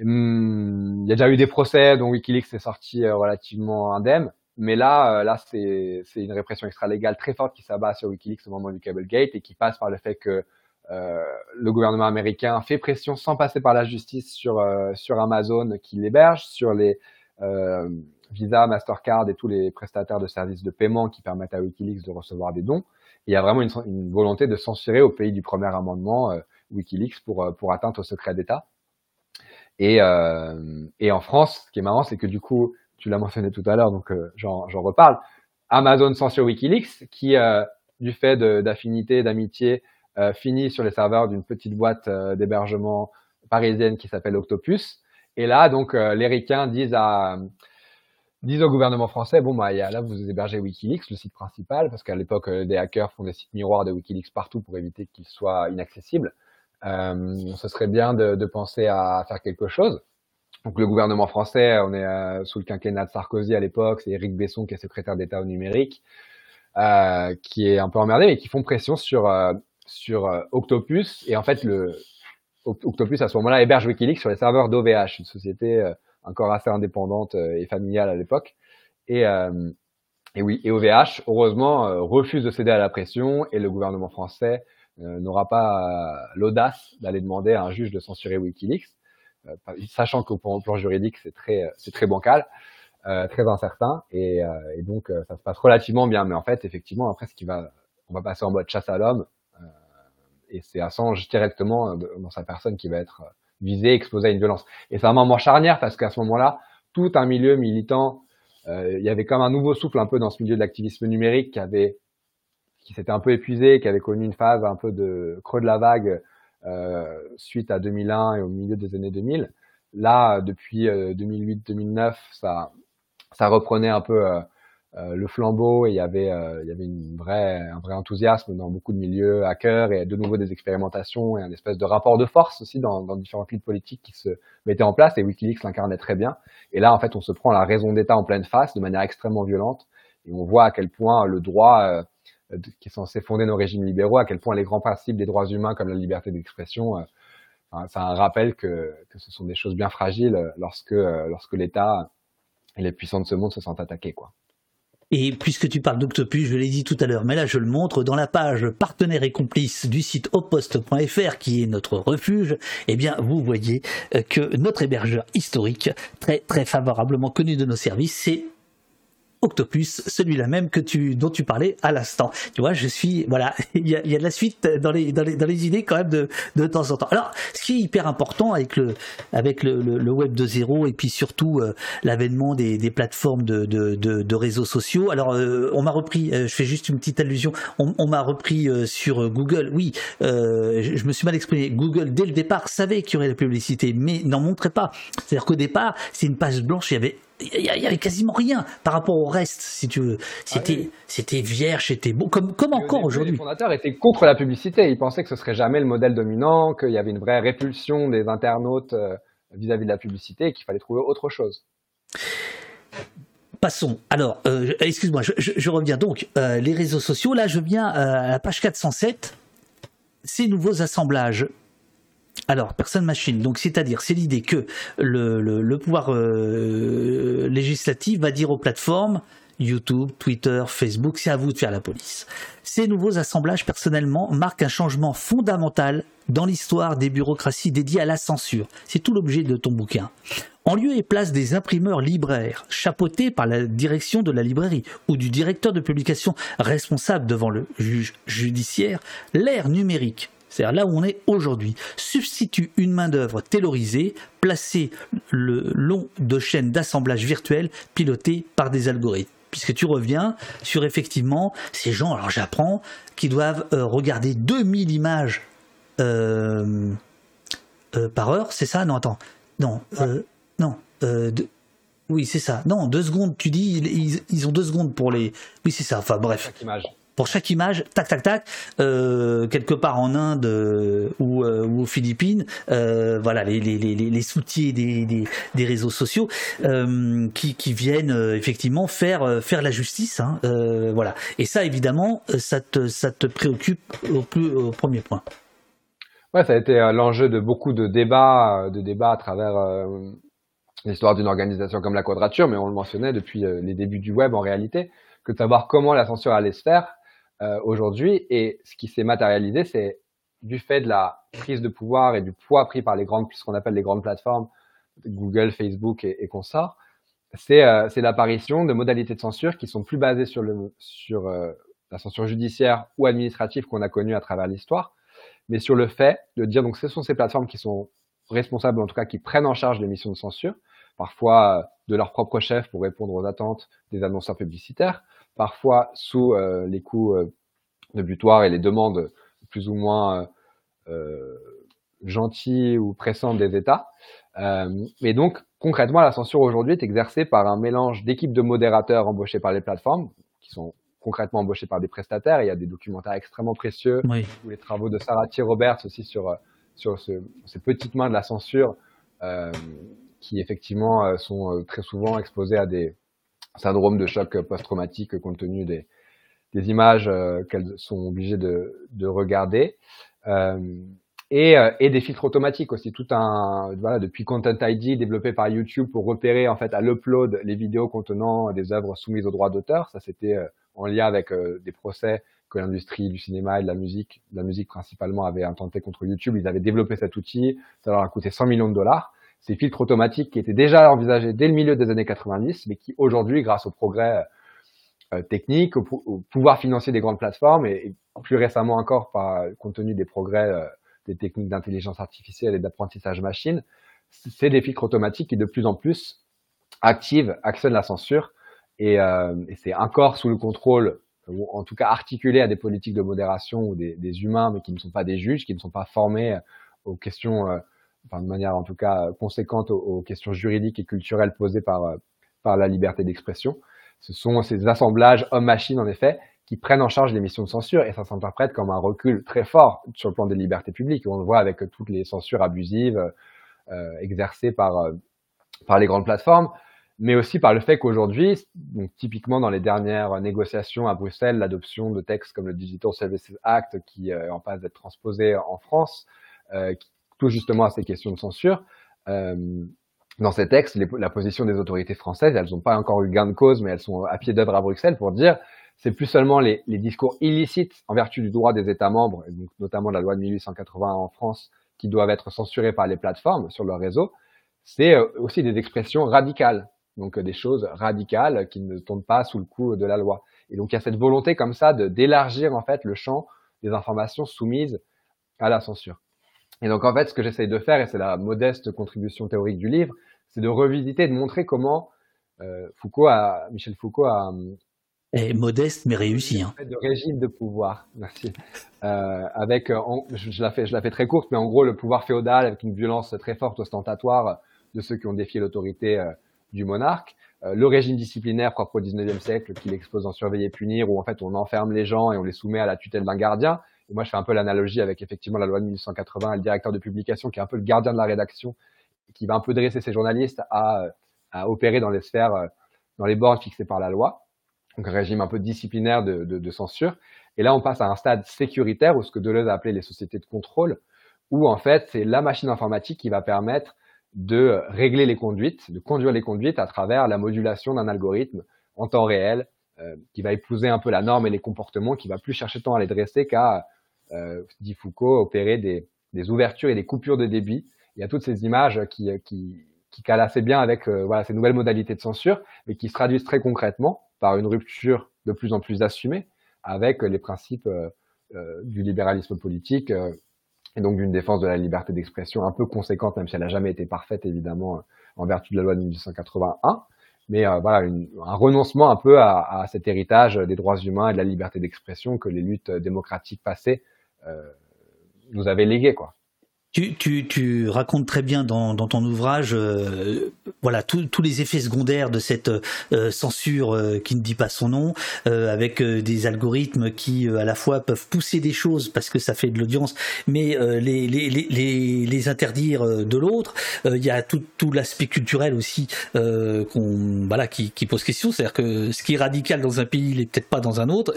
Hum, il y a déjà eu des procès dont Wikileaks est sorti relativement indemne. Mais là, euh, là, c'est une répression extra-légale très forte qui s'abat sur WikiLeaks au moment du Cablegate et qui passe par le fait que euh, le gouvernement américain fait pression sans passer par la justice sur euh, sur Amazon qui l'héberge, sur les euh, Visa, Mastercard et tous les prestataires de services de paiement qui permettent à WikiLeaks de recevoir des dons. il y a vraiment une, volonté de censurer au pays du premier amendement euh, WikiLeaks pour pour atteinte au secret d'État. Et, et en France, ce qui est marrant, c'est que du coup, tu l'as mentionné tout à l'heure, donc euh, j'en reparle. Amazon censure WikiLeaks, qui, euh, du fait d'affinité, d'amitié, euh, finit sur les serveurs d'une petite boîte d'hébergement parisienne qui s'appelle Octopus. Et là, donc, les ricains disent au gouvernement français, bon, bah, là, vous hébergez Wikileaks, le site principal, parce qu'à l'époque, des hackers font des sites miroirs de Wikileaks partout pour éviter qu'ils soient inaccessibles. Euh, ce serait bien de, penser à faire quelque chose. Donc le gouvernement français, on est euh, sous le quinquennat de Sarkozy à l'époque, c'est Éric Besson qui est secrétaire d'État au numérique, euh, qui est un peu emmerdé, mais qui font pression sur euh, sur Octopus. Et en fait, le Octopus à ce moment-là héberge WikiLeaks sur les serveurs d'OVH, une société encore assez indépendante et familiale à l'époque. Et et oui, et OVH, heureusement, refuse de céder à la pression et le gouvernement français n'aura pas l'audace d'aller demander à un juge de censurer WikiLeaks. Euh, sachant qu'au plan juridique, c'est très, c'est très bancal, euh, très incertain, et, euh, et donc ça se passe relativement bien. Mais en fait, effectivement, après, ce qui va, on va passer en mode chasse à l'homme, et c'est Assange directement dans sa personne qui va être visé, exposé à une violence. Et c'est un moment charnière parce qu'à ce moment-là, tout un milieu militant, il y avait comme un nouveau souffle un peu dans ce milieu de l'activisme numérique qui avait, qui s'était un peu épuisé, qui avait connu une phase un peu de creux de la vague euh, suite à 2001 et au milieu des années 2000. Là, depuis 2008-2009, euh, ça, ça reprenait un peu euh, le flambeau et il y avait, il y avait une vraie, un vrai enthousiasme dans beaucoup de milieux hackers et de nouveau des expérimentations et un espèce de rapport de force aussi dans, dans différentes lignes politiques qui se mettaient en place et Wikileaks l'incarnait très bien. Et là, en fait, on se prend la raison d'État en pleine face de manière extrêmement violente et on voit à quel point le droit euh, qui est censé fonder nos régimes libéraux, à quel point les grands principes des droits humains comme la liberté d'expression, euh, c'est un rappel que, que, ce sont des choses bien fragiles lorsque, euh, lorsque l'État et les puissants de ce monde se sentent attaqués. Quoi. Et puisque tu parles d'Octopus, je l'ai dit tout à l'heure, mais là je le montre dans la page partenaires et complices du site oposte.fr qui est notre refuge, eh bien vous voyez que notre hébergeur historique, très très favorablement connu de nos services, c'est Octopus, celui-là même que tu, dont tu parlais à l'instant. Tu vois, je suis, voilà, il y a, de la suite dans les, dans les, dans les idées quand même de, de temps en temps. Alors, ce qui est hyper important avec le, avec le, le, web de zéro et puis surtout euh, l'avènement des, des plateformes de, de, de, réseaux sociaux. Alors, euh, on m'a repris, euh, je fais juste une petite allusion, on, m'a repris sur Google. Oui, je, me suis mal exprimé. Google, dès le départ, savait qu'il y aurait la publicité, mais n'en montrait pas. C'est-à-dire qu'au départ, c'est une page blanche, il y avait il y, avait quasiment rien par rapport au reste, si tu veux. C'était, ah c'était vierge, c'était beau, comme, comme encore aujourd'hui. Les fondateurs étaient contre la publicité. Ils pensaient que ce serait jamais le modèle dominant, qu'il y avait une vraie répulsion des internautes euh, vis-à-vis de la publicité et qu'il fallait trouver autre chose. Passons. Alors, euh, excuse-moi, je, reviens donc. Euh, les réseaux sociaux, là, je viens à la page 407. Ces nouveaux assemblages alors, personne-machine, donc c'est-à-dire, c'est l'idée que le, pouvoir euh, législatif va dire aux plateformes, YouTube, Twitter, Facebook, c'est à vous de faire la police. Ces nouveaux assemblages personnellement marquent un changement fondamental dans l'histoire des bureaucraties dédiées à la censure. C'est tout l'objet de ton bouquin. En lieu et place des imprimeurs libraires, chapeautés par la direction de la librairie ou du directeur de publication responsable devant le juge judiciaire, l'ère numérique c'est-à-dire là où on est aujourd'hui, substitue une main-d'œuvre taylorisée, placée le long de chaînes d'assemblage virtuelles pilotées par des algorithmes. Puisque tu reviens sur effectivement ces gens, alors j'apprends, qui doivent euh, regarder 2000 images euh, euh, par heure, c'est ça? Non, attends. Non, non. oui, c'est ça. Non, deux secondes, tu dis, ils, ont deux secondes pour les. Oui, c'est ça. Enfin, bref pour chaque image, tac, tac, tac, euh, quelque part en Inde euh, ou, euh, ou, aux Philippines, voilà, les, soutiers des, réseaux sociaux qui, viennent effectivement faire, faire la justice. Hein, voilà. Et ça, évidemment, ça te, ça te préoccupe au, plus, au premier point. Ouais, ça a été l'enjeu de beaucoup de débats, de débats à travers l'histoire d'une organisation comme la Quadrature, mais on le mentionnait depuis les débuts du web en réalité, que de savoir comment la censure allait se faire euh, aujourd'hui. Et ce qui s'est matérialisé, c'est du fait de la prise de pouvoir et du poids pris par les grandes, ce qu'on appelle les grandes plateformes, Google, Facebook et, et consorts, c'est euh, l'apparition de modalités de censure qui sont plus basées sur, le, sur euh, la censure judiciaire ou administrative qu'on a connue à travers l'histoire, mais sur le fait de dire donc ce sont ces plateformes qui sont responsables, en tout cas qui prennent en charge les missions de censure, parfois euh, de leur propre chef pour répondre aux attentes des annonceurs publicitaires, parfois sous euh, les coups euh, de butoir et les demandes plus ou moins euh, gentilles ou pressantes des États. mais donc, concrètement, la censure aujourd'hui est exercée par un mélange d'équipes de modérateurs embauchés par les plateformes, qui sont concrètement embauchés par des prestataires. il y a des documentaires extrêmement précieux, ou les travaux de Sarah T. Roberts aussi sur, sur ce, ces petites mains de la censure, euh, qui effectivement sont très souvent exposées à des, syndrome de choc post-traumatique compte tenu des, images euh, qu'elles sont obligées de, de regarder. Euh, et, euh, et, des filtres automatiques aussi. Tout un, voilà, depuis Content ID développé par YouTube pour repérer en fait à l'upload les vidéos contenant des œuvres soumises aux droits d'auteur. Ça, c'était en lien avec des procès que l'industrie du cinéma et de la musique, de la musique principalement, avait intenté contre YouTube. Ils avaient développé cet outil. Ça leur a coûté 100 millions de dollars ces filtres automatiques qui étaient déjà envisagés dès le milieu des années 90, mais qui aujourd'hui, grâce au progrès euh, technique, au, pouvoir financier des grandes plateformes et, plus récemment encore par compte tenu des progrès euh, des techniques d'intelligence artificielle et d'apprentissage machine, c'est des filtres automatiques qui de plus en plus activent, actionnent la censure et, euh, et c'est encore sous le contrôle ou en tout cas articulé à des politiques de modération ou des, des, humains, mais qui ne sont pas des juges, qui ne sont pas formés aux questions enfin de manière en tout cas conséquente aux, questions juridiques et culturelles posées par, euh, par la liberté d'expression. Ce sont ces assemblages homme-machine, en effet, qui prennent en charge les missions de censure et ça s'interprète comme un recul très fort sur le plan des libertés publiques. On le voit avec toutes les censures abusives euh, exercées par, euh, par les grandes plateformes, mais aussi par le fait qu'aujourd'hui, typiquement dans les dernières négociations à Bruxelles, l'adoption de textes comme le Digital Services Act qui est en passe d'être transposé en France, euh, tout justement à ces questions de censure. Euh, dans ces textes, la position des autorités françaises, elles n'ont pas encore eu gain de cause, mais elles sont à pied d'œuvre à Bruxelles pour dire c'est plus seulement les, discours illicites en vertu du droit des États membres, et donc notamment la loi de 1880 en France, qui doivent être censurés par les plateformes sur leur réseau, c'est euh, aussi des expressions radicales, donc euh, des choses radicales qui ne tombent pas sous le coup de la loi. Et donc il y a cette volonté comme ça d'élargir en fait le champ des informations soumises à la censure. Et donc en fait, ce que j'essaye de faire, et c'est la modeste contribution théorique du livre, c'est de revisiter, de montrer comment euh, Foucault a, Michel Foucault a et modeste mais réussi. Hein. De régime de pouvoir, merci. Euh, avec, euh, je, la fais, je la fais très courte, mais en gros le pouvoir féodal avec une violence très forte ostentatoire de ceux qui ont défié l'autorité euh, du monarque. Euh, le régime disciplinaire propre au 19e siècle qui l'expose en surveiller et punir, où en fait on enferme les gens et on les soumet à la tutelle d'un gardien. Moi, je fais un peu l'analogie avec effectivement la loi de 1880 et le directeur de publication qui est un peu le gardien de la rédaction, qui va un peu dresser ses journalistes à, opérer dans les sphères, euh, dans les bornes fixées par la loi. Donc un régime un peu disciplinaire de, censure. Et là, on passe à un stade sécuritaire, ou ce que Deleuze a appelé les sociétés de contrôle, où en fait, c'est la machine informatique qui va permettre de régler les conduites, de conduire les conduites à travers la modulation d'un algorithme en temps réel, qui va épouser un peu la norme et les comportements, qui va plus chercher tant à les dresser qu'à, dit Foucault, opérer des, ouvertures et des coupures de débit. Il y a toutes ces images qui, qui, calent assez bien avec voilà, ces nouvelles modalités de censure, mais qui se traduisent très concrètement par une rupture de plus en plus assumée avec les principes du libéralisme politique et donc d'une défense de la liberté d'expression un peu conséquente, même si elle n'a jamais été parfaite, évidemment, en vertu de la loi de 1881. Mais euh, voilà, un renoncement un peu à, à, cet héritage des droits humains et de la liberté d'expression que les luttes démocratiques passées euh, nous avaient légué, quoi. Tu, tu, tu, racontes très bien dans, dans ton ouvrage, euh, voilà, tous les effets secondaires de cette euh, censure euh, qui ne dit pas son nom, avec des algorithmes qui à la fois peuvent pousser des choses parce que ça fait de l'audience, mais les, les, les, les, interdire de l'autre. Il y a tout, tout l'aspect culturel aussi qu'on, voilà, qui, qui pose question, c'est-à-dire que ce qui est radical dans un pays, il est peut-être pas dans un autre.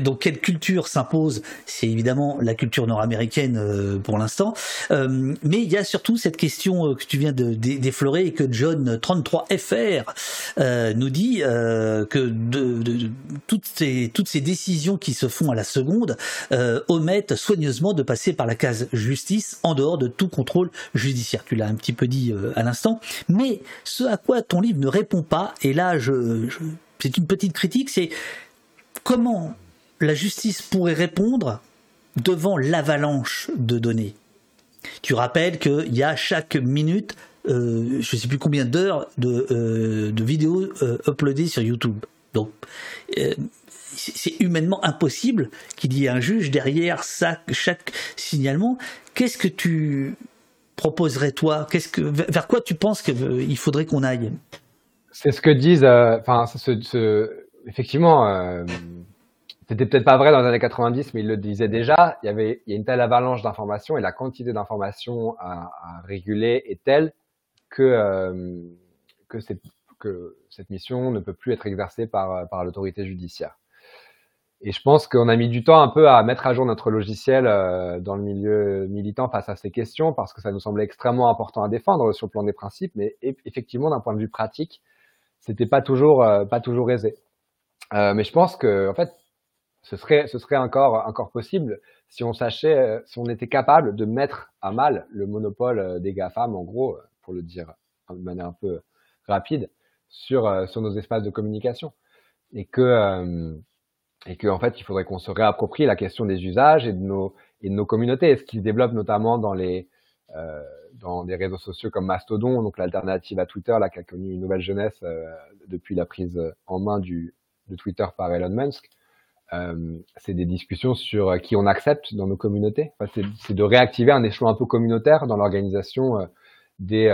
donc quelle culture s'impose? C'est évidemment la culture nord-américaine pour l'instant. Euh, mais il y a surtout cette question euh, que tu viens d'effleurer et que John 33FR euh, nous dit que de, toutes, ces, toutes ces décisions qui se font à la seconde omettent soigneusement de passer par la case justice en dehors de tout contrôle judiciaire. Tu l'as un petit peu dit à l'instant. Mais ce à quoi ton livre ne répond pas, et là je, c'est une petite critique, c'est comment la justice pourrait répondre devant l'avalanche de données tu rappelles qu'il y a chaque minute, euh, je ne sais plus combien d'heures de, euh, vidéos euh, uploadées sur YouTube. Donc, c'est humainement impossible qu'il y ait un juge derrière chaque signalement. Qu'est-ce que tu proposerais toi? Qu'est-ce que vers quoi tu penses qu'il faudrait qu'on aille? C'est ce que disent. Enfin, effectivement c'était peut-être pas vrai dans les années 90, mais il le disait déjà. Il y avait, a une telle avalanche d'informations et la quantité d'informations à, réguler est telle que euh, que, cette, mission ne peut plus être exercée par l'autorité judiciaire. Et je pense qu'on a mis du temps un peu à mettre à jour notre logiciel euh, dans le milieu militant face à ces questions parce que ça nous semblait extrêmement important à défendre sur le plan des principes, mais effectivement d'un point de vue pratique, c'était pas toujours euh, pas toujours aisé. Mais je pense que en fait ce serait, ce serait encore, encore possible si on sachait, euh, si on était capable de mettre à mal le monopole euh, des GAFAM, en gros, euh, pour le dire de manière un peu rapide, sur, sur nos espaces de communication. Et que, et que, en fait, il faudrait qu'on se réapproprie la question des usages et de nos, et de nos communautés. Et ce qui se développe notamment dans les, euh, dans des réseaux sociaux comme Mastodon, donc l'alternative à Twitter, là, qui a connu une nouvelle jeunesse depuis la prise en main du, de Twitter par Elon Musk, euh, c'est des discussions sur euh, qui on accepte dans nos communautés. Enfin, c'est de réactiver un échelon un peu communautaire dans l'organisation euh, des,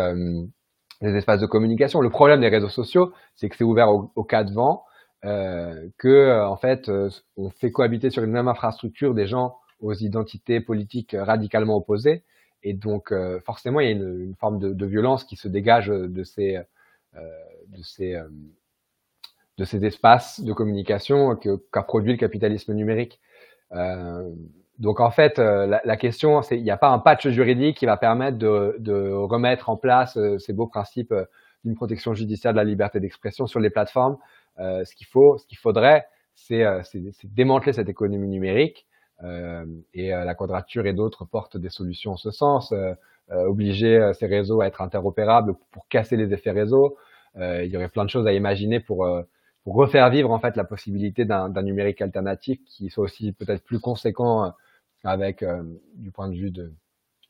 des, espaces de communication. Le problème des réseaux sociaux, c'est que c'est ouvert au, au, cas de vent, que en fait, on fait cohabiter sur une même infrastructure des gens aux identités politiques radicalement opposées, et donc forcément, il y a une, une forme de, de, violence qui se dégage de ces de ces de ces espaces de communication qu'a produit le capitalisme numérique. Euh, donc en fait, euh, la, question, c'est il n'y a pas un patch juridique qui va permettre de, remettre en place euh, ces beaux principes d'une protection judiciaire de la liberté d'expression sur les plateformes. Ce qu'il faut, ce qu'il faudrait, c'est démanteler cette économie numérique. et la quadrature et d'autres portent des solutions en ce sens. obliger ces réseaux à être interopérables pour casser les effets réseau. il y aurait plein de choses à imaginer pour pour refaire vivre en fait la possibilité d'un numérique alternatif qui soit aussi peut-être plus conséquent euh, avec euh, du point de vue de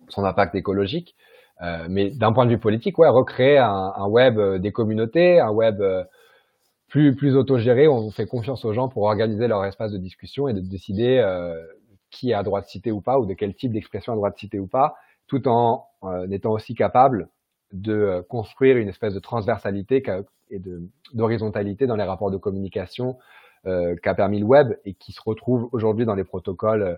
son impact écologique. Euh, mais d'un point de vue politique, ouais, recréer un, un web euh, des communautés, un web plus plus autogéré. On fait confiance aux gens pour organiser leur espace de discussion et de décider euh, qui a droit de citer ou pas, ou de quel type d'expression a droit de citer ou pas, tout en étant aussi capable de construire une espèce de transversalité et d'horizontalité dans les rapports de communication euh, qu'a permis le web et qui se retrouve aujourd'hui dans les protocoles euh,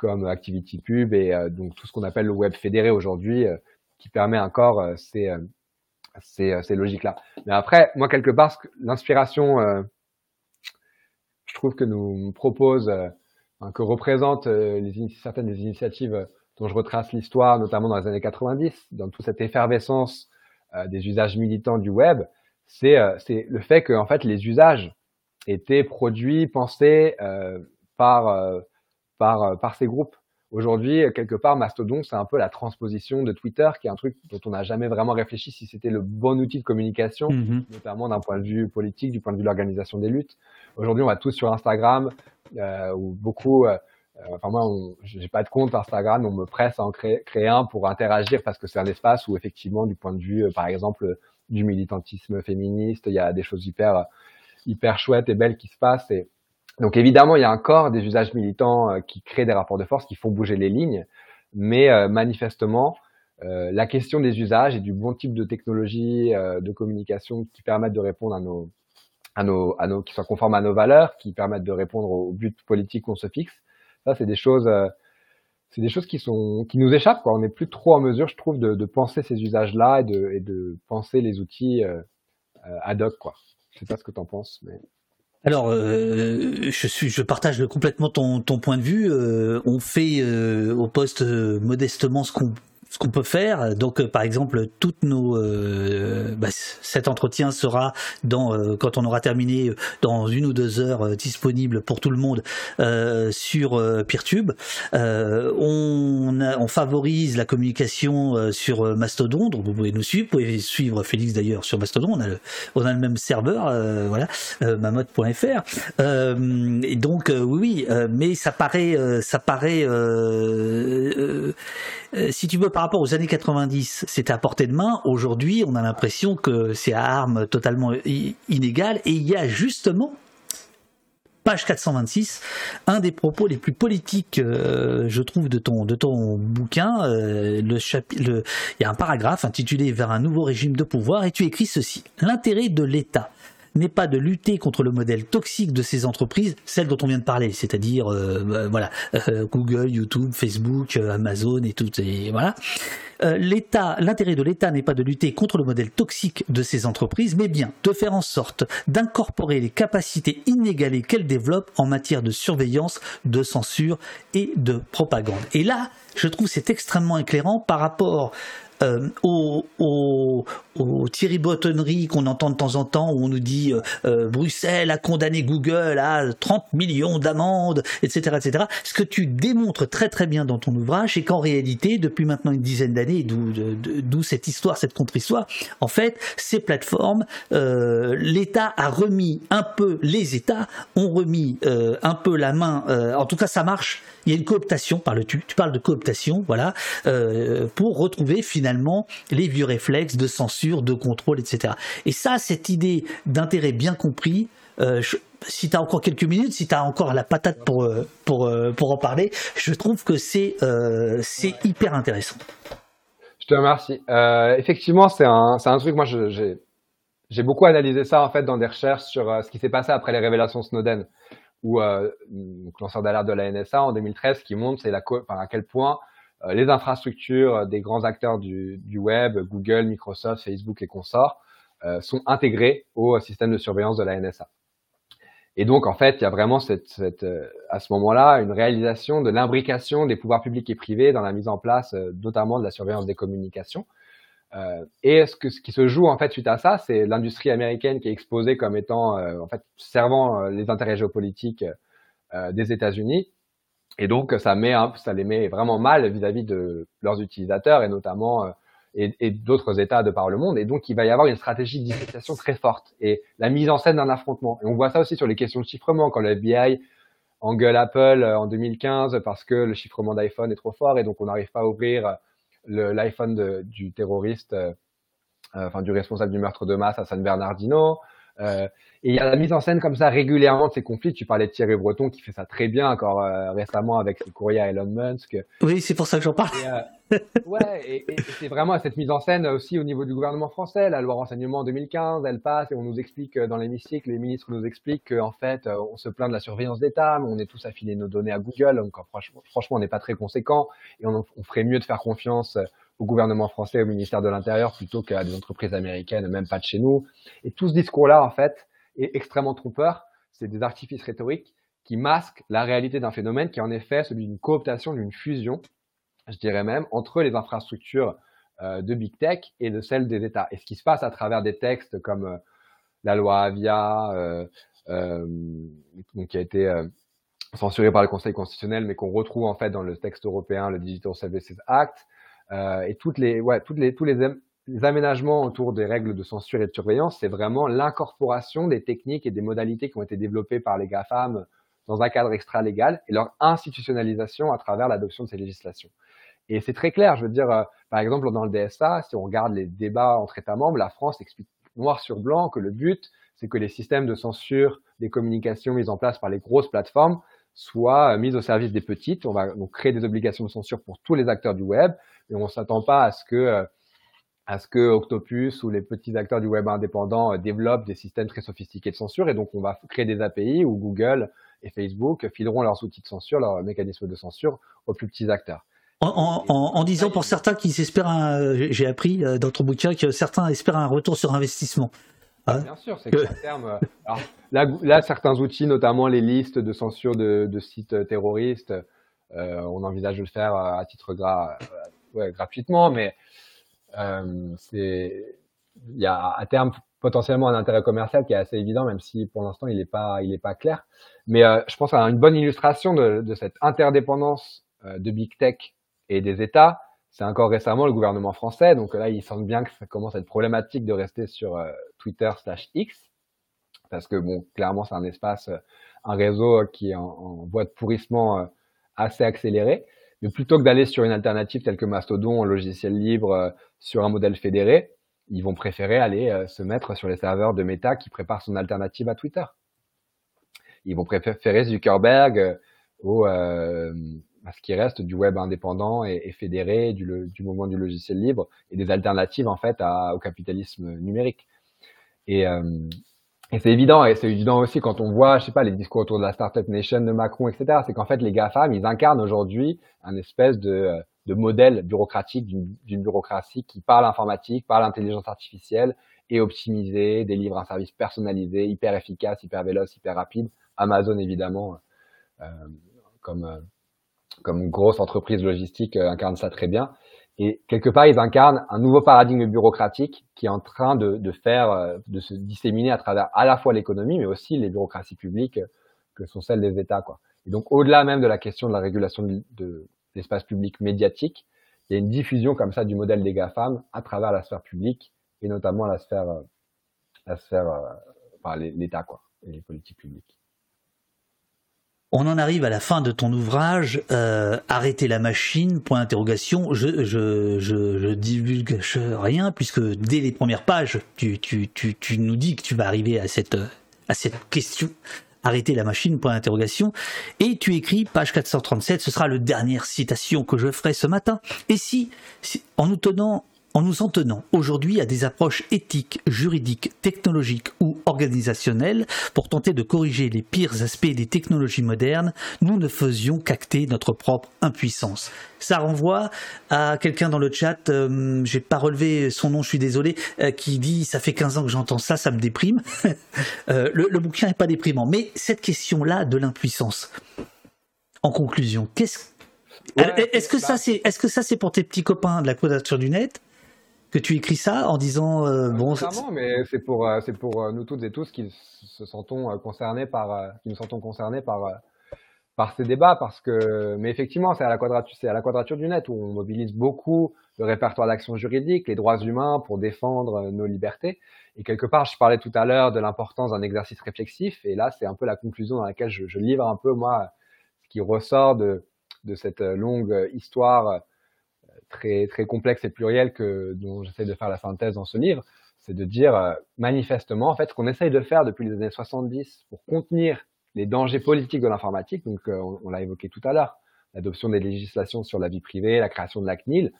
comme ActivityPub et euh, donc tout ce qu'on appelle le web fédéré aujourd'hui, euh, qui permet encore euh, ces, ces, ces logiques-là. Mais après, moi quelque part, l'inspiration, je trouve que nous propose, que représentent les certaines des initiatives dont je retrace l'histoire, notamment dans les années 90, dans toute cette effervescence des usages militants du web, c'est le fait que en fait les usages étaient produits, pensés par par par ces groupes. Aujourd'hui, quelque part, Mastodon, c'est un peu la transposition de Twitter, qui est un truc dont on n'a jamais vraiment réfléchi si c'était le bon outil de communication, mm-hmm. notamment d'un point de vue politique, du point de vue de l'organisation des luttes. Aujourd'hui, on va tous sur Instagram, euh, où beaucoup, euh, euh enfin moi, j'ai pas de compte Instagram, on me presse à en créer, un pour interagir parce que c'est un espace où effectivement, du point de vue, euh, par exemple, du militantisme féministe, il y a des choses hyper, hyper chouettes et belles qui se passent. Et, donc évidemment, il y a encore des usages militants euh, qui créent des rapports de force, qui font bouger les lignes, mais euh, manifestement, euh, la question des usages et du bon type de technologie de communication qui permettent de répondre à nos, à nos, à nos, qui soient conformes à nos valeurs, qui permettent de répondre aux buts politiques qu'on se fixe, ça c'est des choses, c'est des choses qui sont, qui nous échappent. Quoi. On n'est plus trop en mesure, je trouve, de, penser ces usages-là et de, penser les outils ad hoc. Quoi. Je sais pas ce que tu en penses, mais alors, euh, je suis, je partage complètement ton, point de vue. Euh, on fait euh, au poste modestement ce qu'on ce qu'on peut faire. Donc, euh, par exemple, toutes nos, euh, bah, cet entretien sera dans, euh, quand on aura terminé, dans une ou deux heures, disponible pour tout le monde sur Peertube. on, on favorise la communication sur Mastodon, donc vous pouvez nous suivre. Vous pouvez suivre Félix d'ailleurs sur Mastodon. On a le, on a le même serveur, voilà, mamod.fr. et donc, oui, oui, mais ça paraît, ça paraît euh, si tu veux, par rapport aux années 90, c'était à portée de main. Aujourd'hui, on a l'impression que c'est à armes totalement inégales. Et il y a justement page 426, un des propos les plus politiques, euh, je trouve, de ton, bouquin. Euh, il y a un paragraphe intitulé Vers un nouveau régime de pouvoir et tu écris ceci. L'intérêt de l'État n'est pas de lutter contre le modèle toxique de ces entreprises, celles dont on vient de parler, c'est-à-dire euh, bah, voilà euh, Google, YouTube, Facebook, euh, Amazon et tout, et voilà. l'État, l'intérêt de l'État n'est pas de lutter contre le modèle toxique de ces entreprises, mais bien de faire en sorte d'incorporer les capacités inégalées qu'elles développent en matière de surveillance, de censure et de propagande. Et là, je trouve c'est extrêmement éclairant par rapport euh, aux, aux, aux qu'on entend de temps en temps où on nous dit euh, euh, Bruxelles a condamné Google à 30 millions d'amendes, etc., etc. Ce que tu démontres très très bien dans ton ouvrage, c'est qu'en réalité, depuis maintenant une dizaine d'années, d'où cette histoire, cette contre-histoire, en fait, ces plateformes, l'État a remis un peu, les États ont remis un peu la main, en tout cas ça marche, il y a une cooptation, parles-tu, tu parles de cooptation, voilà, pour retrouver finalement les vieux réflexes de censure, de contrôle, etc. Et ça, cette idée d'intérêt bien compris, euh, si tu as encore quelques minutes, si tu as encore la patate pour, euh, pour, euh, pour en parler, je trouve que c'est c'est hyper intéressant. Je te remercie. effectivement, c'est un, un truc, moi j'ai beaucoup analysé ça en fait dans des recherches sur ce qui s'est passé après les révélations Snowden, ou lanceur d'alerte de la NSA en 2013 qui montre c'est la, à quel point euh, les infrastructures des grands acteurs du, web, Google, Microsoft, Facebook et consorts, euh, sont intégrées au système de surveillance de la NSA. Et donc, en fait, il y a vraiment cette, euh, à ce moment-là une réalisation de l'imbrication des pouvoirs publics et privés dans la mise en place, notamment de la surveillance des communications. et ce, que, ce qui se joue en fait suite à ça, c'est l'industrie américaine qui est exposée comme étant en fait servant les intérêts géopolitiques des États-Unis et donc, ça, met, ça les met vraiment mal vis-à-vis de leurs utilisateurs et notamment euh, et, d'autres États de par le monde. Et donc, il va y avoir une stratégie de très forte et la mise en scène d'un affrontement. Et on voit ça aussi sur les questions de chiffrement quand le FBI engueule Apple euh, en 2015 parce que le chiffrement d'iPhone est trop fort et donc on n'arrive pas à ouvrir l'iPhone du terroriste, euh, enfin du responsable du meurtre de masse à San Bernardino. Euh, et il y a la mise en scène comme ça régulièrement de ces conflits. Tu parlais de Thierry Breton qui fait ça très bien encore euh, récemment avec ses courriers à Elon Musk. Oui, c'est pour ça que j'en parle. Euh, ouais, et, c'est vraiment cette mise en scène aussi au niveau du gouvernement français. La loi renseignement en 2015, elle passe et on nous explique dans l'hémicycle, les ministres nous expliquent qu'en fait, on se plaint de la surveillance d'État, mais on est tous affilés nos données à Google. Donc franchement, franchement on n'est pas très conséquent et on, on ferait mieux de faire confiance au gouvernement français, au ministère de l'Intérieur, plutôt qu'à des entreprises américaines, même pas de chez nous. Et tout ce discours-là, en fait, est extrêmement trompeur. C'est des artifices rhétoriques qui masquent la réalité d'un phénomène qui est en effet celui d'une cooptation, d'une fusion, je dirais même, entre les infrastructures euh, de big tech et de celles des États. Et ce qui se passe à travers des textes comme la loi Avia, qui a été censurée par le Conseil constitutionnel, mais qu'on retrouve en fait dans le texte européen, le Digital Services Act, et toutes les, ouais, toutes les, tous les, les aménagements autour des règles de censure et de surveillance, c'est vraiment l'incorporation des techniques et des modalités qui ont été développées par les GAFAM dans un cadre extra-légal et leur institutionnalisation à travers l'adoption de ces législations. Et c'est très clair, je veux dire, euh, par exemple, dans le DSA, si on regarde les débats entre États membres, la France explique noir sur blanc que le but, c'est que les systèmes de censure des communications mises en place par les grosses plateformes soient euh, mis au service des petites. On va donc créer des obligations de censure pour tous les acteurs du web et on ne s'attend pas à ce que euh, à ce que Octopus ou les petits acteurs du web indépendant développent des systèmes très sophistiqués de censure et donc on va créer des API où Google et Facebook fileront leurs outils de censure, leurs mécanismes de censure aux plus petits acteurs. En, disant pour certains qu'ils espèrent, j'ai appris euh, dans ton bouquin que certains espèrent un retour sur investissement. Hein Bien sûr, c'est qu'à terme. Euh, alors, là, là, certains outils, notamment les listes de censure de, de sites terroristes, euh, on envisage de le faire à titre ouais, gratuitement, mais euh, c'est il y a à terme potentiellement un intérêt commercial qui est assez évident, même si pour l'instant il n'est pas il est pas clair. Mais euh, je pense à une bonne illustration de, de cette interdépendance de big tech et des États, c'est encore récemment le gouvernement français. Donc là, il semble bien que ça commence à être problématique de rester sur euh, Twitter slash X, parce que bon, clairement, c'est un espace, euh, un réseau qui est en, voie de pourrissement euh, assez accéléré. Mais plutôt que d'aller sur une alternative telle que Mastodon, un logiciel libre, sur un modèle fédéré, ils vont préférer aller se mettre sur les serveurs de Meta qui préparent son alternative à Twitter. Ils vont préférer Zuckerberg au à ce qui reste du web indépendant et, fédéré, du, du, mouvement du logiciel libre et des alternatives en fait au capitalisme numérique. Et, euh, et c'est évident, et c'est évident aussi quand on voit, je sais pas, les discours autour de la startup nation de Macron, etc. C'est qu'en fait les GAFAM, ils incarnent aujourd'hui un espèce de, de modèle bureaucratique d'une bureaucratie qui parle informatique, parle intelligence artificielle et optimisé, délivre un service personnalisé, hyper efficace, hyper véloce, hyper rapide. Amazon évidemment, euh, comme euh, grosse entreprise logistique euh, incarne ça très bien. Et quelque part, ils incarnent un nouveau paradigme bureaucratique qui est en train de, faire, euh, se disséminer à travers à la fois l'économie, mais aussi les bureaucraties publiques euh, que sont celles des États. Et donc, au-delà même de la question de la régulation de, l'espace public médiatique, il y a une diffusion comme ça du modèle des GAFAM à travers la sphère publique et notamment la sphère, la sphère, l'État quoi, et les politiques publiques. On en arrive à la fin de ton ouvrage, euh, arrêter la machine, point d'interrogation. Je, je, divulgue rien puisque dès les premières pages, tu, nous dis que tu vas arriver à cette, à cette question. Arrêter la machine, point d'interrogation. Et tu écris, page 437, ce sera la dernière citation que je ferai ce matin. Et si, si en nous tenant en nous en tenant aujourd'hui à des approches éthiques, juridiques, technologiques ou organisationnelles pour tenter de corriger les pires aspects des technologies modernes, nous ne faisions qu'acter notre propre impuissance. Ça renvoie à quelqu'un dans le chat, euh, j'ai pas relevé son nom, je suis désolé, euh, qui dit ça fait 15 ans que j'entends ça, ça me déprime. Euh, le, bouquin n'est pas déprimant, mais cette question-là de l'impuissance. En conclusion, qu'est-ce est-ce que, ça, bah c'est, est-ce que ça c'est pour tes petits copains de la quadrature du net? Que tu écris ça en disant euh, bon Clairement, mais c'est pour euh, c'est pour euh, nous toutes et tous qui se sentons concernés par qui nous sentons concernés par par ces débats parce que mais effectivement c'est à la quadrature c'est à la quadrature du net où on mobilise beaucoup le répertoire d'action juridique les droits humains pour défendre nos libertés. Et quelque part je parlais tout à l'heure de l'importance d'un exercice réflexif et là c'est un peu la conclusion dans laquelle je, je livre un peu moi ce qui ressort de de cette longue histoire très, très complexe et pluriel que, dont j'essaie de faire la synthèse dans ce livre, c'est de dire euh, manifestement, en fait, ce qu'on essaye de faire depuis les années 70 pour contenir les dangers politiques de l'informatique, donc euh, on, l'a évoqué tout à l'heure, l'adoption des législations sur la vie privée, la création de la CNIL,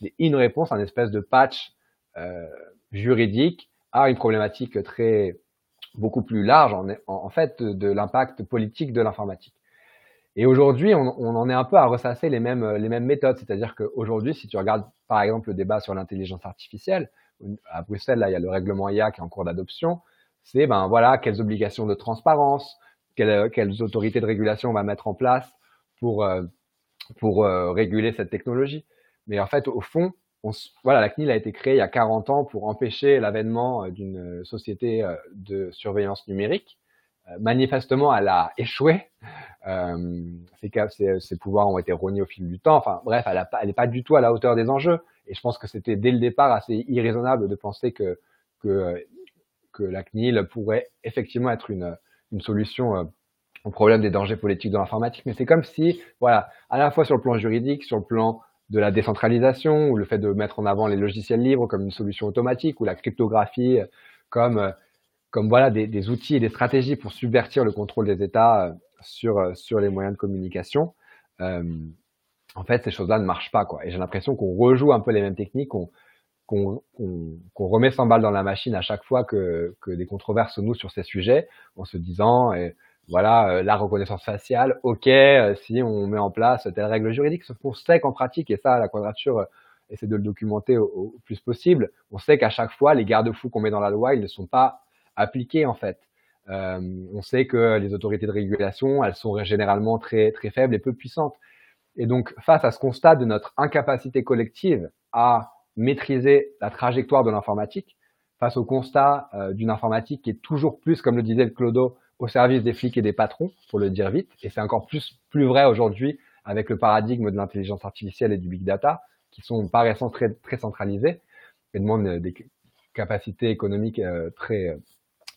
c'est une réponse, un espèce de patch euh, juridique à une problématique très beaucoup plus large en, en fait de l'impact politique de l'informatique. Et aujourd'hui, on, on, en est un peu à ressasser les mêmes, les mêmes méthodes. C'est-à-dire qu'aujourd'hui, si tu regardes par exemple le débat sur l'intelligence artificielle, à Bruxelles, là, il y a le règlement IA qui est en cours d'adoption. C'est ben voilà, quelles obligations de transparence, quelles, quelles, autorités de régulation on va mettre en place pour euh, pour euh, réguler cette technologie. Mais en fait, au fond, voilà, la CNIL a été créée il y a 40 ans pour empêcher l'avènement d'une société de surveillance numérique. Manifestement, elle a échoué. Ses, ses, pouvoirs ont été rognés au fil du temps. Enfin, bref, elle n'est pas du tout à la hauteur des enjeux. Et je pense que c'était dès le départ assez irraisonnable de penser que, que, que la CNIL pourrait effectivement être une, une solution euh, au problème des dangers politiques de l'informatique. Mais c'est comme si, voilà, à la fois sur le plan juridique, sur le plan de la décentralisation, ou le fait de mettre en avant les logiciels libres comme une solution automatique, ou la cryptographie euh, comme, euh, comme voilà, des, outils et des stratégies pour subvertir le contrôle des États sur, sur les moyens de communication. Euh, en fait, ces choses-là ne marchent pas, quoi. Et j'ai l'impression qu'on rejoue un peu les mêmes techniques, qu'on remet 100 balles dans la machine à chaque fois que, que des controverses se nouent sur ces sujets, en se disant, et, voilà, euh, la reconnaissance faciale, ok, euh, si on met en place telle règle juridique, sauf qu'on sait qu'en pratique, et ça, la quadrature euh, essaie de le documenter au, plus possible, on sait qu'à chaque fois, les garde-fous qu'on met dans la loi, ils ne sont pas appliqués en fait. Euh, on sait que les autorités de régulation, elles sont généralement très très faibles et peu puissantes. Et donc, face à ce constat de notre incapacité collective à maîtriser la trajectoire de l'informatique, face au constat euh, d'une informatique qui est toujours plus, comme le disait Clodo, au service des flics et des patrons, pour le dire vite, et c'est encore plus, plus vrai aujourd'hui avec le paradigme de l'intelligence artificielle et du big data, qui sont par essence très, très centralisés et demandent des capacités économiques euh, très,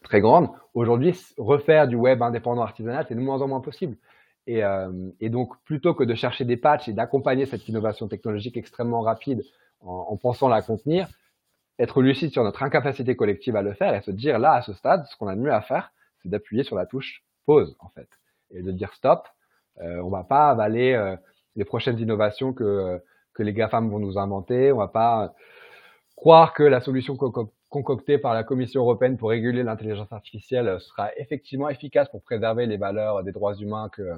très grandes. Aujourd'hui, refaire du web indépendant artisanal, c'est de moins en moins possible. Et, euh, et, donc, plutôt que de chercher des patchs et d'accompagner cette innovation technologique extrêmement rapide en, en, pensant la contenir, être lucide sur notre incapacité collective à le faire et se dire là, à ce stade, ce qu'on a de mieux à faire, c'est d'appuyer sur la touche pause, en fait, et de dire stop. Euh, on va pas avaler euh, les prochaines innovations que, que les GAFAM vont nous inventer. On va pas croire que la solution concoctée par la Commission européenne pour réguler l'intelligence artificielle sera effectivement efficace pour préserver les valeurs des droits humains que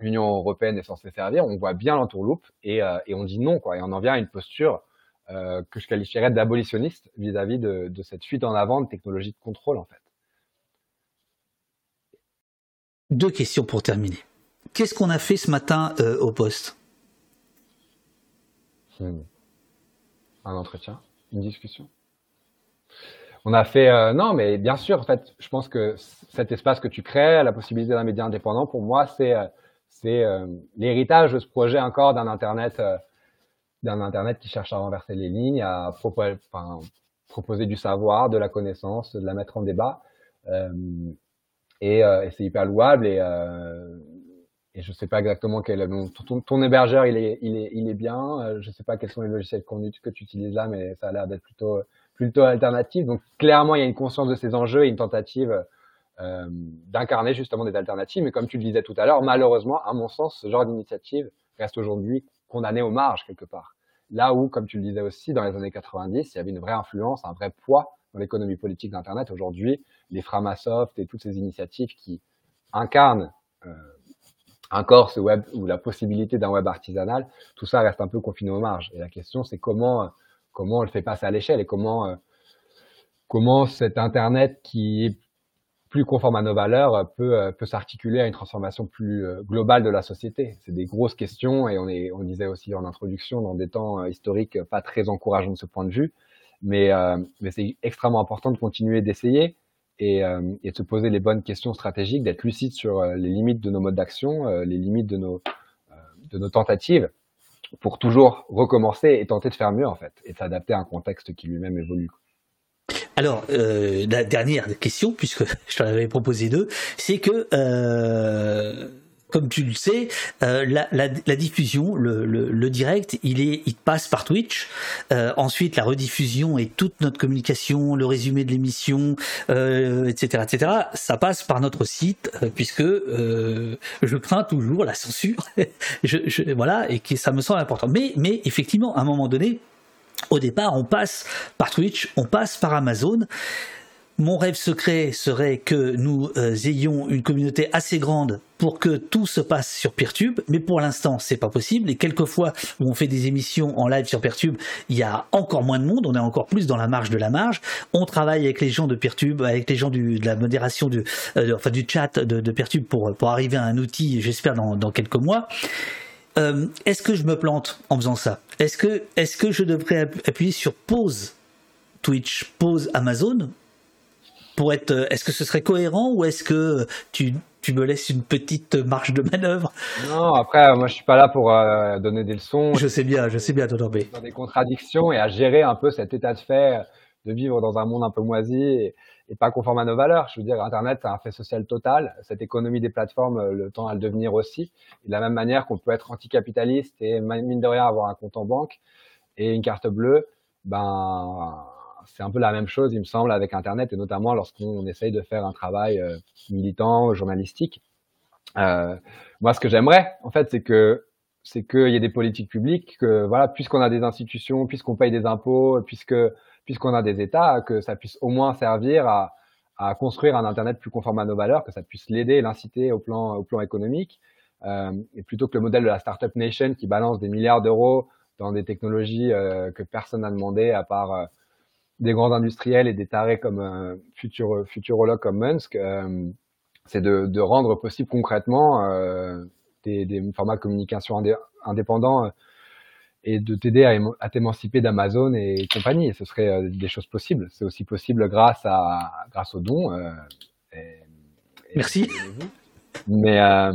l'Union européenne est censée servir. On voit bien l'entourloupe et, euh, et on dit non, quoi. Et on en vient à une posture euh, que je qualifierais d'abolitionniste vis-à-vis de, de, cette fuite en avant de technologies de contrôle, en fait. Deux questions pour terminer. Qu'est-ce qu'on a fait ce matin euh, au poste? Hmm. Un entretien, une discussion? On a fait euh, non, mais bien sûr. En fait, je pense que cet espace que tu crées, la possibilité d'un média indépendant, pour moi, c'est euh, euh, l'héritage de ce projet encore d'un internet internet qui cherche à renverser les lignes, à proposer, du savoir, de la connaissance, de la mettre en débat. et, c'est hyper louable et et je sais pas exactement quel ton, ton, hébergeur il est il est il est bien je sais pas quels sont les logiciels que tu utilises là mais ça a l'air d'être plutôt plutôt alternative. Donc clairement, il y a une conscience de ces enjeux et une tentative euh, d'incarner justement des alternatives. Mais comme tu le disais tout à l'heure, malheureusement, à mon sens, ce genre d'initiative reste aujourd'hui condamné aux marges quelque part. Là où, comme tu le disais aussi, dans les années 90, il y avait une vraie influence, un vrai poids dans l'économie politique d'Internet. Aujourd'hui, les Framasoft et toutes ces initiatives qui incarnent euh, encore ce web ou la possibilité d'un web artisanal, tout ça reste un peu confiné aux marges. Et la question, c'est comment comment on le fait passer à l'échelle et comment, euh, comment cet Internet qui est plus conforme à nos valeurs peut, euh, peut s'articuler à une transformation plus euh, globale de la société. C'est des grosses questions et on, est, on disait aussi en introduction dans des temps historiques pas très encourageants de ce point de vue, mais, mais c'est extrêmement important de continuer d'essayer et, et, de se poser les bonnes questions stratégiques, d'être lucide sur les limites de nos modes d'action, les limites de nos, de nos tentatives pour toujours recommencer et tenter de faire mieux en fait, et s'adapter à un contexte qui lui-même évolue. Alors, euh, la dernière question, puisque je t'en avais proposé deux, c'est que euh, comme tu le sais, euh, la, la, la, diffusion, le, le, le, direct, il est, il passe par Twitch. Euh, ensuite, la rediffusion et toute notre communication, le résumé de l'émission, euh, etc., etc., ça passe par notre site, euh, puisque euh, je crains toujours la censure. je, je, voilà, et que ça me semble important. Mais, mais effectivement, à un moment donné, au départ, on passe par Twitch, on passe par Amazon. Mon rêve secret serait que nous euh, ayons une communauté assez grande pour que tout se passe sur Peertube, mais pour l'instant c'est pas possible. Et quelquefois où on fait des émissions en live sur Peertube, il y a encore moins de monde, on est encore plus dans la marge de la marge. On travaille avec les gens de Peertube, avec les gens de la modération du, euh, enfin du chat de, Peertube pour arriver à un outil, j'espère dans, quelques mois. est-ce que je me plante en faisant ça? Est-ce que, est que je devrais appuyer sur pause Twitch, pause Amazon? Pour être, est-ce que ce serait cohérent ou est-ce que tu, tu me laisses une petite marge de manœuvre? Non, après, moi je suis pas là pour donner des leçons. Je sais bien, je sais bien, Tonton B. Dans des contradictions et à gérer un peu cet état de fait de vivre dans un monde un peu moisi et, pas conforme à nos valeurs. Je veux dire, Internet, c'est un fait social total. Cette économie des plateformes, euh, le temps à le devenir aussi. de la même manière qu'on peut être anticapitaliste et mine de rien avoir un compte en banque et une carte bleue, ben c'est un peu la même chose, il me semble, avec Internet et notamment lorsqu'on essaye de faire un travail euh, militant, journalistique. Euh, moi, ce que j'aimerais, en fait, c'est que c'est qu'il y ait des politiques publiques, que voilà, puisqu'on a des institutions, puisqu'on paye des impôts, puisque puisqu'on a des États, que ça puisse au moins servir à, à, construire un Internet plus conforme à nos valeurs, que ça puisse l'aider l'inciter au plan, au plan économique. Euh, et plutôt que le modèle de la Startup Nation qui balance des milliards d'euros dans des technologies que personne n'a demandé à part des grands industriels et des tarés comme euh, futur, futurologues comme Musk, euh, c'est de, de, rendre possible concrètement des, des, formats de communication indépendants et de t'aider à, t'émanciper d'Amazon et compagnie. Et ce serait euh, des choses possibles. C'est aussi possible grâce à grâce aux dons. Euh, Merci. mais euh,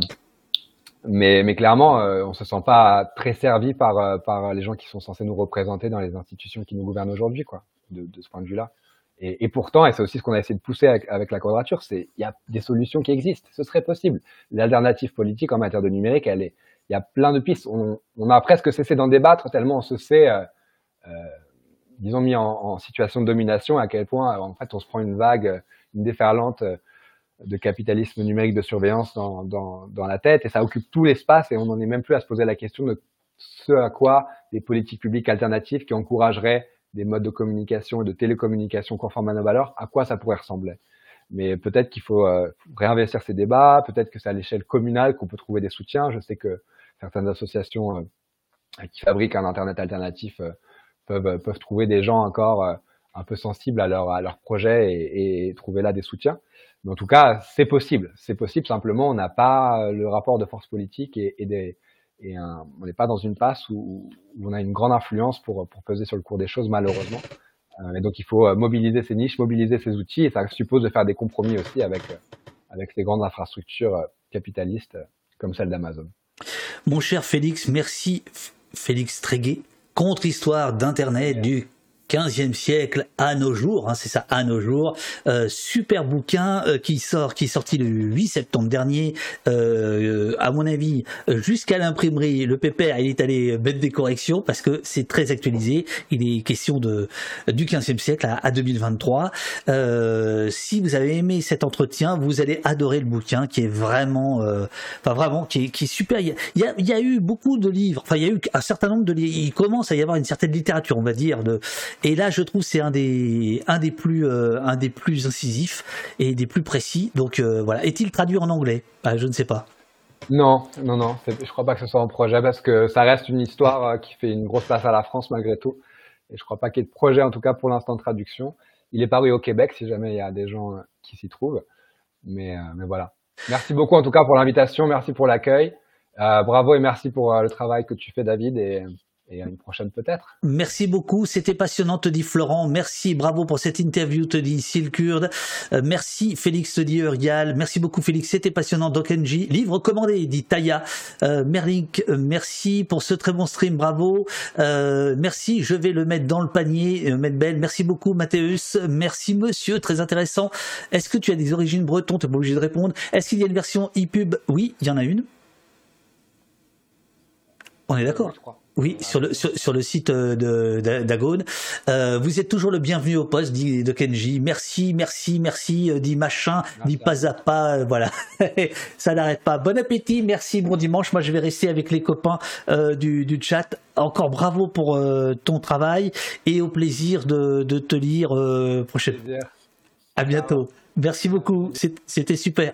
mais mais clairement, on se sent pas très servi par par les gens qui sont censés nous représenter dans les institutions qui nous gouvernent aujourd'hui, quoi. De, ce point de vue-là. Et, pourtant, et c'est aussi ce qu'on a essayé de pousser avec, la quadrature, c'est il y a des solutions qui existent. Ce serait possible. L'alternative politique en matière de numérique, elle est il y a plein de pistes. On, a presque cessé d'en débattre tellement on se sait, euh, euh, mis en, situation de domination, à quel point, en fait, on se prend une vague, une déferlante de capitalisme numérique de surveillance dans, dans la tête, et ça occupe tout l'espace, et on n'en est même plus à se poser la question de ce à quoi des politiques publiques alternatives qui encourageraient des modes de communication et de télécommunication conformes à nos valeurs, à quoi ça pourrait ressembler? Mais peut-être qu'il faut euh, réinvestir ces débats, peut-être que c'est à l'échelle communale qu'on peut trouver des soutiens. Je sais que certaines associations euh, qui fabriquent un internet alternatif euh, peuvent peuvent trouver des gens encore un peu sensibles à leur à leur projet et, trouver là des soutiens. Mais en tout cas, c'est possible. C'est possible. Simplement, on n'a pas le rapport de force politique et des et un, on n'est pas dans une passe où, où, on a une grande influence pour pour peser sur le cours des choses, malheureusement. et donc, il faut mobiliser ces niches, mobiliser ces outils, et ça suppose de faire des compromis aussi avec avec ces grandes infrastructures capitalistes comme celle d'Amazon. Mon cher Félix, merci Félix Tréguet, contre-histoire d'Internet du 15e siècle à nos jours, hein, c'est ça, à nos jours. Euh, super bouquin euh, qui sort, qui est sorti le 8 septembre dernier. Euh, à mon avis, jusqu'à l'imprimerie, le pépère, il est allé mettre des corrections parce que c'est très actualisé. Il est question de du 15e siècle à, 2023. si vous avez aimé cet entretien, vous allez adorer le bouquin qui est vraiment, enfin vraiment, qui est, qui est super. Il y, a, il y a eu beaucoup de livres, enfin il y a eu un certain nombre de livres. Il commence à y avoir une certaine littérature, on va dire, de et là, je trouve c'est un des un des plus euh, un des plus incisifs et des plus précis. Donc euh, voilà. Est-il traduit en anglais? Bah, Je ne sais pas. Non, non, non. Je crois pas que ce soit un projet parce que ça reste une histoire euh, qui fait une grosse place à la France malgré tout. Et je crois pas qu'il y ait de projet, en tout cas pour l'instant, de traduction. Il est paru au Québec si jamais il y a des gens qui s'y trouvent. Mais, mais voilà. Merci beaucoup en tout cas pour l'invitation. Merci pour l'accueil. bravo et merci pour le travail que tu fais, David. Et et à une prochaine peut-être. Merci beaucoup, c'était passionnant, te dit Florent. Merci, bravo pour cette interview, te dit Silkurde. Euh, merci Félix, te dit Urial. Merci beaucoup Félix, c'était passionnant, Dokenji. Livre commandé, dit Taya. Euh, Merlink, euh, merci pour ce très bon stream, bravo. Euh, merci, je vais le mettre dans le panier, euh, mettre belle. Merci beaucoup Mathéus. Merci monsieur, très intéressant. Est-ce que tu as des origines bretonnes Tu n'es pas obligé de répondre. Est-ce qu'il y a une version e-pub? Oui, il y en a une. On est d'accord? Oui, sur le sur, sur le site euh, de d'Agone. Euh, vous êtes toujours le bienvenu au poste, dit de Kenji. Merci, merci, merci, euh, dit machin, dit pas à pas, voilà. Ça n'arrête pas. Bon appétit, merci, bon dimanche. Moi, je vais rester avec les copains du, du chat. Encore bravo pour ton travail et au plaisir de, de te lire prochainement. À bientôt. Merci beaucoup. C'était super.